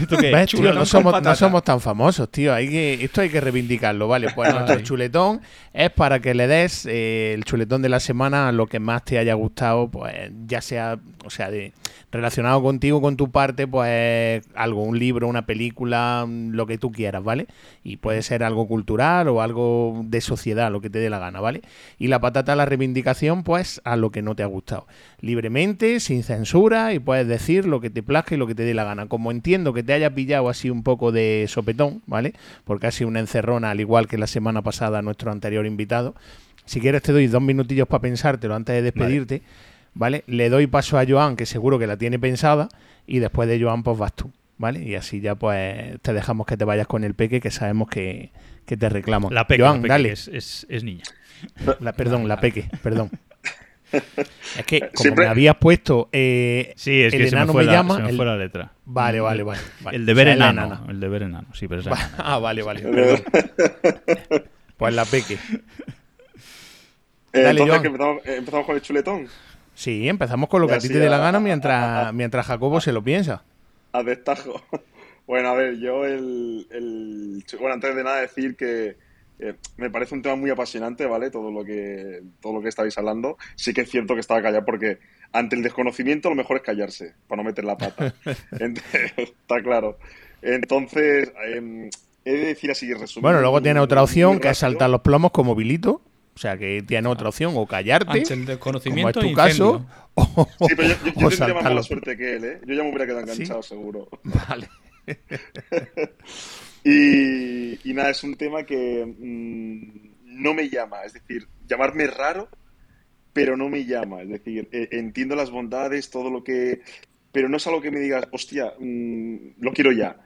¿Esto qué? ¿Ves, tío? No somos, no somos tan famosos, tío. Hay que, esto hay que reivindicarlo, ¿vale? Pues nuestro chuletón es para que le des eh, el chuletón de la semana a lo que más te haya gustado, pues ya sea, o sea, de, relacionado contigo, con tu parte, pues algo, un libro, una película, mm, lo que tú quieras, ¿vale? Y puede ser algo cultural o algo de sociedad, lo que te dé la gana, ¿vale? Y la patata, la reivindicación, pues a lo que no te ha gustado. Libremente, sin censura, y puedes decir lo que te plazca y lo que te dé la gana. Como entiendo que te haya pillado así un poco de sopetón, ¿vale? Porque ha sido una encerrona, al igual que la semana pasada nuestro anterior invitado. Si quieres te doy dos minutillos para pensártelo antes de despedirte, ¿vale? Le doy paso a Joan, que seguro que la tiene pensada, y después de Joan, pues vas tú, ¿vale? Y así ya pues te dejamos que te vayas con el peque, que sabemos que, que te reclamo. La peque, Joan, la peque, dale. Es, es, es niña. La- perdón, la peque, perdón. Es que como Siempre- me habías puesto eh, Sí, es el que se me, enano fue me la, llama, se me el- fue la letra. Vale, vale, vale. vale. El deber O sea, enano. El deber enano, sí, pero es Va-. Ah, vale, vale. perdón. Pues la peque. Eh, Dale, entonces, que empezamos, eh, empezamos con el chuletón. Sí, empezamos con lo que a ti te dé la gana a- mientras, a- mientras Jacobo se lo piensa. A destajo. Bueno, a ver, yo el, el- Bueno, antes de nada decir que eh, me parece un tema muy apasionante, ¿vale? Todo lo que todo lo que estáis hablando. Sí que es cierto que estaba callado porque ante el desconocimiento lo mejor es callarse, para no meter la pata. Está claro. Entonces, em, he de decir así, resumiendo. Bueno, luego tiene otra opción que es saltar los plomos como Vilito. O sea, que tiene otra opción, o callarte, Ante el como es desconocimiento tu e caso, o, Sí, pero yo, yo- yo o tendría más saltar mala los- suerte que él, ¿eh? Yo ya me hubiera quedado ¿Sí? enganchado, seguro. Vale. Y, nada, es un tema que mm, no me llama, es decir, llamarme raro, pero no me llama, es decir, eh, entiendo las bondades, todo lo que... Pero no es algo que me digas, hostia, mm, lo quiero ya.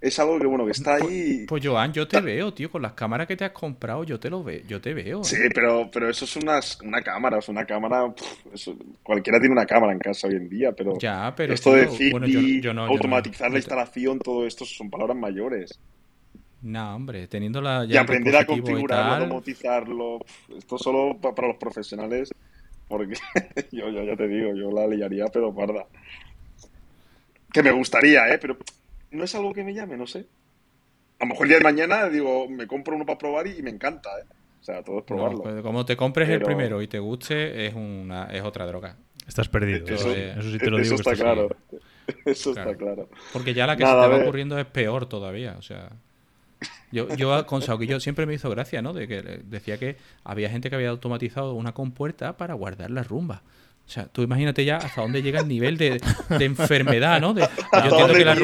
Es algo que, bueno, que está ahí... Pues Joan, yo te veo, tío, con las cámaras que te has comprado, yo te lo veo, yo te veo. ¿eh? Sí, pero, pero eso es unas- una cámara, es una cámara... eso- cualquiera tiene una cámara en casa hoy en día, pero... Ya, pero esto de Zigbee, bueno, yo, yo no, yo no- automatizar la instalación, todo esto son palabras mayores. No, hombre, teniendo la y ya aprender a configurarlo, tal, automatizarlo. Esto solo pa- para los profesionales, porque yo, yo ya te digo, yo la liaría, pero parda. Que me gustaría, ¿eh? Pero no es algo que me llame, no sé. A lo mejor el día de mañana digo, me compro uno para probar y, y me encanta, ¿eh? O sea, todo es no, probarlo. pues como te compres el Pero- primero y te guste, es una es otra droga. Estás perdido. Eso- Eso, sí te lo Eso digo. que está claro. perdido. Eso Claro. está claro. Porque ya la que Nada, se te va ocurriendo es peor todavía. O sea, yo, yo con Sauquillo siempre me hizo gracia, ¿no? De que decía que había gente que había automatizado una compuerta para guardar la rumba. O sea, tú imagínate ya hasta dónde llega el nivel de, de enfermedad, ¿no? De, yo entiendo que la,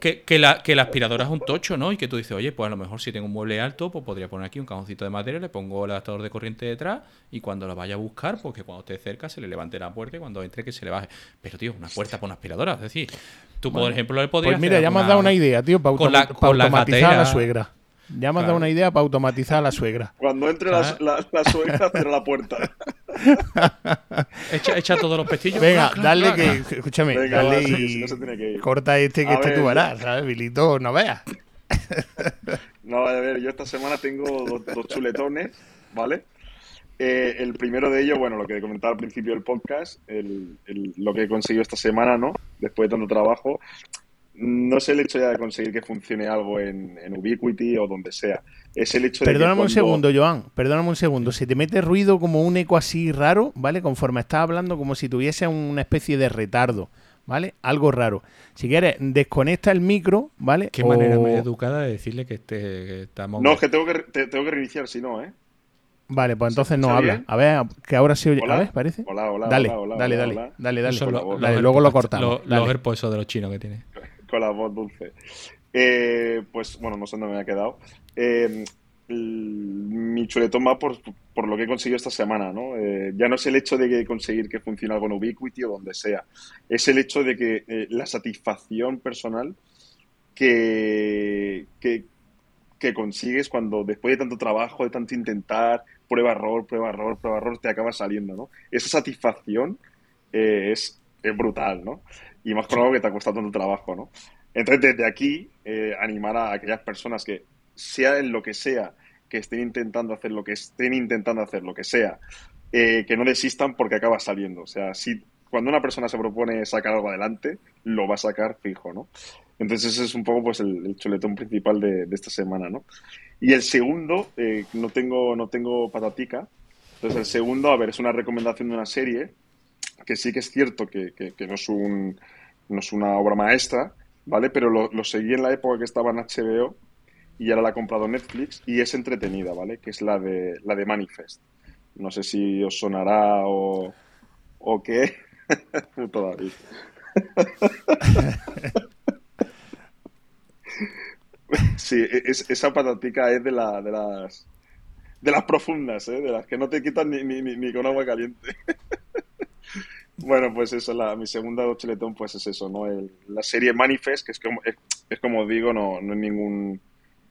que, que la, que la aspiradora es un tocho, ¿no? Y que tú dices, oye, pues a lo mejor si tengo un mueble alto, pues podría poner aquí un cajoncito de madera, le pongo el adaptador de corriente detrás y cuando lo vaya a buscar, pues que cuando esté cerca se le levante la puerta y cuando entre que se le baje. Pero, tío, una puerta para una aspiradora, es decir, tú, por ejemplo, le podrías Pues mira, ya me has dado una idea, tío, para, con la- con la automatizar a la suegra. Ya me has dado una idea para automatizar a la suegra. Cuando entre la, Claro. la, la suegra, cierra la puerta. Echa, echa todos los pestillos. Venga, dale clac. que, escúchame, Venga, dale va, sí, y si no se tiene que ir. corta este que A este ver. tú verás, ¿sabes? Vilito, no veas. No, a ver, yo esta semana tengo dos, dos chuletones, ¿vale? Eh, el primero de ellos, bueno, lo que comentaba al principio del podcast, el- el- lo que he conseguido esta semana, ¿no? Después de tanto trabajo, no es el hecho ya de conseguir que funcione algo en, en Ubiquiti o donde sea. Es el hecho de que Perdóname un cuando- segundo, Joan. Perdóname un segundo. Se te mete ruido como un eco así raro, ¿vale? Conforme estás hablando, como si tuviese una especie de retardo, ¿vale? Algo raro. Si quieres, desconecta el micro, ¿vale? Qué O- manera más educada de decirle que, este, que estamos. No, es que tengo que, re- te- tengo que reiniciar, si no, ¿eh? Vale, pues entonces no habla. bien? A ver, que ahora se oye. Hola. A ver, parece. Hola, hola, dale, hola, hola, dale, hola, dale, hola. dale, dale. Luego lo cortamos, Los, los AirPods esos de los chinos que tiene. con la voz dulce. Eh, pues bueno, no sé dónde me ha quedado. Eh, mi chuletón va por, por lo que he conseguido esta semana, ¿no? Eh, ya no es el hecho de conseguir que funcione algo en Ubiquiti o donde sea. Es el hecho de que eh, la satisfacción personal que, que, que consigues cuando después de tanto trabajo, de tanto intentar, prueba error, prueba error, prueba error, te acaba saliendo, ¿no? Esa satisfacción eh, es, es brutal, ¿no? Y más con algo que te ha costado tanto trabajo, ¿no? Entonces, desde aquí, eh, animar a aquellas personas que, sea en lo que sea, que estén intentando hacer lo que estén intentando hacer, lo que sea, eh, que no desistan porque acaba saliendo. O sea, si cuando una persona se propone sacar algo adelante, lo va a sacar fijo, ¿no? Entonces ese es un poco pues el, chuletón principal de, esta semana, ¿no? Y el segundo, eh, no tengo no tengo patatica, entonces el segundo, a ver, es una recomendación de una serie que sí que es cierto que, que, no, es un, no es una obra maestra, ¿vale? Pero lo, lo, seguí en la época que estaba en HBO y ahora la ha comprado Netflix y es entretenida, ¿vale? Que es la de, la de Manifest. No sé si os sonará o, o qué. Todavía. sí, e, es, esa patatica es de, la, de las de las profundas, ¿eh? de las que no te quitan ni, ni, ni con agua caliente. Bueno, pues eso, la, mi segunda cheletón pues es eso, ¿no? la serie Manifest, que es como, es, como digo, no, no es ningún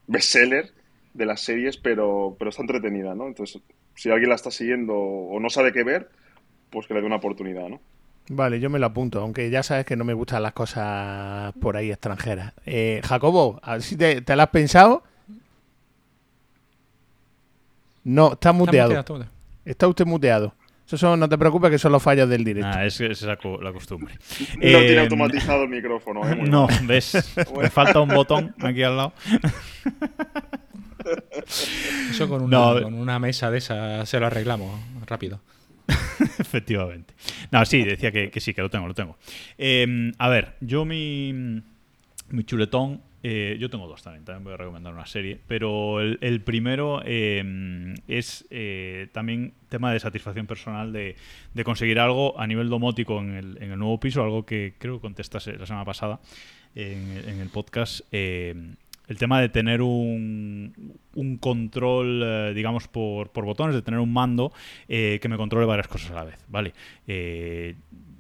bestseller de las series, pero, pero está entretenida, ¿no? Entonces, si alguien la está siguiendo o no sabe qué ver, pues que le dé una oportunidad, ¿no? Vale, yo me lo apunto, aunque ya sabes que no me gustan las cosas por ahí extranjeras. Eh, Jacobo, a ver si te, te la has pensado. No, está muteado. Está, usted muteado. Eso no te preocupes que son los fallos del directo. Ah, es, es la, costumbre. No tiene eh, automatizado el micrófono. ¿eh? no, ves, me falta un botón aquí al lado. Eso con una, con una mesa de esa se lo arreglamos rápido. Efectivamente. No, sí, decía que, sí, que lo tengo, lo tengo. Em, a ver, yo mi, mi chuletón, eh, yo tengo dos también, también voy a recomendar una serie, pero el, primero em, es eh, también tema de satisfacción personal de, conseguir algo a nivel domótico en el, en el, nuevo piso, algo que creo que contestaste la semana pasada en, en el podcast. Em, el tema de tener un, un control, eh, digamos, por, por, botones, de tener un mando que me controle varias cosas a la vez, ¿vale?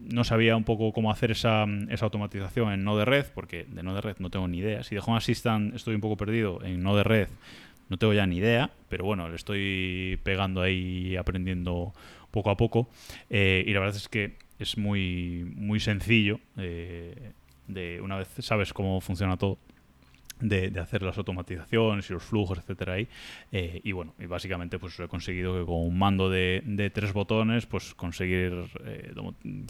Eh, no sabía un poco cómo hacer esa, esa, automatización en Node Red, porque de Node Red no tengo ni idea. Si de Home Assistant estoy un poco perdido, en Node Red no tengo ya ni idea, pero bueno, le estoy pegando ahí aprendiendo poco a poco. y la verdad es que es muy, muy sencillo. de una vez sabes cómo funciona todo, de, hacer las automatizaciones y los flujos, etcétera ahí. Eh, y bueno, y básicamente pues he conseguido que con un mando de, tres botones, pues conseguir eh,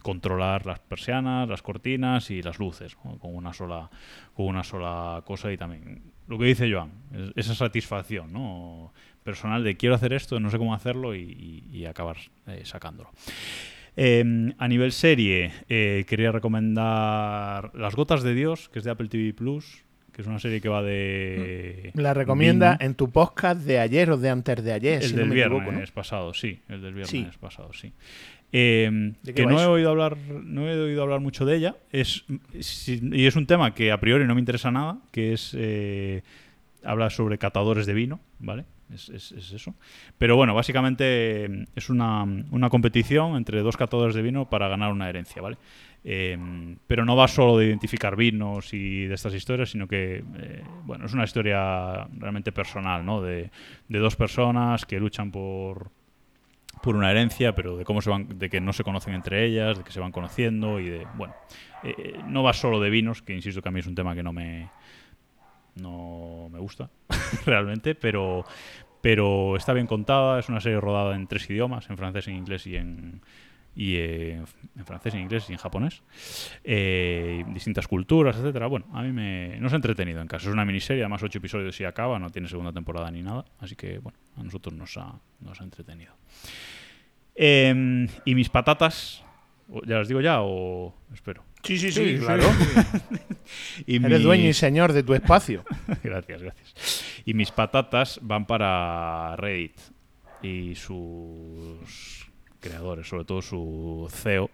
controlar las persianas, las cortinas y las luces, con una sola, con una sola cosa y también lo que dice Joan, esa satisfacción, ¿no? personal de quiero hacer esto, no sé cómo hacerlo y, acabar eh, sacándolo. Em, a nivel serie, quería recomendar Las Gotas de Dios, que es de Apple TV Plus que es una serie que va de... La recomienda en tu podcast de ayer o de antes de ayer, el del viernes pasado, sí, el del viernes pasado, sí. Eh, que no he oído hablar no he oído hablar mucho de ella. Es y es un tema que a priori no me interesa nada que es eh, habla sobre catadores de vino vale es, es, eso. Pero bueno básicamente es una, una competición entre dos catadores de vino para ganar una herencia vale Em, pero no va solo de identificar vinos y de estas historias, sino que eh, bueno, es una historia realmente personal, ¿no? De, dos personas que luchan por, por una herencia, pero de cómo se van, de que no se conocen entre ellas, de que se van conociendo y de bueno, eh, no va solo de vinos, que insisto que a mí es un tema que no me no me gusta realmente, pero pero está bien contada, es una serie rodada en tres idiomas, en francés, en inglés y en y eh, en francés, en inglés y en japonés. Eh, distintas culturas, etcétera. Bueno, a mí me nos ha entretenido en casa. Es una miniserie, además ocho episodios y acaba, no tiene segunda temporada ni nada. Así que, bueno, a nosotros nos ha, nos ha entretenido. Em, y mis patatas, ¿ya las digo ya o espero? Sí, sí, sí, claro. y Eres dueño y señor de tu espacio. gracias, gracias. Y mis patatas van para Reddit y sus creadores, sobre todo su CEO,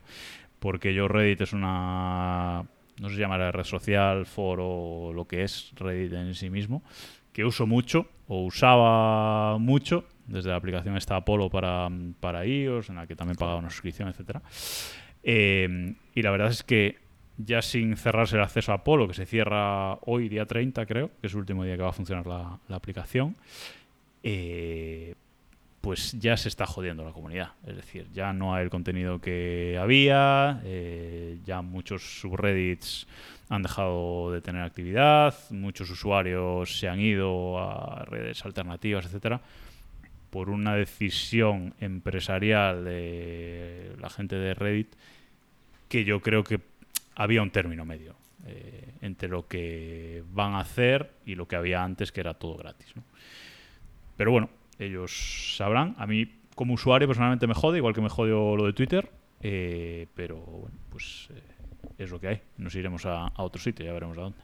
porque yo Reddit es una, no sé si llamará red social, foro, lo que es Reddit en sí mismo, que uso mucho o usaba mucho desde la aplicación esta Apollo para, para iOS, en la que también pagaba una suscripción, etcétera. Eh, y la verdad es que ya sin cerrarse el acceso a Apollo, que se cierra hoy, día 30, creo, que es el último día que va a funcionar la, la aplicación, eh, pues ya se está jodiendo la comunidad. Es decir, ya no hay el contenido que había, eh, ya muchos subreddits han dejado de tener actividad, muchos usuarios se han ido a redes alternativas, etcétera, por una decisión empresarial de la gente de Reddit que yo creo que había un término medio eh, entre lo que van a hacer y lo que había antes, que era todo gratis. Pero bueno, ellos sabrán. A mí, como usuario, personalmente me jode, igual que me jodió lo de Twitter. Eh, pero bueno, pues eh, es lo que hay. Nos iremos a, otro sitio, ya veremos a dónde.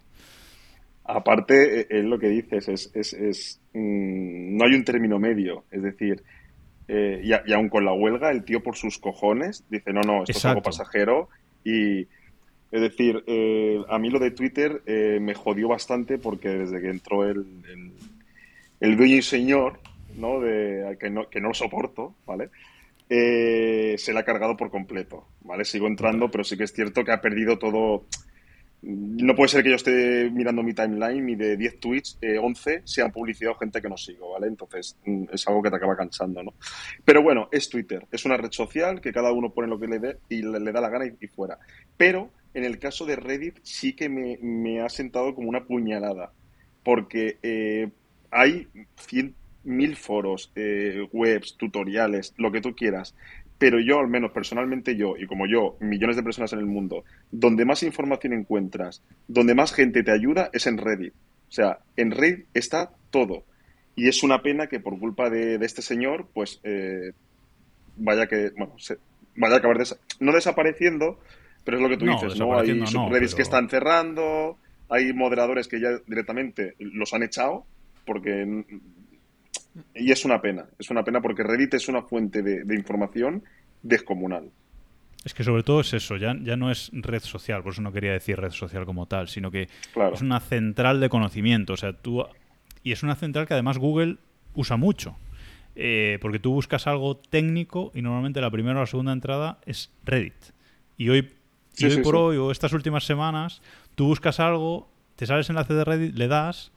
Aparte, e, es lo que dices, es, es, es mm, no hay un término medio. Es decir, eh, y, aún con la huelga, el tío por sus cojones dice, no, no, esto es algo pasajero. Y es decir, a mí lo de Twitter me jodió bastante porque desde que entró el, el, el dueño y señor, ¿no? De, que, no, que no lo soporto, ¿vale? Eh, se la ha cargado por completo, ¿vale? Sigo entrando, pero sí que es cierto que ha perdido todo... No puede ser que yo esté mirando mi timeline y de 10 tweets, 11 eh, sean publicidad o gente que no sigo, ¿vale? Entonces mm, es algo que te acaba cansando, ¿no? Pero bueno, es Twitter, es una red social que cada uno pone lo que le dé y le, da la gana y, fuera. Pero en el caso de Reddit sí que me, ha sentado como una puñalada, porque eh, hay mil foros, eh, webs, tutoriales, lo que tú quieras. Pero yo, al menos personalmente yo, y como yo, millones de personas en el mundo, donde más información encuentras, donde más gente te ayuda, es en Reddit. O sea, en Reddit está todo. Y es una pena que por culpa de, este señor, pues eh, vaya que, bueno, se, vaya a acabar no desapareciendo, pero es lo que tú dices, ¿no? Hay subreddits que están cerrando, hay moderadores que ya directamente los han echado porque y es una pena, es una pena porque Reddit es una fuente de, información descomunal. Es que sobre todo es eso, ya, ya no es red social, por eso no quería decir red social como tal, sino que es una central de conocimiento. O sea, tú. Y es una central que además Google usa mucho. Eh, porque tú buscas algo técnico y normalmente la primera o la segunda entrada es Reddit. Y hoy, hoy por hoy, o estas últimas semanas, tú buscas algo, te sales enlace de Reddit, le das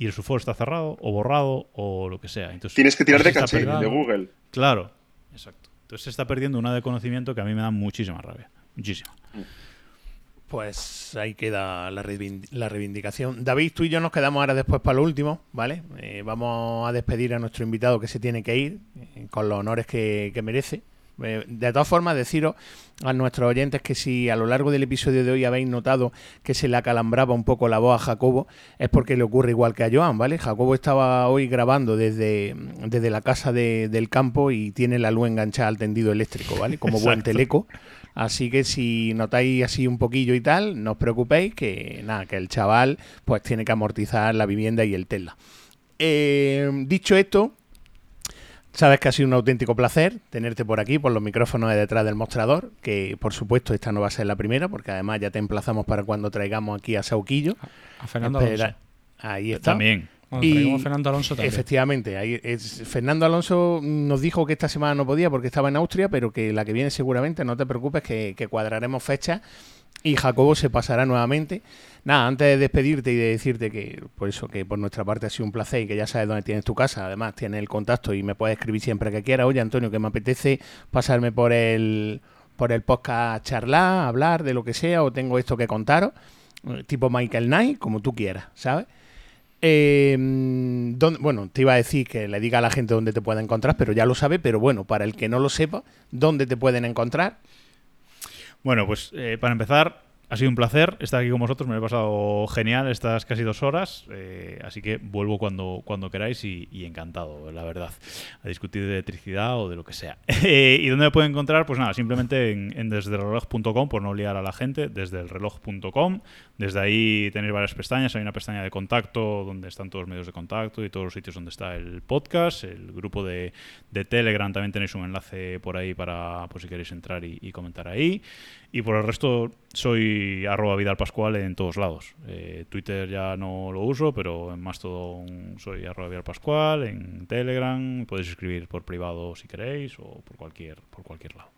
y el subforo está cerrado o borrado o lo que sea. Entonces, Tienes que tirar de caché de Google. Claro, exacto. Entonces se está perdiendo una de conocimiento que a mí me da muchísima rabia. Muchísima. Pues ahí queda la, reivindicación. David, tú y yo nos quedamos ahora después para lo último, ¿vale? Eh, vamos a despedir a nuestro invitado que se tiene que ir eh, con los honores que merece. Eh, de todas formas, deciros a nuestros oyentes que si a lo largo del episodio de hoy habéis notado que se le acalambraba un poco la voz a Jacobo, es porque le ocurre igual que a Joan, ¿vale? Jacobo estaba hoy grabando desde, desde la casa del campo y tiene la luz enganchada al tendido eléctrico, ¿vale? Como buen teleco. Así que si notáis así un poquillo y tal, no os preocupéis que nada, que el chaval pues tiene que amortizar la vivienda y el tela. Eh, dicho esto, Sabes que ha sido un auténtico placer tenerte por aquí, por los micrófonos de detrás del mostrador, que por supuesto esta no va a ser la primera, porque además ya te emplazamos para cuando traigamos aquí a Sauquillo. A Fernando Alonso. Ahí está. También. y Fernando Alonso también. Efectivamente, ahí es, Fernando Alonso nos dijo que esta semana no podía porque estaba en Austria, pero que la que viene seguramente, no te preocupes, que, que cuadraremos fechas y Jacobo se pasará nuevamente. Nada, antes de despedirte y de decirte que por eso que por nuestra parte ha sido un placer y que ya sabes dónde tienes tu casa, además tienes el contacto y me puedes escribir siempre que quieras. Oye, Antonio, que me apetece pasarme por el por el podcast charlar, hablar de lo que sea o tengo esto que contaros, tipo Michael Knight, como tú quieras, ¿sabes? Eh, bueno, te iba a decir que le diga a la gente dónde te puede encontrar, pero ya lo sabe, pero bueno, para el que no lo sepa, ¿dónde te pueden encontrar? Bueno, pues eh, para empezar, ha sido un placer estar aquí con vosotros, me he pasado genial estas casi dos horas, eh, así que vuelvo cuando, cuando queráis y, encantado, la verdad, a discutir de electricidad o de lo que sea. ¿Y dónde me pueden encontrar? Pues nada, simplemente en, en desdereloj.com, por no liar a la gente, desde el reloj.com, desde ahí tenéis varias pestañas, hay una pestaña de contacto donde están todos los medios de contacto y todos los sitios donde está el podcast, el grupo de, Telegram también tenéis un enlace por ahí para, pues si queréis entrar y comentar ahí. Y por el resto soy arroba Vidal Pascual en todos lados. Eh, Twitter ya no lo uso, pero en más todo soy arroba Vidal Pascual, en Telegram, podéis escribir por privado si queréis o por cualquier, por cualquier lado.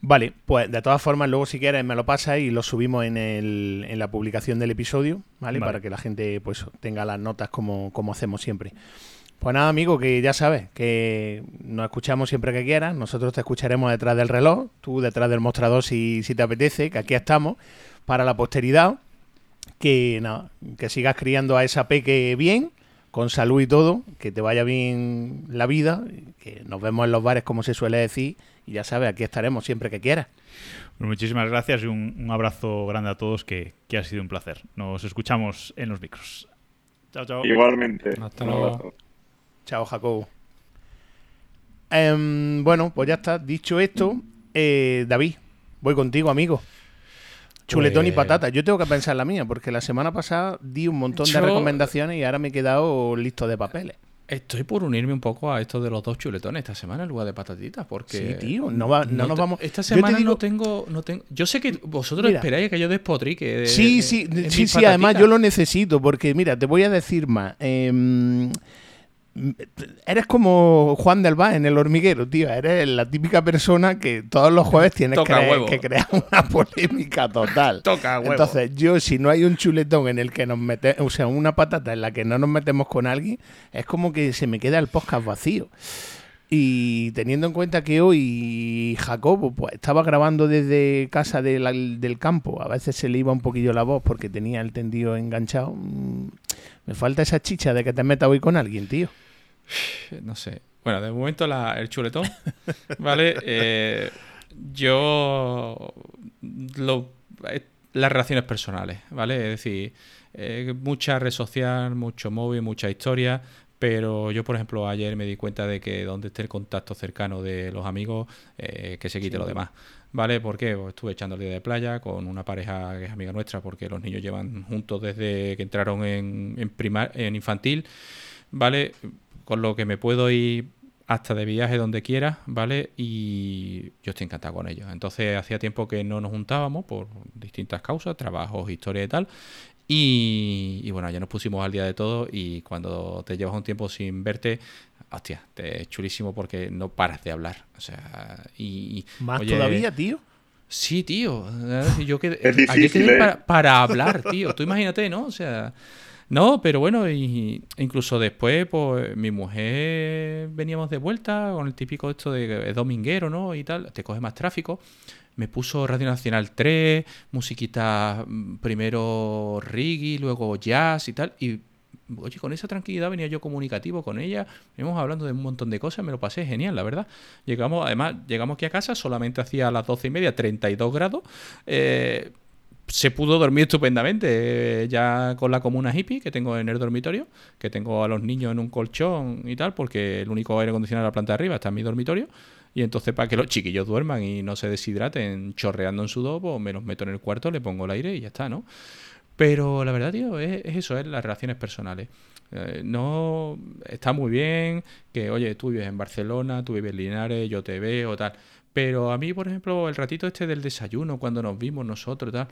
Vale, pues de todas formas, luego si quieres me lo pasa y lo subimos en, el, en la publicación del episodio, ¿vale? Para que la gente pues tenga las notas como, como hacemos siempre. Pues nada, amigo, que ya sabes, que nos escuchamos siempre que quieras. Nosotros te escucharemos detrás del reloj, tú detrás del mostrador si, si te apetece, que aquí estamos para la posteridad. Que nada, que sigas criando a esa peque bien, con salud y todo, que te vaya bien la vida, que nos vemos en los bares, como se suele decir, y ya sabes, aquí estaremos siempre que quieras. Pues muchísimas gracias y un, un abrazo grande a todos, que, que ha sido un placer. Nos escuchamos en los micros. Chao, chao. Igualmente. Hasta Un luego. Chao, Jacobo. Em, bueno, pues ya está. Dicho esto, eh, David, voy contigo, amigo. Chuletón y Pues- patata. Yo tengo que pensar la mía, porque la semana pasada di un montón de recomendaciones y ahora me he quedado listo de papeles. Estoy por unirme un poco a esto de los dos chuletones esta semana en lugar de patatitas, porque... Sí, tío, no va- no nos vamos- Esta te semana digo- no tengo, no tengo... Yo sé que vosotros Mira. esperáis que yo despotrique. de- Sí, de- sí, mis sí, sí, además yo lo necesito, porque mira, te voy a decir más. Em, eres como Juan del Vaz en El Hormiguero, tío. Eres la típica persona que todos los jueves tienes que, crear una polémica total. Toca huevo. Entonces, yo, si no hay un chuletón en el que nos metemos, o sea, una patata en la que no nos metemos con alguien, es como que se me queda el podcast vacío. Y teniendo en cuenta que hoy Jacobo pues, estaba grabando desde casa de la- del campo, a veces se le iba un poquillo la voz porque tenía el tendido enganchado. mm, Me falta esa chicha de que te metas hoy con alguien, tío. No sé. Bueno, de momento la- el chuletón, ¿vale? Eh, yo... Lo, eh, las relaciones personales, ¿vale? Es decir, eh, mucha red social, mucho móvil, mucha historia, pero yo, por ejemplo, ayer me di cuenta de que donde esté el contacto cercano de los amigos, eh, que se quite lo demás. ¿Vale? ¿Por qué? Pues estuve echando el día de playa con una pareja que es amiga nuestra, porque los niños llevan juntos desde que entraron en, en infantil, ¿vale? Con lo que me puedo ir hasta de viaje donde quiera, ¿vale? Y yo estoy encantado con ellos. Entonces hacía tiempo que no nos juntábamos por distintas causas, trabajos, historia y tal. Y, y bueno, ya nos pusimos al día de todo y cuando te llevas un tiempo sin verte, hostia, te es chulísimo porque no paras de hablar. O sea, y... y, Más oye, todavía, tío. Sí, tío. Yo quedé, Es ayer difícil, quedé ¿eh? para, para hablar, tío. Tú imagínate, ¿no? O sea, no, pero bueno, y incluso después, pues mi mujer veníamos de vuelta con el típico esto de dominguero, ¿no? Y tal, te coge más tráfico. Me puso Radio Nacional 3, musiquita mm, primero reggae, luego jazz y tal. Y oye, con esa tranquilidad venía yo comunicativo con ella, veníamos hablando de un montón de cosas, me lo pasé genial, la verdad. Llegamos, además, llegamos aquí a casa, solamente hacía las doce y media, 32 grados. eh, se pudo dormir estupendamente eh, ya con la comuna hippie que tengo en el dormitorio, que tengo a los niños en un colchón y tal, porque el único aire acondicionado de la planta de arriba está en mi dormitorio. Y entonces para que los chiquillos duerman y no se deshidraten chorreando en sudor, pues me los meto en el cuarto, le pongo el aire y ya está, ¿no? Pero la verdad, tío, es, es eso, es las relaciones personales. Eh, no está muy bien que, oye, tú vives en Barcelona, tú vives en Linares, yo te veo, tal. Pero a mí, por ejemplo, el ratito este del desayuno, cuando nos vimos nosotros, tal,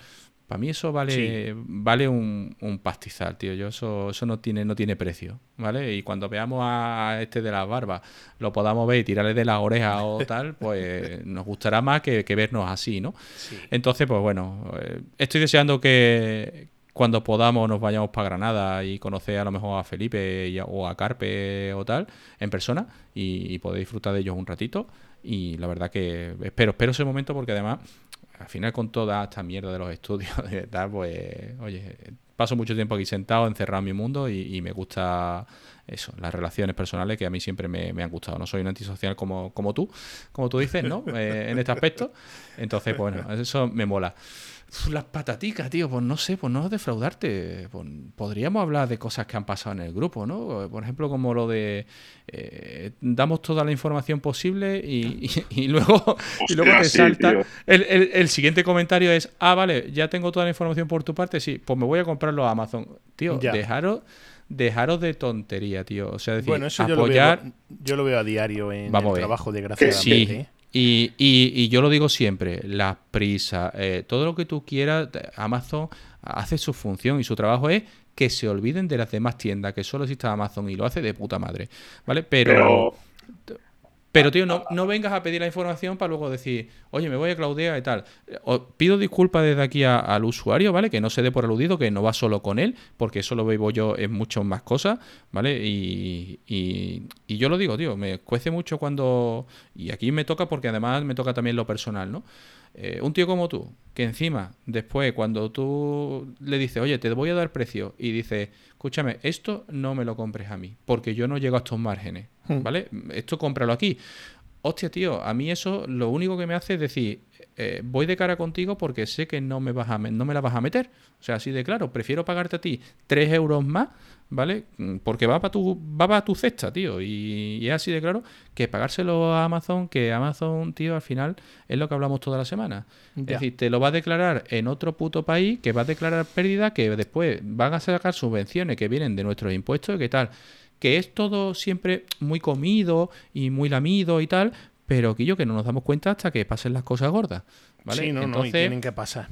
para mí eso vale, vale un, un pastizal, tío. Yo eso, eso no tiene, no tiene precio, ¿vale? Y cuando veamos a este de las barbas, lo podamos ver y tirarle de las orejas o tal, pues nos gustará más que, que vernos así, ¿no? Entonces, pues bueno, eh, estoy deseando que cuando podamos nos vayamos para Granada y conocer a lo mejor a Felipe y a- o a Carpe o tal en persona y, y poder disfrutar de ellos un ratito. Y la verdad que espero, espero ese momento porque además, al final con toda esta mierda de los estudios y tal, pues, oye, paso mucho tiempo aquí sentado, encerrado en mi mundo y, y me gusta eso, las relaciones personales que a mí siempre me, han gustado. No soy un antisocial como, como tú, como tú dices, ¿no? Eh, en este aspecto. Entonces, bueno, eso me mola. Las pataticas, tío, pues no sé, pues no defraudarte. Pues, podríamos hablar de cosas que han pasado en el grupo, ¿no? Por ejemplo, como lo de eh, damos toda la información posible y, y- y luego, y luego te sí, salta. El, el- el siguiente comentario es: Ah, vale, ya tengo toda la información por tu parte, sí, pues me voy a comprarlo a Amazon. Tío, Ya. dejaros, dejaros de tontería, tío. O sea, decir, Bueno, eso yo lo, apoyar. veo, yo lo veo a diario en Vamos el trabajo, desgraciadamente. Sí, ¿eh? Y, y- y yo lo digo siempre, las prisas, eh, todo lo que tú quieras, Amazon hace su función y su trabajo es que se olviden de las demás tiendas, que solo exista Amazon y lo hace de puta madre, ¿vale? Pero Pero, tío, no, no vengas a pedir la información para luego decir, oye, me voy a Claudea y tal. Os pido disculpas desde aquí a- al usuario, ¿vale? Que no se dé por aludido, que no va solo con él, porque eso lo veo yo en muchas más cosas, ¿vale? Y, y- y yo lo digo, tío, me cuece mucho cuando... Y aquí me toca porque además me toca también lo personal, ¿no? Eh, un tío como tú, que encima, después, cuando tú le dices, oye, te voy a dar precio, y dices, escúchame, esto no me lo compres a mí, porque yo no llego a estos márgenes, ¿vale? Esto cómpralo aquí. Hostia, tío, a mí eso lo único que me hace es decir, eh, voy de cara contigo porque sé que no me, vas a, no me la vas a meter. O sea, así de claro, prefiero pagarte a ti 3 euros más, ¿vale? Mm, Porque va para tu, va para tu cesta, tío. Y, y es así de claro que pagárselo a Amazon, que Amazon, tío, al final es lo que hablamos toda la semana. Ya. Es decir, te lo va a declarar en otro puto país, que va a declarar pérdida, que después van a sacar subvenciones que vienen de nuestros impuestos, que tal que es todo siempre muy comido y muy lamido y tal, pero que yo que no nos damos cuenta hasta que pasen las cosas gordas. ¿vale? Sí, no, no, y tienen que pasar.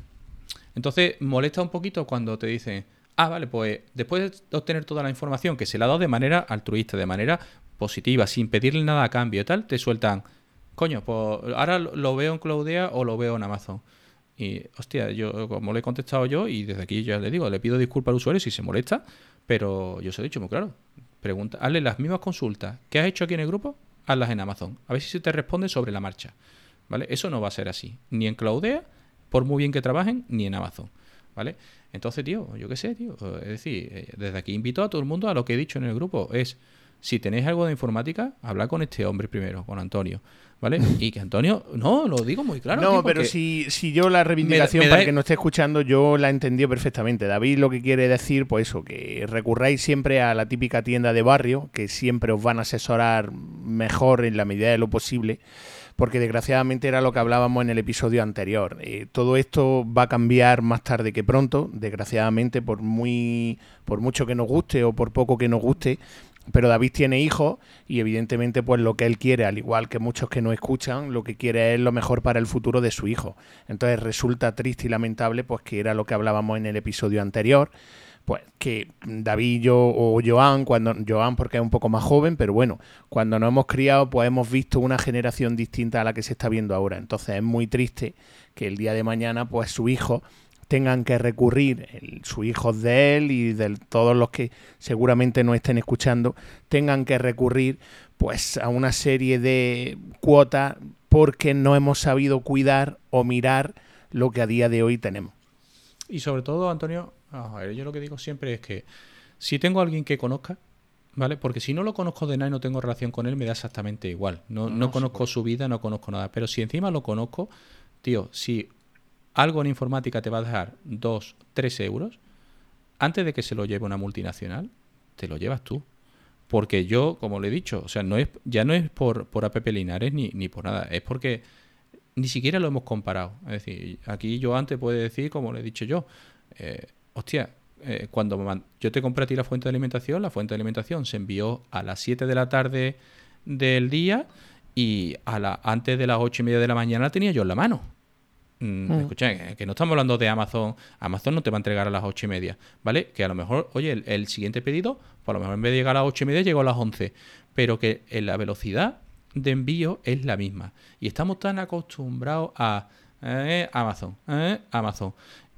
entonces molesta un poquito cuando te dicen, ah, vale, pues después de obtener toda la información que se le ha dado de manera altruista, de manera positiva, sin pedirle nada a cambio y tal, te sueltan, coño, pues ahora lo- veo en Cloudea o lo veo en Amazon. Y, hostia, yo como le he contestado yo, y desde aquí ya le digo, le pido disculpas al usuario si se molesta, pero yo se lo he dicho muy claro. Pregunta, hazle las mismas consultas que has hecho aquí en el grupo, hazlas en Amazon. A ver si se te responde sobre la marcha. ¿Vale? Eso no va a ser así. Ni en Cloudea, por muy bien que trabajen, ni en Amazon. ¿Vale? Entonces, tío, yo qué sé, tío. Es decir, eh, desde aquí invito a todo el mundo a lo que he dicho en el grupo. Es, si tenéis algo de informática, habla con este hombre primero, con Antonio. ¿Vale? Y que Antonio, no, lo digo muy claro. no, pero si, si yo la reivindicación, me da- para que no esté escuchando, yo la he entendido perfectamente. David lo que quiere decir, pues eso, que recurráis siempre a la típica tienda de barrio, que siempre os van a asesorar mejor en la medida de lo posible, porque desgraciadamente era lo que hablábamos en el episodio anterior. Eh, todo esto va a cambiar más tarde que pronto, desgraciadamente, por muy, por mucho que nos guste o por poco que nos guste. Pero David tiene hijos y evidentemente pues lo que él quiere, al igual que muchos que no escuchan, lo que quiere es lo mejor para el futuro de su hijo. Entonces resulta triste y lamentable pues que era lo que hablábamos en el episodio anterior, pues que David yo o Joan, cuando Joan porque es un poco más joven, pero bueno, cuando nos hemos criado pues hemos visto una generación distinta a la que se está viendo ahora. Entonces es muy triste que el día de mañana pues su hijo tengan que recurrir, el, sus hijos de él y de todos los que seguramente no estén escuchando, tengan que recurrir pues a una serie de cuotas porque no hemos sabido cuidar o mirar lo que a día de hoy tenemos. Y sobre todo, Antonio, a ver, yo lo que digo siempre es que si tengo a alguien que conozca, ¿vale? Porque si no lo conozco de nada y no tengo relación con él, me da exactamente igual. No, no, conozco su vida, no conozco nada. Pero si encima lo conozco, tío, si algo en informática te va a dejar 2, 3 euros, antes de que se lo lleve una multinacional, te lo llevas tú. Porque yo, como le he dicho, o sea, no es, ya no es por, por APP Linares ni, ni por nada, es porque ni siquiera lo hemos comparado. Es decir, aquí yo antes puedo decir, como le he dicho yo, eh, hostia, eh, cuando me yo te compré a ti la fuente de alimentación, la fuente de alimentación se envió a las 7 de la tarde del día y a la, antes de las 8 y media de la mañana la tenía yo en la mano. Mm, Escucha, que- que no estamos hablando de Amazon. Amazon no te va a entregar a las ocho y media, ¿vale? Que a lo mejor, oye, el, el siguiente pedido, pues a lo mejor en vez de llegar a las ocho y media, llegó a las 11. Pero que en la velocidad de envío es la misma. Y estamos tan acostumbrados a eh, Amazon, eh, Amazon.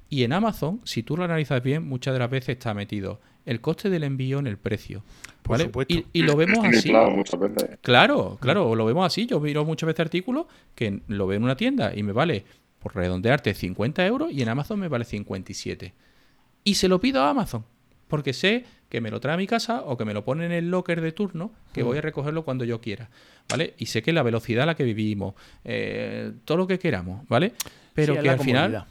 Y en Amazon, si tú lo analizas bien, muchas de las veces está metido el coste del envío en el precio. Por ¿vale? supuesto. Y, y lo vemos así. veces. Claro, claro, lo vemos así. Yo miro muchas veces artículos que lo veo en una tienda y me vale, por redondearte, 50 euros y en Amazon me vale 57. Y se lo pido a Amazon, porque sé que me lo trae a mi casa o que me lo pone en el locker de turno, que voy a recogerlo cuando yo quiera, ¿vale? Y sé que la velocidad a la que vivimos, eh, todo lo que queramos, ¿vale? Pero Sí, que al final,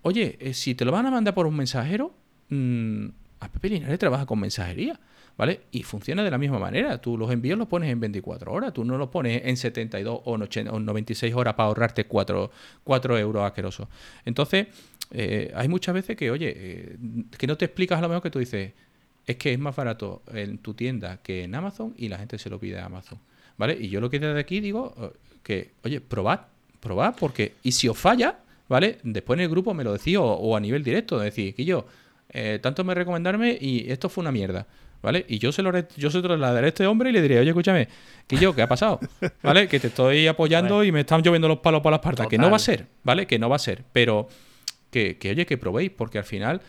oye, eh, si te lo van a mandar por un mensajero, mm, a Pepe Linares trabaja con mensajería, ¿vale? Y funciona de la misma manera. Tú los envíos los pones en 24 horas, tú no los pones en 72 o en 80 o en 96 horas para ahorrarte 4, euros asquerosos. Entonces, eh, hay muchas veces que, oye, eh, que no te explicas a lo mejor que tú dices, es que es más barato en tu tienda que en Amazon y la gente se lo pide a Amazon, ¿vale? Y yo lo que desde aquí digo, eh, que, oye, probad, probad, porque, y si os falla, ¿vale? Después en el grupo me lo decís o, a nivel directo, decir, que yo, eh, tanto me recomendarme y esto fue una mierda. ¿Vale? Y yo se lo yo se trasladaré a este hombre y le diré, oye, escúchame, que yo, ¿qué ha pasado? ¿Vale? Que te estoy apoyando y me están lloviendo los palos por las partes. Que no va a ser, ¿vale? Que no va a ser. Pero que, que, oye, que probéis, porque al final,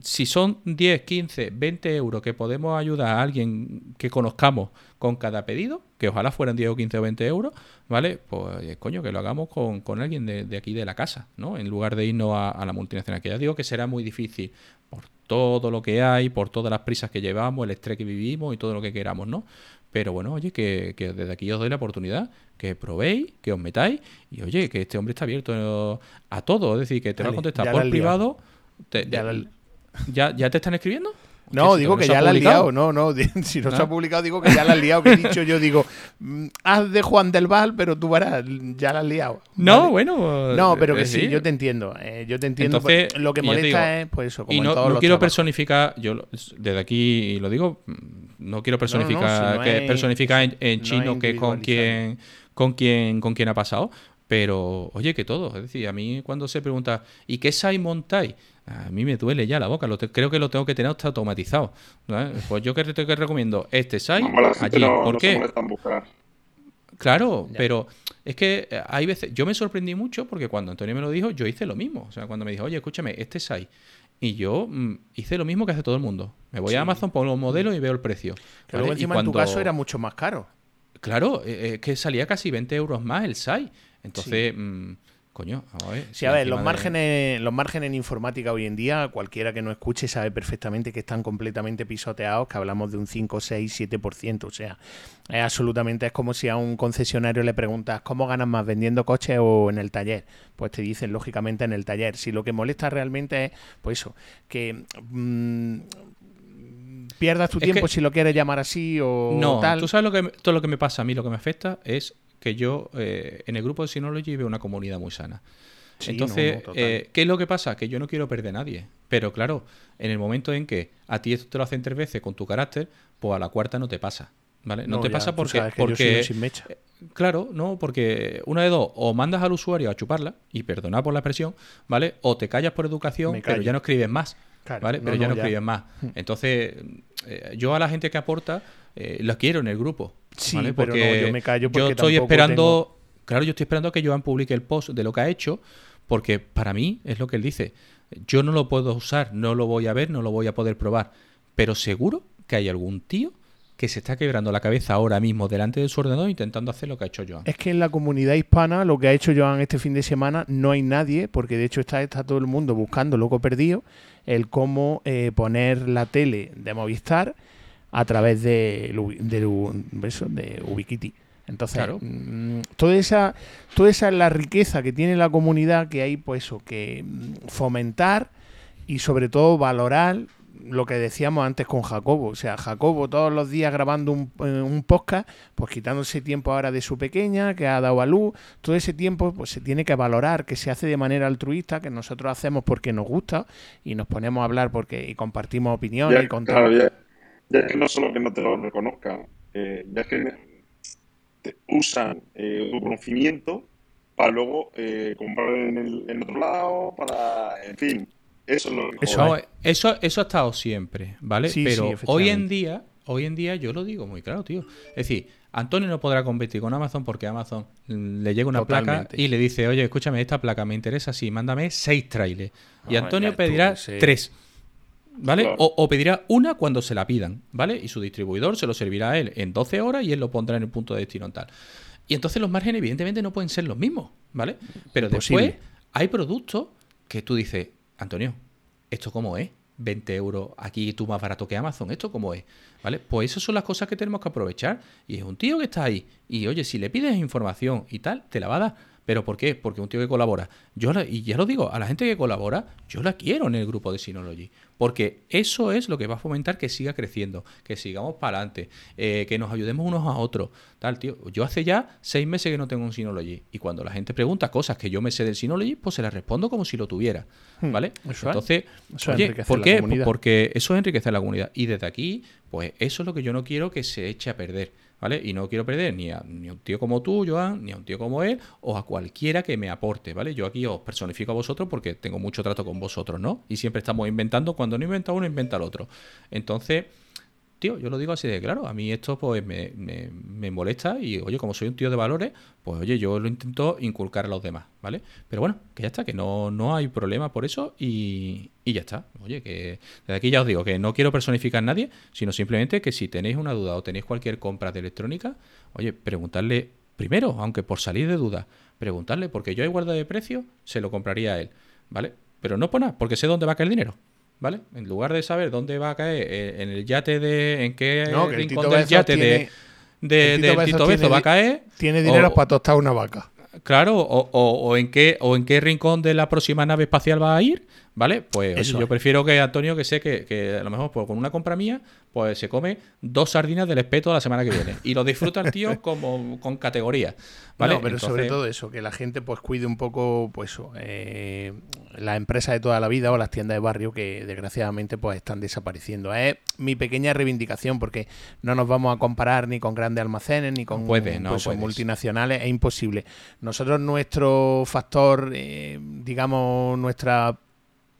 si son 10, 15, 20 euros que podemos ayudar a alguien que conozcamos con cada pedido, que ojalá fueran 10 o 15 o 20 euros, ¿vale? Pues eh, coño, que lo hagamos con, con alguien de, de aquí de la casa, ¿no? En lugar de irnos a, a la multinacional, que ya digo que será muy difícil por todo lo que hay, por todas las prisas que llevamos, el estrés que vivimos y todo lo que queramos, ¿no? Pero bueno, oye, que, que desde aquí os doy la oportunidad, que probéis, que os metáis y oye, que este hombre está abierto a todo, es decir, que te va a contestar por liado. Te- Ya ya, la- ya, ya te están escribiendo? No, digo que ya la has liado. No, no. Si no se Ah. ha publicado, digo que ya la has liado. Que he dicho yo, digo, mm, haz de Juan del Val, pero tú verás, ya la has liado. No, ¿vale? bueno. No, pero que eh, sí, yo te entiendo. eh, yo te entiendo. Entonces, pues, lo que molesta digo, es, pues eso, como Y en no, todos no los quiero trabajos. personificar, yo desde aquí lo digo, mm, no quiero personificar, si no que hay- personificar en, en no chino que con quien, con quien, con quien ha pasado, pero oye que todo, es decir, a mí cuando se pregunta ¿y qué SAI montáis? A mí me duele ya la boca, lo te- creo que lo tengo que tener hasta automatizado. ¿no? Pues yo que te que recomiendo este la gente allí, no, ¿por no qué? Claro, pero es que eh, hay veces, yo me sorprendí mucho porque cuando Antonio me lo dijo, yo hice lo mismo. O sea, cuando me dijo, oye, escúchame, este es ahí. Y yo mm, hice lo mismo que hace todo el mundo. Me voy a Amazon, pongo los modelos y veo el precio. Y encima en tu caso era mucho más caro. Claro, eh, eh, que salía casi 20 euros más el SAI. Entonces, mm, coño, a ver. Sí, a ver, los de- márgenes, los márgenes en informática hoy en día, cualquiera que no escuche sabe perfectamente que están completamente pisoteados, que hablamos de un 5, 6, 7%. O sea, es absolutamente, es como si a un concesionario le preguntas cómo ganas más vendiendo coches o en el taller. Pues te dicen, lógicamente, en el taller. Si lo que molesta realmente es, pues eso, que mm, pierdas tu Es tiempo que- si lo quieres llamar así o No, tal. tú sabes lo que todo lo que me pasa a mí, lo que me afecta es que yo eh, en el grupo de Synology veo una comunidad muy sana. Sí, Entonces, no, no, total. eh, ¿qué es lo que pasa? Que yo no quiero perder a nadie. Pero claro, en el momento en que a ti esto te lo hacen tres veces con tu carácter, pues a la cuarta no te pasa. ¿Vale? No, te ya, pasa porque. sabes que yo soy porque un sin mecha. Claro, no, porque una de dos, o mandas al usuario a chuparla, y perdonad por la expresión, ¿vale? O te callas por educación, pero ya no escribes más. Claro, ¿Vale? Pero ya no, ya. escribes más. Entonces, eh, yo a la gente que aporta, eh, la quiero en el grupo. Sí, ¿vale? pero no, yo me callo yo porque estoy tampoco esperando. Claro, yo estoy esperando a que Joan publique el post de lo que ha hecho, porque para mí es lo que él dice. Yo no lo puedo usar, no lo voy a ver, no lo voy a poder probar. Pero seguro que hay algún tío que se está quebrando la cabeza ahora mismo delante de su ordenador intentando hacer lo que ha hecho Joan. Es que en la comunidad hispana, lo que ha hecho Joan este fin de semana, no hay nadie, porque de hecho está, está todo el mundo buscando, loco perdido, el cómo eh, poner la tele de Movistar a través de, de, de Ubiquiti. Entonces, Claro. mm, toda esa, toda esa es la riqueza que tiene la comunidad que hay, pues eso, que mm, fomentar y sobre todo valorar lo que decíamos antes con Jacobo. O sea, Jacobo todos los días grabando un, eh, un podcast, pues quitándose tiempo ahora de su pequeña, que ha dado a luz, todo ese tiempo pues se tiene que valorar, que se hace de manera altruista, que nosotros hacemos porque nos gusta y nos ponemos a hablar porque y compartimos opiniones y con claro, ya, ya es que no solo que no te lo reconozcan, eh, ya es que te usan eh, tu conocimiento para luego eh, comprar en, el, en otro lado, para, en fin, eso es lo que Eso eso, eso ha estado siempre, ¿vale? Sí, sí, Pero hoy en día, hoy en día yo lo digo muy claro, tío. Es decir, Antonio no podrá competir con Amazon porque Amazon le llega una placa y le dice, oye, escúchame, esta placa me interesa, sí, mándame seis trailers. Y Antonio pedirá tú, sí. tres. ¿Vale? Claro. O, o pedirá una cuando se la pidan, ¿vale? Y su distribuidor se lo servirá a él en 12 horas y él lo pondrá en el punto de destino en tal. Y entonces los márgenes, evidentemente, no pueden ser los mismos, ¿vale? Pero Imposible. después hay productos que tú dices, Antonio, ¿esto cómo es? 20 euros aquí tú más barato que Amazon, ¿esto cómo es? ¿Vale? Pues esas son las cosas que tenemos que aprovechar. Y es un tío que está ahí. Y oye, si le pides información y tal, te la va a dar. ¿Pero por qué? Porque un tío que colabora. Yo la- y ya lo digo, a la gente que colabora, yo la quiero en el grupo de Synology. Porque eso es lo que va a fomentar que siga creciendo, que sigamos para adelante, eh, que nos ayudemos unos a otros. Tal, tío. Yo hace ya seis meses que no tengo un Synology. Y cuando la gente pregunta cosas que yo me sé del Synology, pues se las respondo como si lo tuviera. ¿Vale? Hmm, eso es. Entonces, Eso oye, ¿por qué? comunidad. Porque eso es enriquecer la comunidad. Y desde aquí, pues eso es lo que yo no quiero que se eche a perder. ¿Vale? Y no quiero perder ni a, ni a un tío como tú, Joan, ni a un tío como él, o a cualquiera que me aporte, ¿vale? Yo aquí os personifico a vosotros porque tengo mucho trato con vosotros, ¿no? Y siempre estamos inventando, cuando no inventa uno, inventa el otro. Entonces, tío, yo lo digo así de claro, a mí esto pues me, me- me molesta y, oye, como soy un tío de valores, pues, oye, yo lo intento inculcar a los demás, ¿vale? Pero bueno, que ya está, que no, no hay problema por eso y, y ya está. Oye, que desde aquí ya os digo que no quiero personificar a nadie, sino simplemente que si tenéis una duda o tenéis cualquier compra de electrónica, oye, preguntarle primero, aunque por salir de duda, preguntarle, porque yo a igualdad de precio se lo compraría a él, ¿vale? Pero no por nada, porque sé dónde va a caer el dinero. ¿Vale? En lugar de saber dónde va a caer, eh, en el yate de. en qué No, que el rincón del yate de, tiene- de, el Tito Bezos Tito Bezo va a caer. Tiene dinero o- para tostar una vaca. Claro, o, o- o en qué, o en qué rincón de la próxima nave espacial va a ir, ¿vale? Pues oye, yo prefiero que Antonio, que sé que, que a lo mejor pues, con una compra mía, pues se come dos sardinas del espeto la semana que viene. Y lo disfruta el tío como con categoría. ¿vale? No, pero sobre todo eso, que la gente pues cuide un poco, pues eh, las empresas de toda la vida o las tiendas de barrio que desgraciadamente pues están desapareciendo. Es mi pequeña reivindicación porque no nos vamos a comparar ni con grandes almacenes ni con puede, no pues, multinacionales, es imposible. Nosotros nuestro factor, eh, digamos, nuestra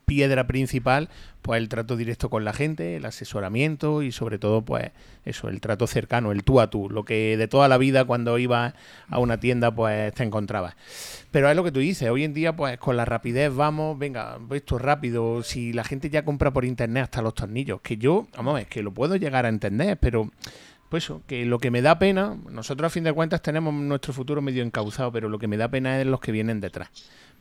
piedra principal, pues el trato directo con la gente, el asesoramiento y sobre todo, pues eso, el trato cercano, el tú a tú, lo que de toda la vida cuando ibas a una tienda, pues te encontrabas. Pero es lo que tú dices, hoy en día, pues con la rapidez vamos, venga, esto es rápido, si la gente ya compra por internet hasta los tornillos, que yo, vamos, es que lo puedo llegar a entender, pero... Pues eso, que lo que me da pena, nosotros a fin de cuentas tenemos nuestro futuro medio encauzado, pero lo que me da pena es los que vienen detrás.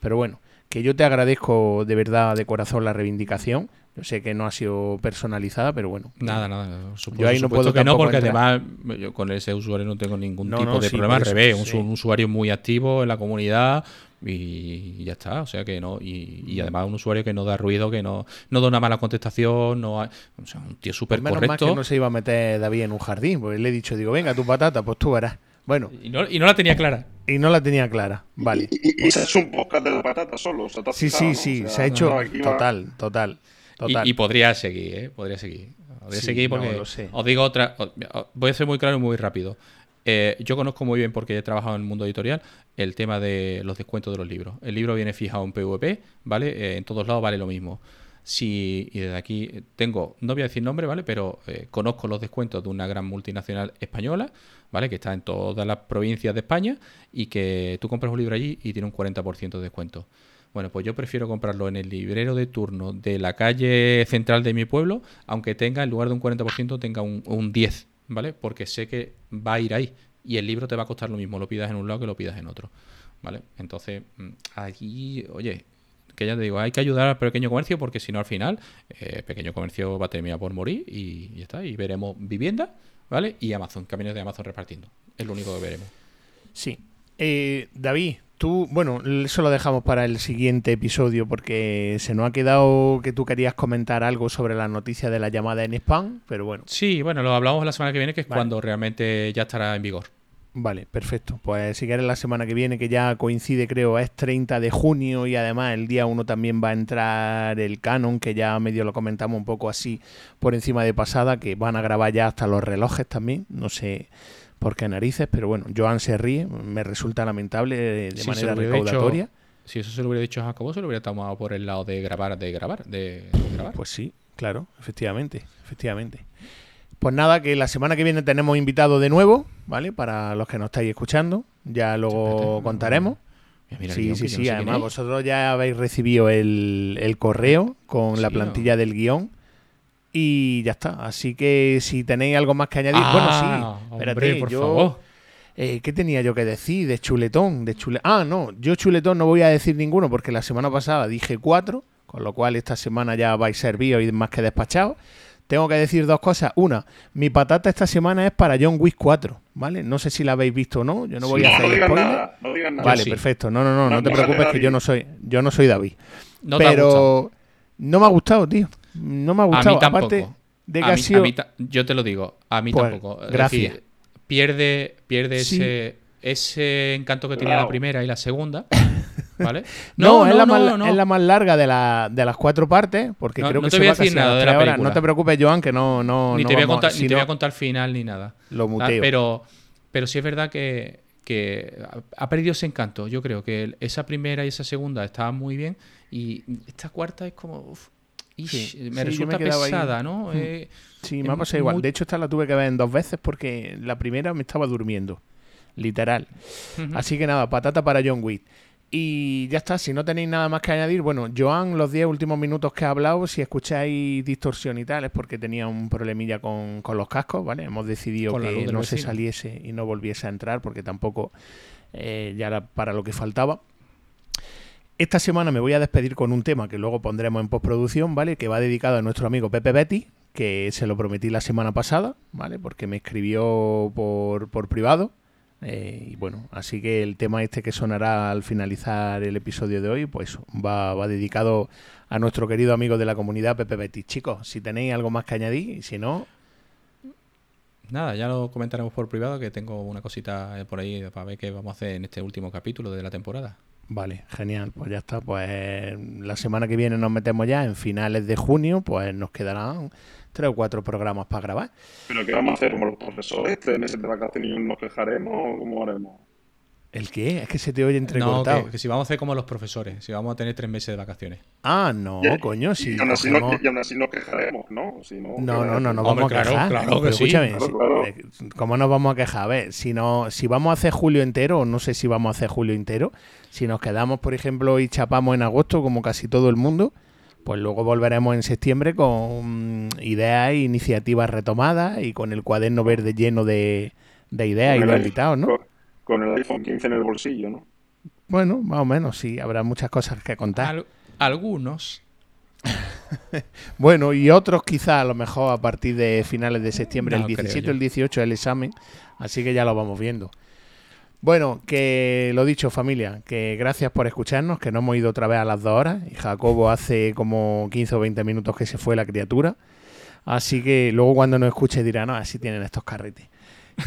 Pero bueno, que yo te agradezco de verdad, de corazón, la reivindicación. Yo sé que no ha sido personalizada, pero bueno. Nada, nada. Supuesto, Yo ahí no puedo que no, porque entrar. además yo con ese usuario no tengo ningún No, tipo no, de sí, problema. Al revés, un, sí. su- un usuario muy activo en la comunidad y ya está. O sea que no. Y, y además un usuario que no da ruido, que no, no da una mala contestación. no hay- O sea, un tío súper Pues menos mal correcto. que no se iba a meter David en un jardín, porque le he dicho, digo, venga, tu patata, pues tú verás. Bueno, Y, no, y no la tenía clara. y no la tenía clara. Vale. Y, y- y se ha hecho un podcast de la patata solo. o sea, Sí, fijado, sí, ¿no? sí, O sea, se ha hecho no, total, total, Y, total. y podría seguir, ¿eh? Podría seguir. Podría Sí, seguir no, porque lo sé. os digo otra. Voy a ser muy claro y muy rápido. Eh, yo conozco muy bien, porque he trabajado en el mundo editorial, el tema de los descuentos de los libros. El libro viene fijado en PVP, ¿vale? Eh, en todos lados vale lo mismo. Si, y desde aquí eh, tengo, no voy a decir nombre, ¿vale? Pero eh, conozco los descuentos de una gran multinacional española, ¿vale? Que está en todas las provincias de España y que tú compras un libro allí y tiene un 40% de descuento. Bueno, pues yo prefiero comprarlo en el librero de turno de la calle central de mi pueblo, aunque tenga, en lugar de un 40%, tenga un, un 10, ¿vale? Porque sé que va a ir ahí y el libro te va a costar lo mismo, lo pidas en un lado que lo pidas en otro, ¿vale? Entonces, mm, allí, oye, que ya te digo, hay que ayudar al pequeño comercio porque si no al final, eh, el pequeño comercio va a terminar por morir y ya está, y veremos vivienda, ¿vale? Y Amazon, camiones de Amazon repartiendo, es lo único que veremos. Sí. Eh, David, tú, bueno, eso lo dejamos para el siguiente episodio porque se nos ha quedado que tú querías comentar algo sobre la noticia de la llamada en spam, pero bueno, Sí, bueno, lo hablamos la semana que viene, que es Vale. cuando realmente ya estará en vigor. Vale, perfecto. Pues si quieres la semana que viene, que ya coincide, creo, es 30 de junio y además el día 1 también va a entrar el canon, que ya medio lo comentamos un poco así por encima de pasada, que van a grabar ya hasta los relojes también, no sé por qué narices, pero bueno, Joan se ríe, me resulta lamentable de, de Sí, manera recaudatoria. Si eso se lo hubiera dicho a Jacobo, se lo hubiera tomado por el lado de grabar, de grabar, de grabar. Pues sí, claro, efectivamente, efectivamente. Pues nada, que la semana que viene tenemos invitado de nuevo, ¿vale? Para los que nos estáis escuchando, ya luego Espérate, contaremos. Mira, sí, guion, sí, no sí, sé además vosotros ya habéis recibido el, el correo con la plantilla del guion y ya está. Así que si tenéis algo más que añadir, Ah, bueno, sí, espérate, hombre, por yo... favor. Eh, ¿Qué tenía yo que decir? De chuletón, de chule... Ah, no, yo chuletón no voy a decir ninguno porque la semana pasada dije cuatro, con lo cual esta semana ya vais servidos y más que despachados. Tengo que decir dos cosas. Una, mi patata esta semana es para John Wick 4, ¿vale? No sé si la habéis visto o no, yo no voy a hacer no digas spoiler. nada, no digas nada. Vale, sí. perfecto. No, no, no, no, No, te preocupes que yo no soy, yo no soy David. No te. Pero no me ha gustado, tío. No me ha A gustado. mí tampoco. Aparte de que a ha mí- sido- a mí ta- yo te lo digo, a mí Pues, tampoco. Es gracias. decir, pierde pierde Sí. ese, ese encanto que tenía la primera y la segunda, ¿vale? No, es, la más, es, la más, larga de, la, de las cuatro partes, porque creo que te voy a decir nada de la película. No te preocupes, Joan, que no... no ni no te, voy, a contar, ni te voy a contar final ni nada. Lo Ah, muteo. Pero, pero sí es verdad que, que ha perdido ese encanto. Yo creo que esa primera y esa segunda estaban muy bien y esta cuarta es como... uf, ish, Sí, me sí, resulta me quedaba ahí. pesada, ¿no? Mm. Eh, Sí, me ha pasado igual. muy- De hecho, esta la tuve que ver en dos veces porque la primera me estaba durmiendo. Literal. Así que nada, patata para John Wick. Y ya está, si no tenéis nada más que añadir, bueno, Joan, los 10 últimos minutos que ha hablado, si escucháis distorsión y tal, es porque tenía un problemilla con, con los cascos, ¿vale? Hemos decidido Con que no se saliese y no volviese a entrar porque tampoco eh, ya era para lo que faltaba. Esta semana me voy a despedir con un tema que luego pondremos en postproducción, ¿vale? Que va dedicado a nuestro amigo Pepe Betty, que se lo prometí la semana pasada, ¿vale? Porque me escribió por, por privado. Eh, y bueno, así que el tema este que sonará al finalizar el episodio de hoy, pues va, va dedicado a nuestro querido amigo de la comunidad Pepe Betty. Chicos, si tenéis algo más que añadir, si no, Nada, ya lo comentaremos por privado que tengo una cosita eh, por ahí para ver qué vamos a hacer en este último capítulo de la temporada. Vale, genial, pues ya está. Pues la semana que viene nos metemos ya en finales de junio, pues nos quedarán tres o cuatro programas para grabar. ¿Pero qué vamos a hacer como los profesores? ¿Tres meses de vacaciones y nos quejaremos o cómo haremos? ¿El qué? Es que se te oye No, entrecortado. que, que si vamos a hacer como los profesores, si vamos a tener tres meses de vacaciones. Ah, no, Y- coño, si y, aún así cogemos- nos, y aún así nos quejaremos, ¿no? Si no, No, ¿qué no, no, no Hombre, vamos a quejar. claro Pero que sí. escúchame, Claro, si- claro. eh, ¿cómo nos vamos a quejar? A ver, si no, si vamos a hacer julio entero, o no sé si vamos a hacer julio entero, si nos quedamos, por ejemplo, y chapamos en agosto, como casi todo el mundo, pues luego volveremos en septiembre con ideas e iniciativas retomadas y con el cuaderno verde lleno de, de ideas y de invitados, ¿no? Con, con el iPhone 15 en el bolsillo, ¿no? Bueno, más o menos, sí, habrá muchas cosas que contar. Al- algunos. Bueno, y otros quizá a lo mejor a partir de finales de septiembre, No el creo 17 yo. o el 18 el examen, así que ya lo vamos viendo. Bueno, que lo dicho familia, que gracias por escucharnos, que no hemos ido otra vez a las dos horas, y Jacobo hace como 15 o 20 minutos que se fue la criatura, así que luego cuando nos escuche dirá, no, así tienen estos carretes.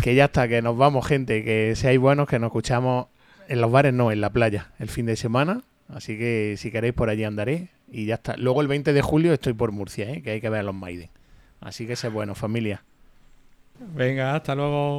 Que ya está, que nos vamos gente, que seáis buenos, que nos escuchamos en los bares, no, en la playa, el fin de semana, así que si queréis por allí andaré, y ya está. Luego el 20 de julio estoy por Murcia, ¿eh? que hay que ver a los Maiden. Así que sé bueno, familia. Venga, hasta luego.